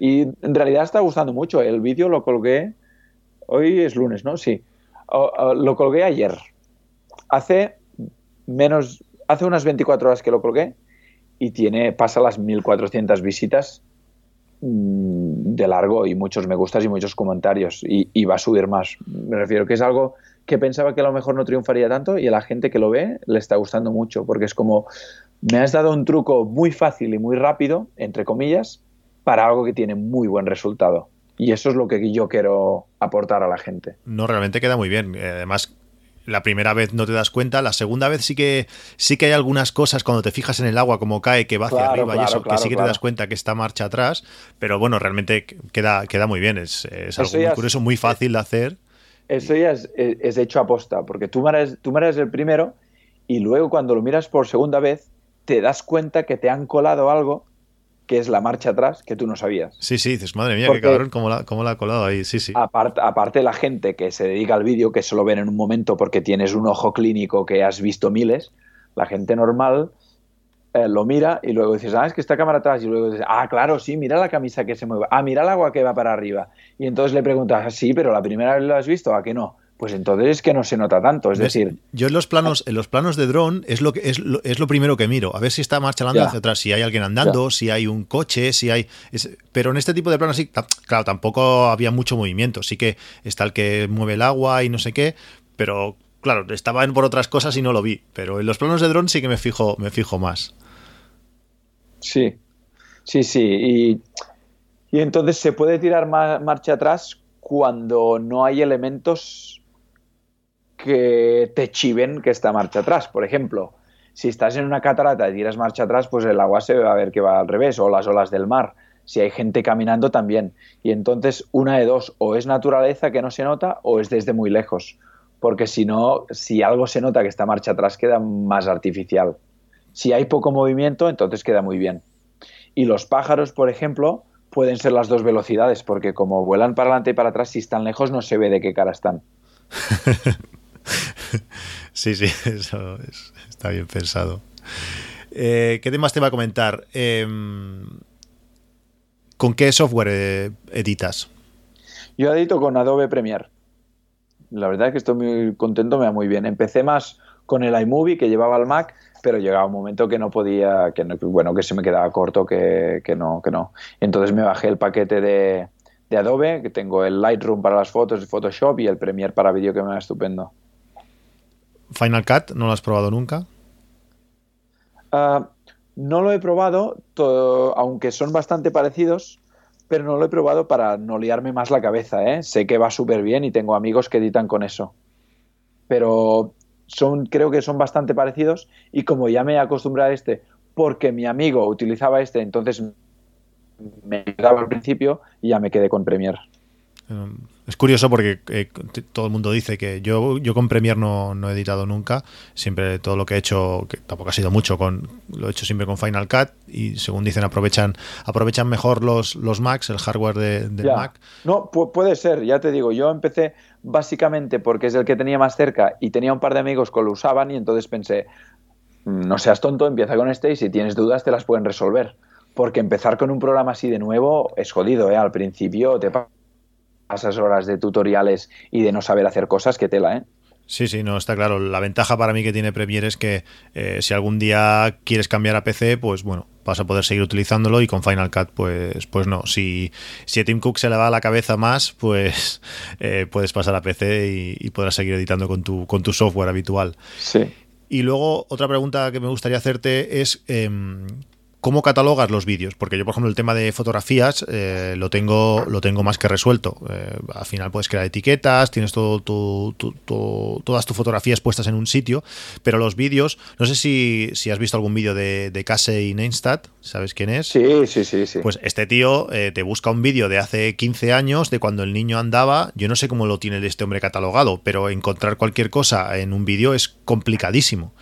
Y en realidad está gustando mucho. El vídeo lo colgué, hoy es lunes, ¿no? Sí. lo colgué ayer. Hace menos, hace unas 24 horas que lo colgué y tiene, pasa las 1400 visitas de largo y muchos me gustas y muchos comentarios y, va a subir más. Me refiero que es algo que pensaba que a lo mejor no triunfaría tanto y a la gente que lo ve le está gustando mucho porque es como me has dado un truco muy fácil y muy rápido, entre comillas, para algo que tiene muy buen resultado. Y eso es lo que yo quiero aportar a la gente. No, realmente queda muy bien. Además, la primera vez no te das cuenta, la segunda vez sí que sí que hay algunas cosas cuando te fijas en el agua como cae que va hacia arriba y eso que sí que te das cuenta que está marcha atrás, pero bueno, realmente queda queda muy bien, es, algo muy curioso, muy fácil de hacer. Eso ya es, es, hecho aposta, porque tú miras, tú el primero y luego cuando lo miras por segunda vez te das cuenta que te han colado algo que es la marcha atrás que tú no sabías. Sí, sí, dices, madre mía, qué cabrón, cómo la, cómo la ha colado ahí, sí, sí. Aparte, aparte la gente que se dedica al vídeo, que solo ven en un momento porque tienes un ojo clínico que has visto miles, la gente normal eh, lo mira y luego dices, ah, es que está cámara atrás, y luego dices, ah, claro, sí, mira la camisa que se mueve, ah, mira el agua que va para arriba. Y entonces le preguntas, sí, pero la primera vez lo has visto, ¿a qué no? Pues entonces es que no se nota tanto. Es decir, yo en los planos, en los planos de dron es lo que es lo, es lo primero que miro, a ver si está marchando hacia atrás, si hay alguien andando, si hay un coche, si hay. pero en este tipo de planos sí, claro, tampoco había mucho movimiento. Sí que está el que mueve el agua y no sé qué, pero claro, estaban por otras cosas y no lo vi. Pero en los planos de dron sí que me fijo, me fijo más. Sí, sí, sí. Y, y entonces se puede tirar marcha atrás cuando no hay elementos que te chiven que está marcha atrás. Por ejemplo, si estás en una catarata y tiras marcha atrás, pues el agua se va a ver que va al revés, o las olas del mar. Si hay gente caminando también. Y entonces una de dos, o es naturaleza que no se nota, o es desde muy lejos. Porque si no, si algo se nota que está marcha atrás, queda más artificial. Si hay poco movimiento, entonces queda muy bien. Y los pájaros, por ejemplo, pueden ser las dos velocidades, porque como vuelan para adelante y para atrás, si están lejos no se ve de qué cara están. [laughs] sí, sí, [laughs] eso está bien pensado. Eh, ¿Qué temas te va a comentar? Em, ¿Con qué software eh, editas? Yo edito con Adobe Premiere. La verdad es que estoy muy contento, me va muy bien. Empecé más con el iMovie que llevaba al Mac, pero llegaba un momento que no podía, que bueno, que se me quedaba corto, que, no, que no. Entonces me bajé el paquete de, Adobe, que tengo el Lightroom para las fotos, de Photoshop y el Premiere para vídeo que me va estupendo. Final Cut, ¿no lo has probado nunca? Ah, no lo he probado, aunque son bastante parecidos, pero no lo he probado para no liarme más la cabeza. ¿eh? Sé que va súper bien y tengo amigos que editan con eso. Pero son, creo que son bastante parecidos y como ya me he acostumbrado a este, porque mi amigo utilizaba este, entonces me quedaba al principio y ya me quedé con Premiere. Em, es curioso porque eh, todo el mundo dice que yo, yo con Premiere no, he editado nunca. Siempre todo lo que he hecho, que tampoco ha sido mucho, con lo he hecho siempre con Final Cut y según dicen aprovechan aprovechan mejor los, los Macs, el hardware de, del Mac. No, puede ser, ya te digo, yo empecé básicamente porque es el que tenía más cerca y tenía un par de amigos que lo usaban y entonces pensé, mm, no seas tonto, empieza con este y si tienes dudas te las pueden resolver porque empezar con un programa así de nuevo es jodido, ¿eh? Al principio te pasas horas de tutoriales y de no saber hacer cosas, que tela, ¿eh? Sí, sí, no, está claro. La ventaja para mí que tiene Premiere es que eh, si algún día quieres cambiar a PC, pues bueno, vas a poder seguir utilizándolo y con Final Cut, pues, pues no. Si, si a Tim Cook se le va a la cabeza más, pues [laughs] eh, puedes pasar a PC y, podrás seguir editando con tu, con tu software habitual. Sí. Y luego, otra pregunta que me gustaría hacerte es em, ¿Cómo catalogas los vídeos? Porque yo, por ejemplo, el tema de fotografías eh, lo, tengo, lo tengo más que resuelto. Eh, al final puedes crear etiquetas, tienes todo todas tus fotografías puestas en un sitio, pero los vídeos, no sé si, has visto algún vídeo de, de Casey Neistat, ¿sabes quién es? Sí, sí, sí. sí. Pues este tío eh, te busca un vídeo de hace 15 años, de cuando el niño andaba. Yo no sé cómo lo tiene este hombre catalogado, pero encontrar cualquier cosa en un vídeo es complicadísimo.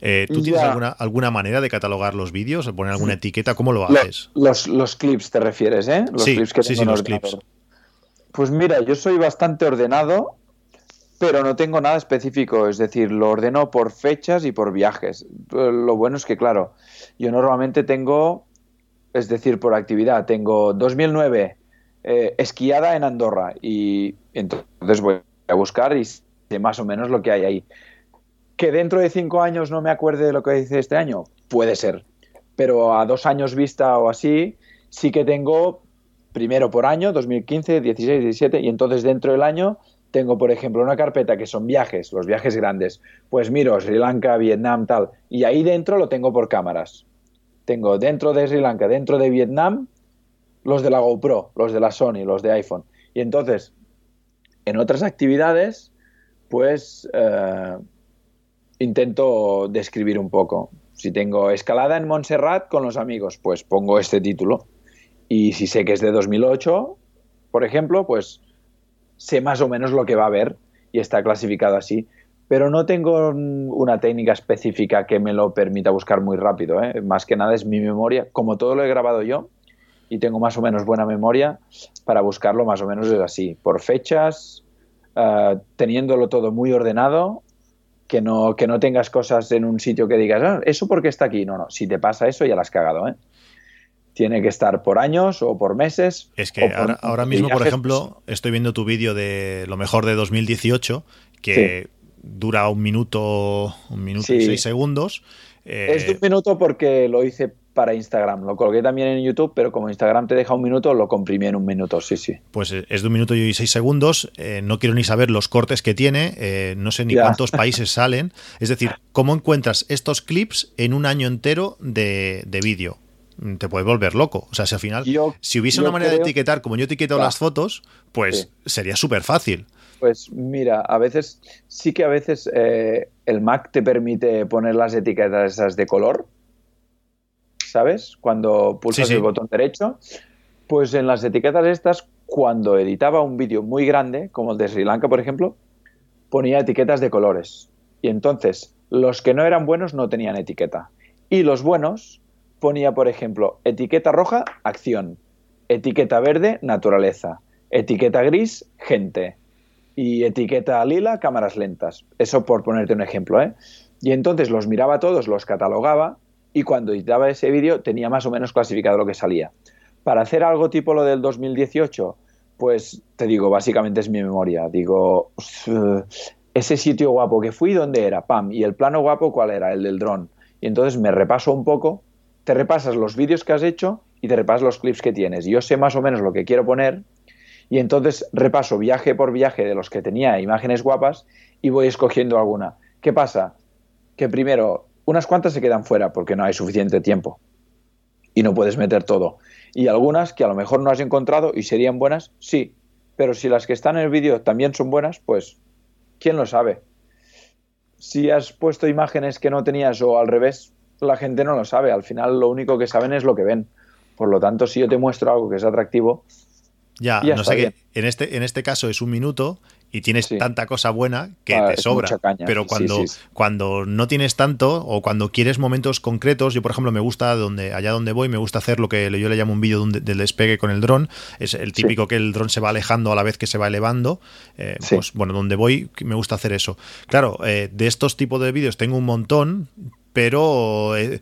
Eh, ¿Tú tienes alguna, alguna manera de catalogar los vídeos, poner alguna etiqueta? ¿Cómo lo haces? Los, los, clips te refieres, ¿eh? Los sí, clips que sí, sí, los clips. Pues mira, yo soy bastante ordenado, pero no tengo nada específico. Es decir, lo ordeno por fechas y por viajes. Lo bueno es que, claro, yo normalmente tengo, es decir, por actividad, tengo 2009 eh, esquiada en Andorra y entonces voy a buscar y sé más o menos lo que hay ahí. Que dentro de cinco años no me acuerde de lo que hice este año, puede ser. Pero a dos años vista o así, sí que tengo primero por año, 2015, 16, 17, y entonces dentro del año tengo, por ejemplo, una carpeta que son viajes, los viajes grandes. Pues miro Sri Lanka, Vietnam, tal. Y ahí dentro lo tengo por cámaras. Tengo dentro de Sri Lanka, dentro de Vietnam, los de la GoPro, los de la Sony, los de iPhone. Y entonces, en otras actividades, pues eh, intento describir un poco. Si tengo escalada en Montserrat con los amigos, pues pongo este título. Y si sé que es de 2008, por ejemplo, pues sé más o menos lo que va a haber y está clasificado así. Pero no tengo una técnica específica que me lo permita buscar muy rápido. ¿eh? Más que nada es mi memoria. Como todo lo he grabado yo y tengo más o menos buena memoria, para buscarlo más o menos es así. Por fechas, eh, teniéndolo todo muy ordenado que no, que no tengas cosas en un sitio que digas, ah, ¿eso porque está aquí? No, no, si te pasa eso ya la has cagado, ¿eh? tiene que estar por años o por meses. Es que ahora, mismo, por ejemplo, estoy viendo tu vídeo de lo mejor de 2018, que dura un minuto, un minuto y seis segundos. es de un minuto porque lo hice para Instagram. Lo coloqué también en YouTube, pero como Instagram te deja un minuto, lo comprimí en un minuto, sí, sí. Pues eh, es de un minuto y seis segundos. Eh, no quiero ni saber los cortes que tiene, eh, no sé ni cuántos [laughs] países salen. Es decir, ¿cómo encuentras estos clips en un año entero de, vídeo? Mm, te puedes volver loco. O sea, si al final, si hubiese una manera de etiquetar como yo etiqueto las fotos, pues sería súper fácil. Pues mira, a veces sí que a veces el Mac te permite poner las etiquetas esas de color ¿sabes? Cuando pulsas el botón derecho. Pues en las etiquetas estas, cuando editaba un vídeo muy grande, como el de Sri Lanka, por ejemplo, ponía etiquetas de colores. Y entonces, los que no eran buenos no tenían etiqueta. Y los buenos ponía, por ejemplo, etiqueta roja, acción. Etiqueta verde, naturaleza. Etiqueta gris, gente. Y etiqueta lila, cámaras lentas. Eso por ponerte un ejemplo, ¿eh? Y entonces los miraba todos, los catalogaba y cuando editaba ese vídeo tenía más o menos clasificado lo que salía. Para hacer algo tipo lo del 2018, pues te digo, básicamente es mi memoria. Digo, ese sitio guapo que fui, ¿dónde era? Pam. Y el plano guapo, ¿cuál era? El del dron. Y entonces me repaso un poco, te repasas los vídeos que has hecho y te repasas los clips que tienes. Yo sé más o menos lo que quiero poner y entonces repaso viaje por viaje de los que tenía imágenes guapas y voy escogiendo alguna. ¿Qué pasa? Que primero unas cuantas se quedan fuera porque no hay suficiente tiempo y no puedes meter todo. Y algunas que a lo mejor no has encontrado y serían buenas, sí. Pero si las que están en el vídeo también son buenas, pues, ¿quién lo sabe? Si has puesto imágenes que no tenías o al revés, la gente no lo sabe. Al final lo único que saben es lo que ven. Por lo tanto, si yo te muestro algo que es atractivo, ya, no sé qué. En este, en este caso es un minuto y tienes tanta cosa buena que te sobra. pero cuando, cuando no tienes tanto o cuando quieres momentos concretos, yo por ejemplo me gusta donde allá donde voy, me gusta hacer lo que yo le llamo un vídeo del despegue con el dron. Es el típico que el dron se va alejando a la vez que se va elevando. Eh, pues bueno, donde voy me gusta hacer eso. Claro, eh, de estos tipos de vídeos tengo un montón, pero eh,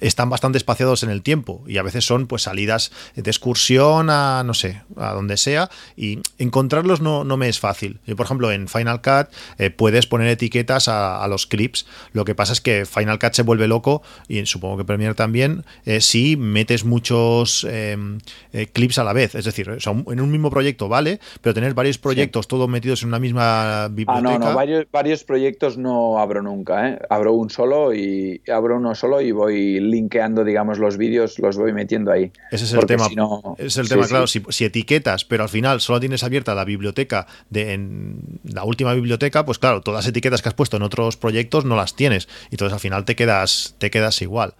están bastante espaciados en el tiempo y a veces son pues salidas de excursión a no sé, a donde sea y encontrarlos no, no me es fácil. Yo, por ejemplo, en Final Cut eh, puedes poner etiquetas a, los clips. Lo que pasa es que Final Cut se vuelve loco y supongo que Premiere también eh, si metes muchos em, eh, clips a la vez. Es decir, en un mismo proyecto vale, pero tener varios proyectos todos metidos en una misma biblioteca. Ah, no, no, varios, varios proyectos no abro nunca. Abro un solo y abro uno solo y voy linkeando, digamos, los vídeos, los voy metiendo ahí. Ese es el tema. es el tema, claro. Si, etiquetas, pero al final solo tienes abierta la biblioteca de en la última biblioteca, pues claro, todas las etiquetas que has puesto en otros proyectos no las tienes. Y entonces al final te quedas, te quedas igual.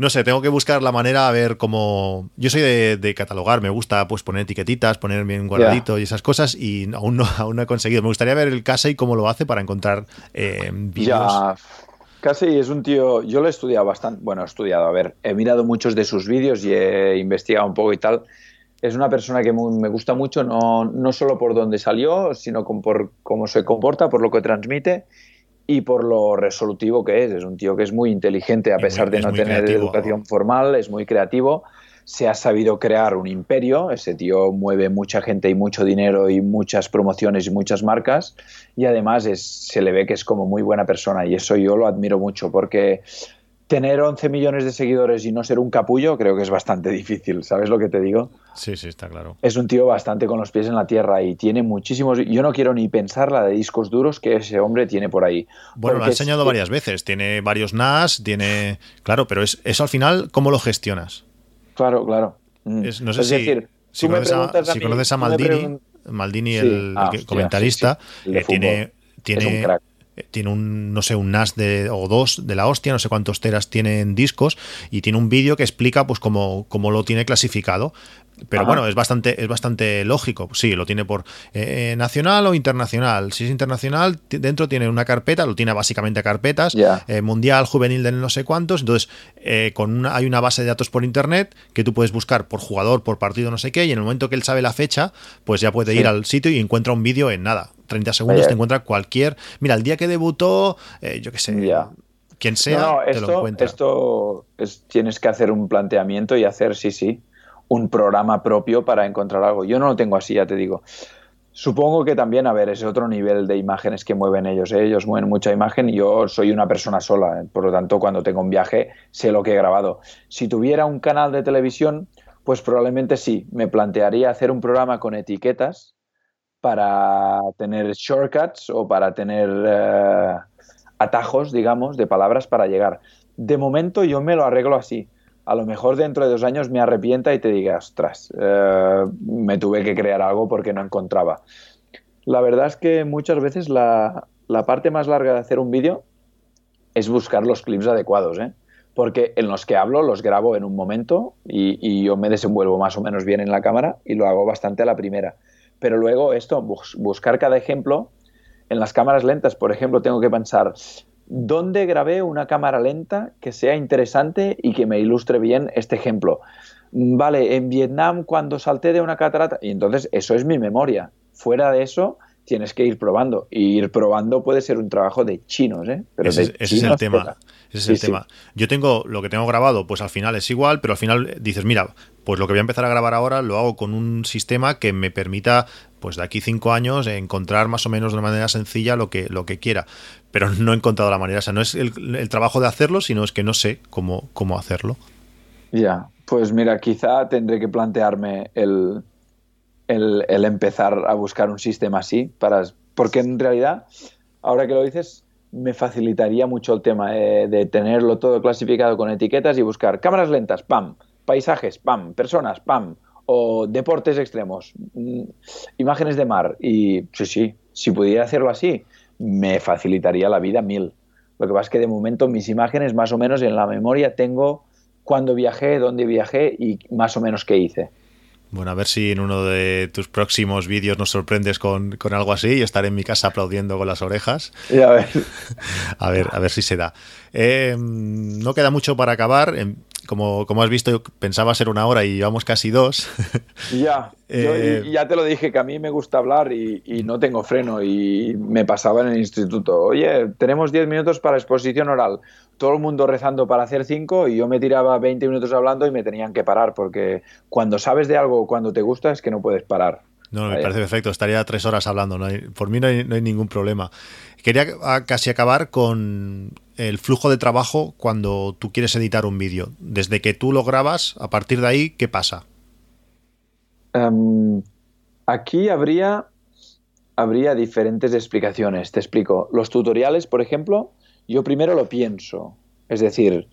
No sé, tengo que buscar la manera a ver cómo. Yo soy de, catalogar, me gusta pues poner etiquetitas, poner bien guardadito y esas cosas, y aún no, [laughs] aún no he conseguido. Me gustaría ver el casa y cómo lo hace para encontrar eh, vídeos. Casi es un tío, yo lo he estudiado bastante, bueno, he estudiado, a ver, he mirado muchos de sus vídeos y he investigado un poco y tal. Es una persona que me gusta mucho, no, no solo por dónde salió, sino por cómo se comporta, por lo que transmite y por lo resolutivo que es. Es un tío que es muy inteligente a pesar de no tener educación formal, es muy creativo se ha sabido crear un imperio, ese tío mueve mucha gente y mucho dinero y muchas promociones y muchas marcas y además es, se le ve que es como muy buena persona y eso yo lo admiro mucho porque tener 11 millones de seguidores y no ser un capullo creo que es bastante [laughs] difícil, ¿sabes lo que te digo? Sí, sí, está claro. Es un tío bastante con los pies en la tierra y tiene muchísimos... Yo no quiero ni pensar la de discos duros que ese hombre tiene por ahí. Bueno, lo ha enseñado varias veces, tiene varios NAS, tiene... Claro, pero es, eso al final, ¿cómo lo gestionas? Claro, claro. Mm. no sé si, decir, si, conoces, a, Maldini, Maldini, el, ah, comentarista, eh, tiene, tiene, tiene un, no sé, un NAS de, o dos de la hostia, no sé cuántos teras tienen discos, y tiene un vídeo que explica pues cómo, cómo lo tiene clasificado. Pero bueno, es bastante, es bastante lógico. Sí, lo tiene por eh, nacional o internacional. Si es internacional, dentro tiene una carpeta, lo tiene básicamente a carpetas, eh, mundial, juvenil de no sé cuántos. Entonces, eh, con una, hay una base de datos por internet que tú puedes buscar por jugador, por partido, no sé qué, y en el momento que él sabe la fecha, pues ya puede ir al sitio y encuentra un vídeo en nada. 30 segundos te encuentra cualquier. Mira, el día que debutó, yo qué sé quien sea, no, esto, te lo encuentra. Esto es, tienes que hacer un planteamiento y hacer, sí, sí, un programa propio para encontrar algo. Yo no lo tengo así, ya te digo. Supongo que también, a ver, es otro nivel de imágenes que mueven ellos. ¿eh? Ellos mueven mucha imagen y yo soy una persona sola. ¿eh? Por lo tanto, cuando tengo un viaje, sé lo que he grabado. Si tuviera un canal de televisión, pues probablemente sí. Me plantearía hacer un programa con etiquetas para tener shortcuts o para tener eh, atajos, digamos, de palabras para llegar. De momento yo me lo arreglo así a lo mejor dentro de dos años me arrepienta y te diga, ostras, eh, me tuve que crear algo porque no encontraba. La verdad es que muchas veces la, parte más larga de hacer un vídeo es buscar los clips adecuados, ¿eh? porque en los que hablo los grabo en un momento y, yo me desenvuelvo más o menos bien en la cámara y lo hago bastante a la primera. Pero luego esto, buscar cada ejemplo, en las cámaras lentas, por ejemplo, tengo que pensar, ¿Dónde grabé una cámara lenta que sea interesante y que me ilustre bien este ejemplo? Vale, en Vietnam cuando salté de una catarata, y entonces eso es mi memoria. Fuera de eso, tienes que ir probando. Y ir probando puede ser un trabajo de chinos, ¿eh? Pero ese, es el tema. Ese es el tema. Yo tengo lo que tengo grabado, pues al final es igual, pero al final dices, mira, pues lo que voy a empezar a grabar ahora lo hago con un sistema que me permita, pues de aquí cinco años, encontrar más o menos de una manera sencilla lo que, lo que quiera pero no he encontrado la manera. O sea, no es el, trabajo de hacerlo, sino es que no sé cómo, cómo hacerlo. Ya, pues mira, quizá tendré que plantearme el, el, empezar a buscar un sistema así, para, porque en realidad, ahora que lo dices, me facilitaría mucho el tema eh, de tenerlo todo clasificado con etiquetas y buscar cámaras lentas, pam, paisajes, pam, personas, pam, o deportes extremos, mm, imágenes de mar. Y sí, sí, si pudiera hacerlo así, me facilitaría la vida mil. Lo que pasa es que de momento mis imágenes más o menos en la memoria tengo cuándo viajé, dónde viajé y más o menos qué hice. Bueno, a ver si en uno de tus próximos vídeos nos sorprendes con, algo así y estaré en mi casa aplaudiendo con las orejas. [laughs] a, ver. [laughs] a ver. a ver, si se da. Eh, no queda mucho para acabar. Como, como has visto, pensaba ser una hora y llevamos casi dos. [laughs] Ya, [laughs] eh, ya te lo dije que a mí me gusta hablar y, no tengo freno y me pasaba en el instituto. Oye, tenemos 10 minutos para exposición oral. Todo el mundo rezando para hacer 5 y yo me tiraba 20 minutos hablando y me tenían que parar porque cuando sabes de algo, cuando te gusta, es que no puedes parar. No, me parece perfecto. Estaría tres horas hablando. No por mí no hay, no hay ningún problema. Quería casi acabar con el flujo de trabajo cuando tú quieres editar un vídeo. Desde que tú lo grabas, a partir de ahí, ¿qué pasa? Em, aquí habría, habría diferentes explicaciones. Te explico. Los tutoriales, por ejemplo, yo primero lo pienso. Es decir,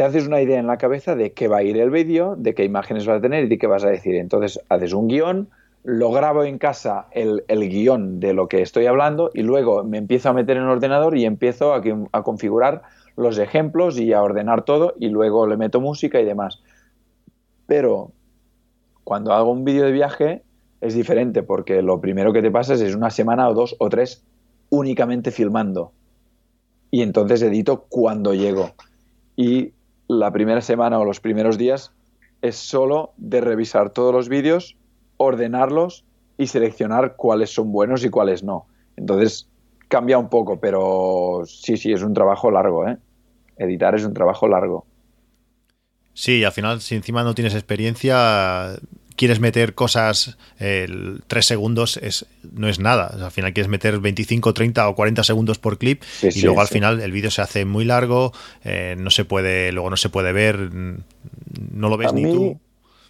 te haces una idea en la cabeza de qué va a ir el vídeo, de qué imágenes vas a tener y de qué vas a decir. Entonces, haces un guion, lo grabo en casa el, guion de lo que estoy hablando y luego me empiezo a meter en el ordenador y empiezo a, configurar los ejemplos y a ordenar todo y luego le meto música y demás. Pero cuando hago un vídeo de viaje es diferente porque lo primero que te pasa es una semana o dos o tres únicamente filmando. Y entonces edito cuando llego. Y la primera semana o los primeros días es solo de revisar todos los vídeos ordenarlos y seleccionar cuáles son buenos y cuáles no. Entonces cambia un poco, pero sí, sí, es un trabajo largo, ¿eh? Editar es un trabajo largo. Sí, al final, si encima no tienes experiencia, quieres meter cosas, tres segundos es, no es nada. al final quieres meter 25, 30 o 40 segundos por clip y luego al final el vídeo se hace muy largo, eh, no se puede, luego no se puede ver, no lo ves ni tú.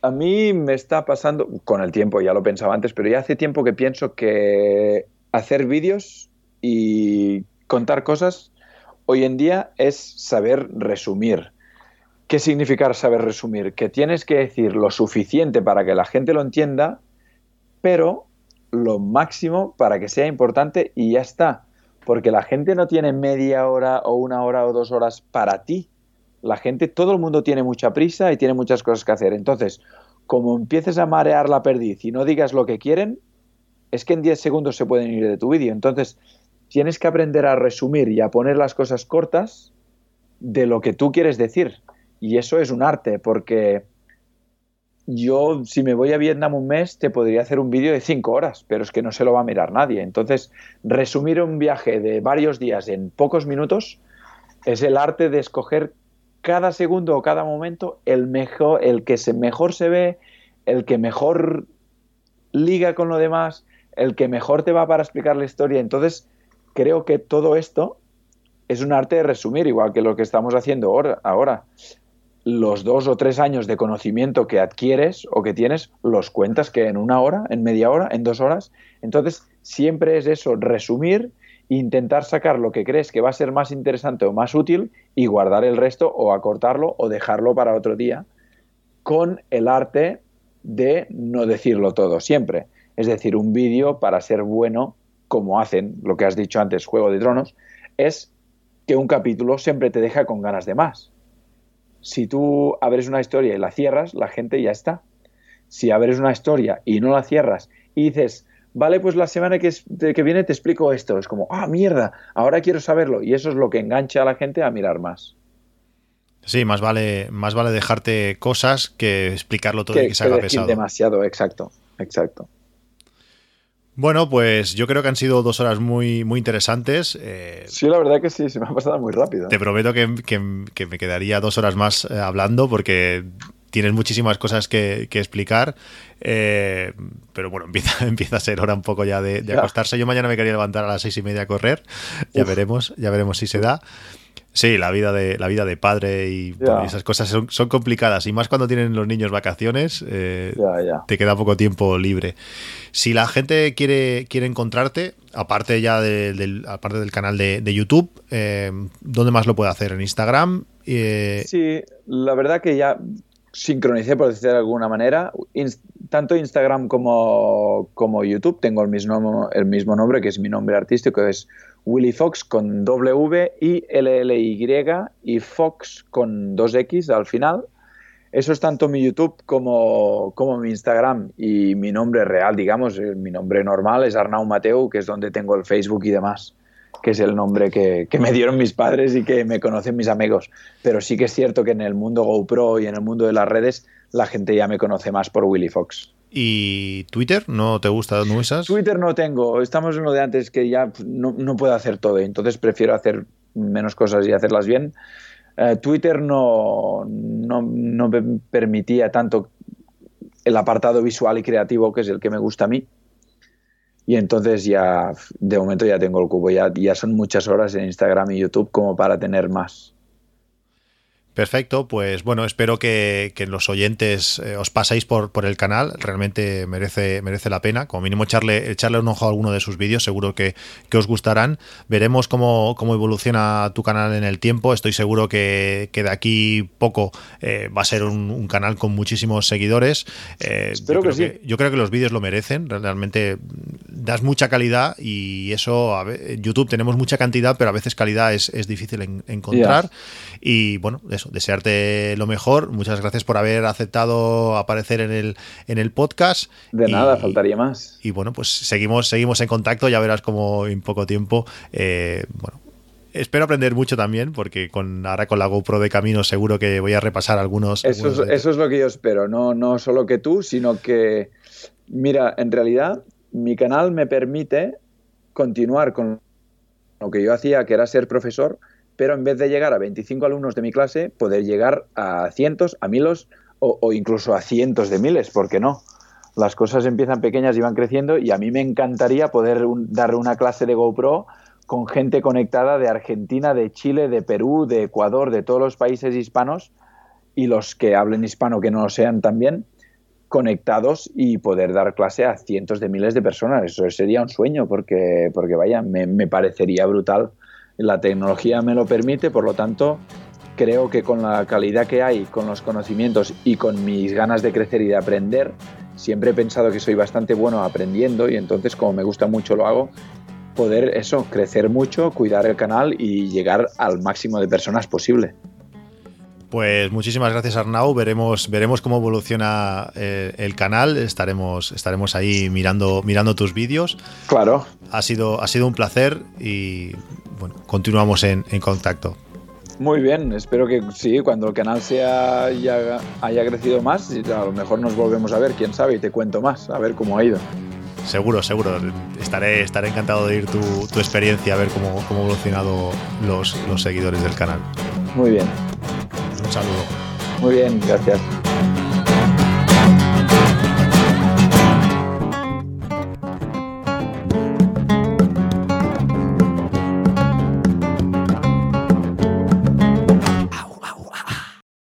A mí me está pasando, con el tiempo, ya lo pensaba antes, pero ya hace tiempo que pienso que hacer vídeos y contar cosas hoy en día es saber resumir. ¿Qué significa saber resumir? Que tienes que decir lo suficiente para que la gente lo entienda, pero lo máximo para que sea importante y ya está. Porque la gente no tiene media hora o una hora o dos horas para ti la gente, todo el mundo tiene mucha prisa y tiene muchas cosas que hacer. Entonces, como empieces a marear la perdiz y no digas lo que quieren, es que en 10 segundos se pueden ir de tu vídeo. Entonces, tienes que aprender a resumir y a poner las cosas cortas de lo que tú quieres decir. Y eso es un arte, porque yo, si me voy a Vietnam un mes, te podría hacer un vídeo de 5 horas, pero es que no se lo va a mirar nadie. Entonces, resumir un viaje de varios días en pocos minutos Es el arte de escoger cada segundo o cada momento el mejor, el que se mejor se ve, el que mejor liga con lo demás, el que mejor te va para explicar la historia. Entonces, creo que todo esto es un arte de resumir, igual que lo que estamos haciendo ahora. Los dos o tres años de conocimiento que adquieres o que tienes, los cuentas que en una hora, en media hora, en dos horas. Entonces, siempre es eso, resumir intentar sacar lo que crees que va a ser más interesante o más útil y guardar el resto o acortarlo o dejarlo para otro día con el arte de no decirlo todo siempre. Es decir, un vídeo para ser bueno, como hacen lo que has dicho antes, Juego de Tronos, es que un capítulo siempre te deja con ganas de más. Si tú abres una historia y la cierras, la gente ya está. Si abres una historia y no la cierras y dices, vale, pues la semana que, que viene te explico esto. Es como, ah, mierda, ahora quiero saberlo. Y eso es lo que engancha a la gente a mirar más. Sí, más vale, más vale dejarte cosas que explicarlo todo y que se haga pesado. demasiado, exacto, exacto. Bueno, pues yo creo que han sido dos horas muy, muy interesantes. Eh, sí, la verdad que sí, se me ha pasado muy rápido. Te prometo que, me quedaría dos horas más eh, hablando porque tienes muchísimas cosas que, explicar. Eh, pero bueno, [laughs] empieza, empieza a ser hora un poco ya de, acostarse. Yo mañana me quería levantar a las seis y media a correr. Ya veremos, ya veremos si se da. Sí, la vida de, la vida de padre y esas cosas son, complicadas. Y más cuando tienen los niños vacaciones, eh, te queda poco tiempo libre. Si la gente quiere, quiere encontrarte, aparte ya del, aparte del canal de, YouTube, eh, ¿dónde más lo puede hacer? ¿En Instagram? Sí, la verdad que ya sincronicé, por decirlo de alguna manera. tanto Instagram como, como, YouTube tengo el mismo, el mismo nombre, que es mi nombre artístico, es Willy Fox con W y L L Y y Fox con dos X al final. Eso es tanto mi YouTube como, como mi Instagram y mi nombre real, digamos, eh, mi nombre normal es Arnau Mateu, que es donde tengo el Facebook y demás que es el nombre que, me dieron mis padres y que me conocen mis amigos. Pero sí que es cierto que en el mundo GoPro y en el mundo de las redes la gente ya me conoce más por Willy Fox. ¿Y Twitter? ¿No te gusta? ¿No usas? Twitter no tengo. Estamos en lo de antes que ya no, no puedo hacer todo. Entonces prefiero hacer menos cosas y hacerlas bien. Eh, Twitter no, no, no me permitía tanto el apartado visual y creativo, que es el que me gusta a mí y entonces ya, de momento ya tengo el cubo, ya, ya son muchas horas en Instagram y YouTube como para tener más. Perfecto, pues bueno, espero que, los oyentes eh, os paséis por, por, el canal, realmente merece, merece la pena, como mínimo echarle, echarle un ojo a alguno de sus vídeos, seguro que, os gustarán. Veremos cómo, cómo, evoluciona tu canal en el tiempo, estoy seguro que, que de aquí poco eh, va a ser un, canal con muchísimos seguidores. Eh, espero que sí. yo creo que los vídeos lo merecen, realmente das mucha calidad y eso, en YouTube tenemos mucha cantidad, pero a veces calidad es, difícil encontrar. Y bueno, eso, desearte lo mejor. Muchas gracias por haber aceptado aparecer en el, en el podcast. De nada, faltaría más. Y bueno, pues seguimos, seguimos en contacto, ya verás como en poco tiempo, eh, bueno, espero aprender mucho también, porque con ahora con la GoPro de camino seguro que voy a repasar algunos. Eso, es, eso es lo que yo espero, no, no solo que tú, sino que, mira, en realidad mi canal me permite continuar con lo que yo hacía, que era ser profesor, pero en vez de llegar a 25 alumnos de mi clase, poder llegar a cientos, a miles o, incluso a cientos de miles, ¿por qué no? Las cosas empiezan pequeñas y van creciendo y a mí me encantaría poder dar una clase de GoPro con gente conectada de Argentina, de Chile, de Perú, de Ecuador, de todos los países hispanos y los que hablen hispano que no lo sean también, conectados y poder dar clase a cientos de miles de personas. Eso sería un sueño porque, porque vaya, me parecería brutal la tecnología me lo permite, por lo tanto, creo que con la calidad que hay, con los conocimientos y con mis ganas de crecer y de aprender, siempre he pensado que soy bastante bueno aprendiendo y entonces como me gusta mucho lo hago, poder eso, crecer mucho, cuidar el canal y llegar al máximo de personas posible. Pues muchísimas gracias Arnau, veremos, veremos cómo evoluciona eh, el canal, estaremos, estaremos ahí mirando, mirando tus vídeos. Claro. Ha sido, ha sido un placer y bueno, continuamos en, contacto. Muy bien, espero que sí, cuando el canal sea ya haya crecido más, a lo mejor nos volvemos a ver, quién sabe, y te cuento más, a ver cómo ha ido. Seguro, seguro. Estaré, estaré encantado de oír tu, experiencia, a ver cómo, cómo han evolucionado los, los seguidores del canal. Muy bien. Un saludo. Muy bien, gracias.